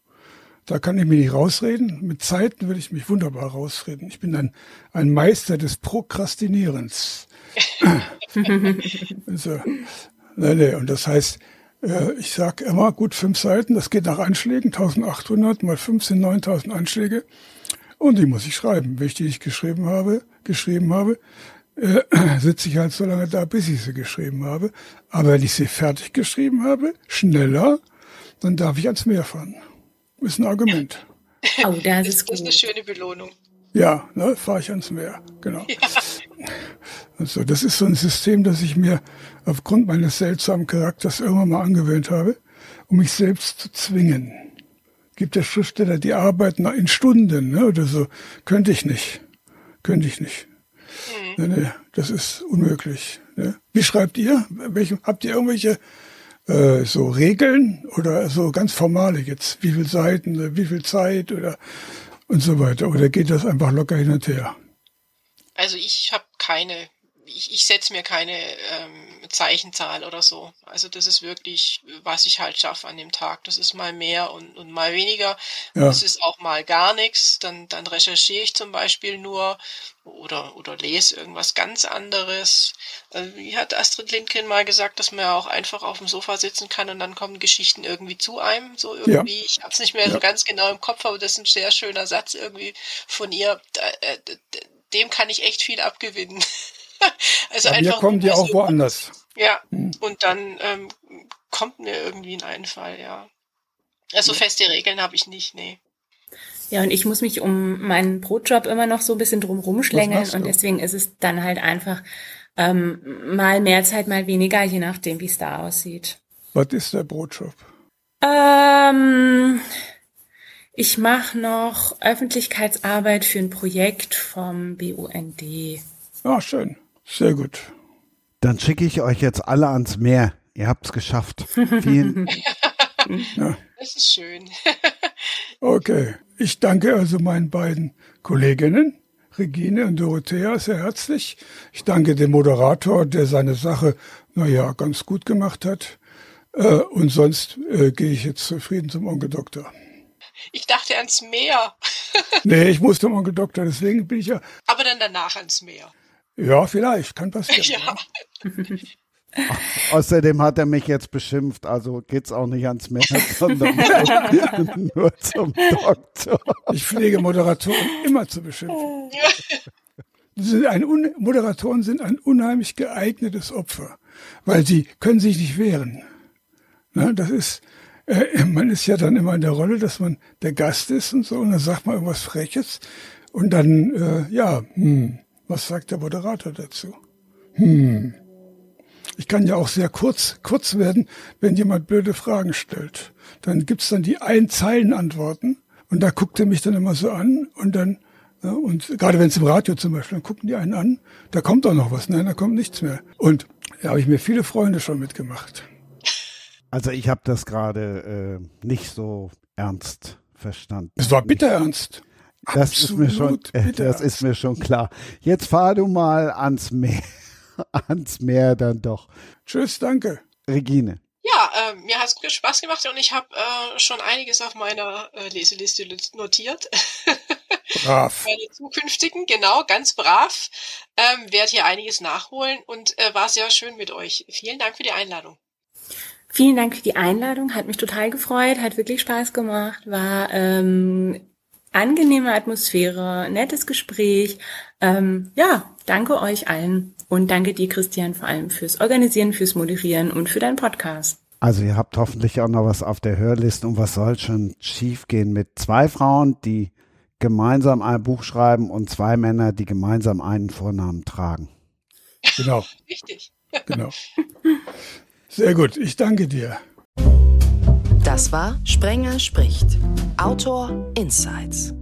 Da kann ich mich nicht rausreden. Mit Zeiten würde ich mich wunderbar rausreden. Ich bin ein, ein Meister des Prokrastinierens. also, nee, nee. Und das heißt, äh, ich sage immer, gut, fünf Seiten, das geht nach Anschlägen, 1800 mal 15, 9000 Anschläge. Und die muss ich schreiben. Wenn ich die nicht geschrieben habe, geschrieben habe, äh, sitze ich halt so lange da, bis ich sie geschrieben habe. Aber wenn ich sie fertig geschrieben habe, schneller, dann darf ich ans Meer fahren ist ein Argument. Oh, das ist, das ist eine schöne Belohnung. Ja, ne, fahre ich ans Meer, genau. Ja. Also das ist so ein System, das ich mir aufgrund meines seltsamen Charakters irgendwann mal angewöhnt habe, um mich selbst zu zwingen. Gibt der Schriftsteller, die arbeiten in Stunden ne, oder so. Könnte ich nicht. Könnte ich nicht. Mhm. Nee, nee, das ist unmöglich. Ne? Wie schreibt ihr? Welche, habt ihr irgendwelche äh, so Regeln oder so ganz formale jetzt, wie viel Seiten, wie viel Zeit oder und so weiter? Oder geht das einfach locker hin und her? Also ich habe keine, ich, ich setze mir keine ähm, Zeichenzahl oder so. Also das ist wirklich, was ich halt schaffe an dem Tag. Das ist mal mehr und, und mal weniger. Ja. Das ist auch mal gar nichts. Dann, dann recherchiere ich zum Beispiel nur oder, oder lese irgendwas ganz anderes. Wie hat Astrid Lindgren mal gesagt, dass man ja auch einfach auf dem Sofa sitzen kann und dann kommen Geschichten irgendwie zu einem, so irgendwie. Ja. Ich habe es nicht mehr ja. so ganz genau im Kopf, aber das ist ein sehr schöner Satz irgendwie von ihr. Äh, dem kann ich echt viel abgewinnen. also Bei einfach. Kommen die auch woanders. Ja, hm. und dann ähm, kommt mir irgendwie ein Einfall, ja. Also feste Regeln habe ich nicht, nee. Ja, und ich muss mich um meinen Brotjob immer noch so ein bisschen drum rumschlängeln und deswegen ist es dann halt einfach ähm, mal mehr Zeit, mal weniger, je nachdem, wie es da aussieht. Was ist der Brotjob? Ähm, ich mache noch Öffentlichkeitsarbeit für ein Projekt vom BUND. Ah, schön. Sehr gut. Dann schicke ich euch jetzt alle ans Meer. Ihr habt's geschafft. Vielen. ja. Das ist schön. okay. Ich danke also meinen beiden Kolleginnen, Regine und Dorothea, sehr herzlich. Ich danke dem Moderator, der seine Sache, naja, ganz gut gemacht hat. Äh, und sonst äh, gehe ich jetzt zufrieden zum Onkel Doktor. Ich dachte ans Meer. nee, ich muss zum Onkel Doktor, deswegen bin ich ja. Aber dann danach ans Meer. Ja, vielleicht, kann passieren. ja. Außerdem hat er mich jetzt beschimpft, also geht's auch nicht ans Meer, sondern nur zum Doktor. Ich pflege Moderatoren immer zu beschimpfen. Sind ein Moderatoren sind ein unheimlich geeignetes Opfer, weil sie können sich nicht wehren. Na, das ist, äh, man ist ja dann immer in der Rolle, dass man der Gast ist und so, und dann sagt man irgendwas Freches und dann, äh, ja, hm, was sagt der Moderator dazu? Hm. Ich kann ja auch sehr kurz, kurz werden, wenn jemand blöde Fragen stellt. Dann gibt's dann die Einzeilen-Antworten und da guckt er mich dann immer so an und dann, ja, und gerade wenn es im Radio zum Beispiel, dann gucken die einen an, da kommt auch noch was, nein, da kommt nichts mehr. Und da habe ich mir viele Freunde schon mitgemacht. Also ich habe das gerade äh, nicht so ernst verstanden. Es war bitter ernst. Das Absolut ist mir schon, äh, das ist mir schon klar. Jetzt fahr du mal ans Meer, ans Meer dann doch. Tschüss, danke. Regine. Ja, äh, mir hat es Spaß gemacht und ich habe äh, schon einiges auf meiner äh, Leseliste notiert. Brav. Meine zukünftigen, genau, ganz brav. Ähm, Werde hier einiges nachholen und äh, war sehr schön mit euch. Vielen Dank für die Einladung. Vielen Dank für die Einladung, hat mich total gefreut, hat wirklich Spaß gemacht, war ähm, angenehme Atmosphäre, nettes Gespräch. Ähm, ja, danke euch allen und danke dir, Christian, vor allem fürs Organisieren, fürs Moderieren und für deinen Podcast. Also ihr habt hoffentlich auch noch was auf der Hörliste und was soll schon schiefgehen mit zwei Frauen, die gemeinsam ein Buch schreiben und zwei Männer, die gemeinsam einen Vornamen tragen. Genau. Richtig. Genau. Sehr gut, ich danke dir. Das war Sprenger spricht. Autor Insights.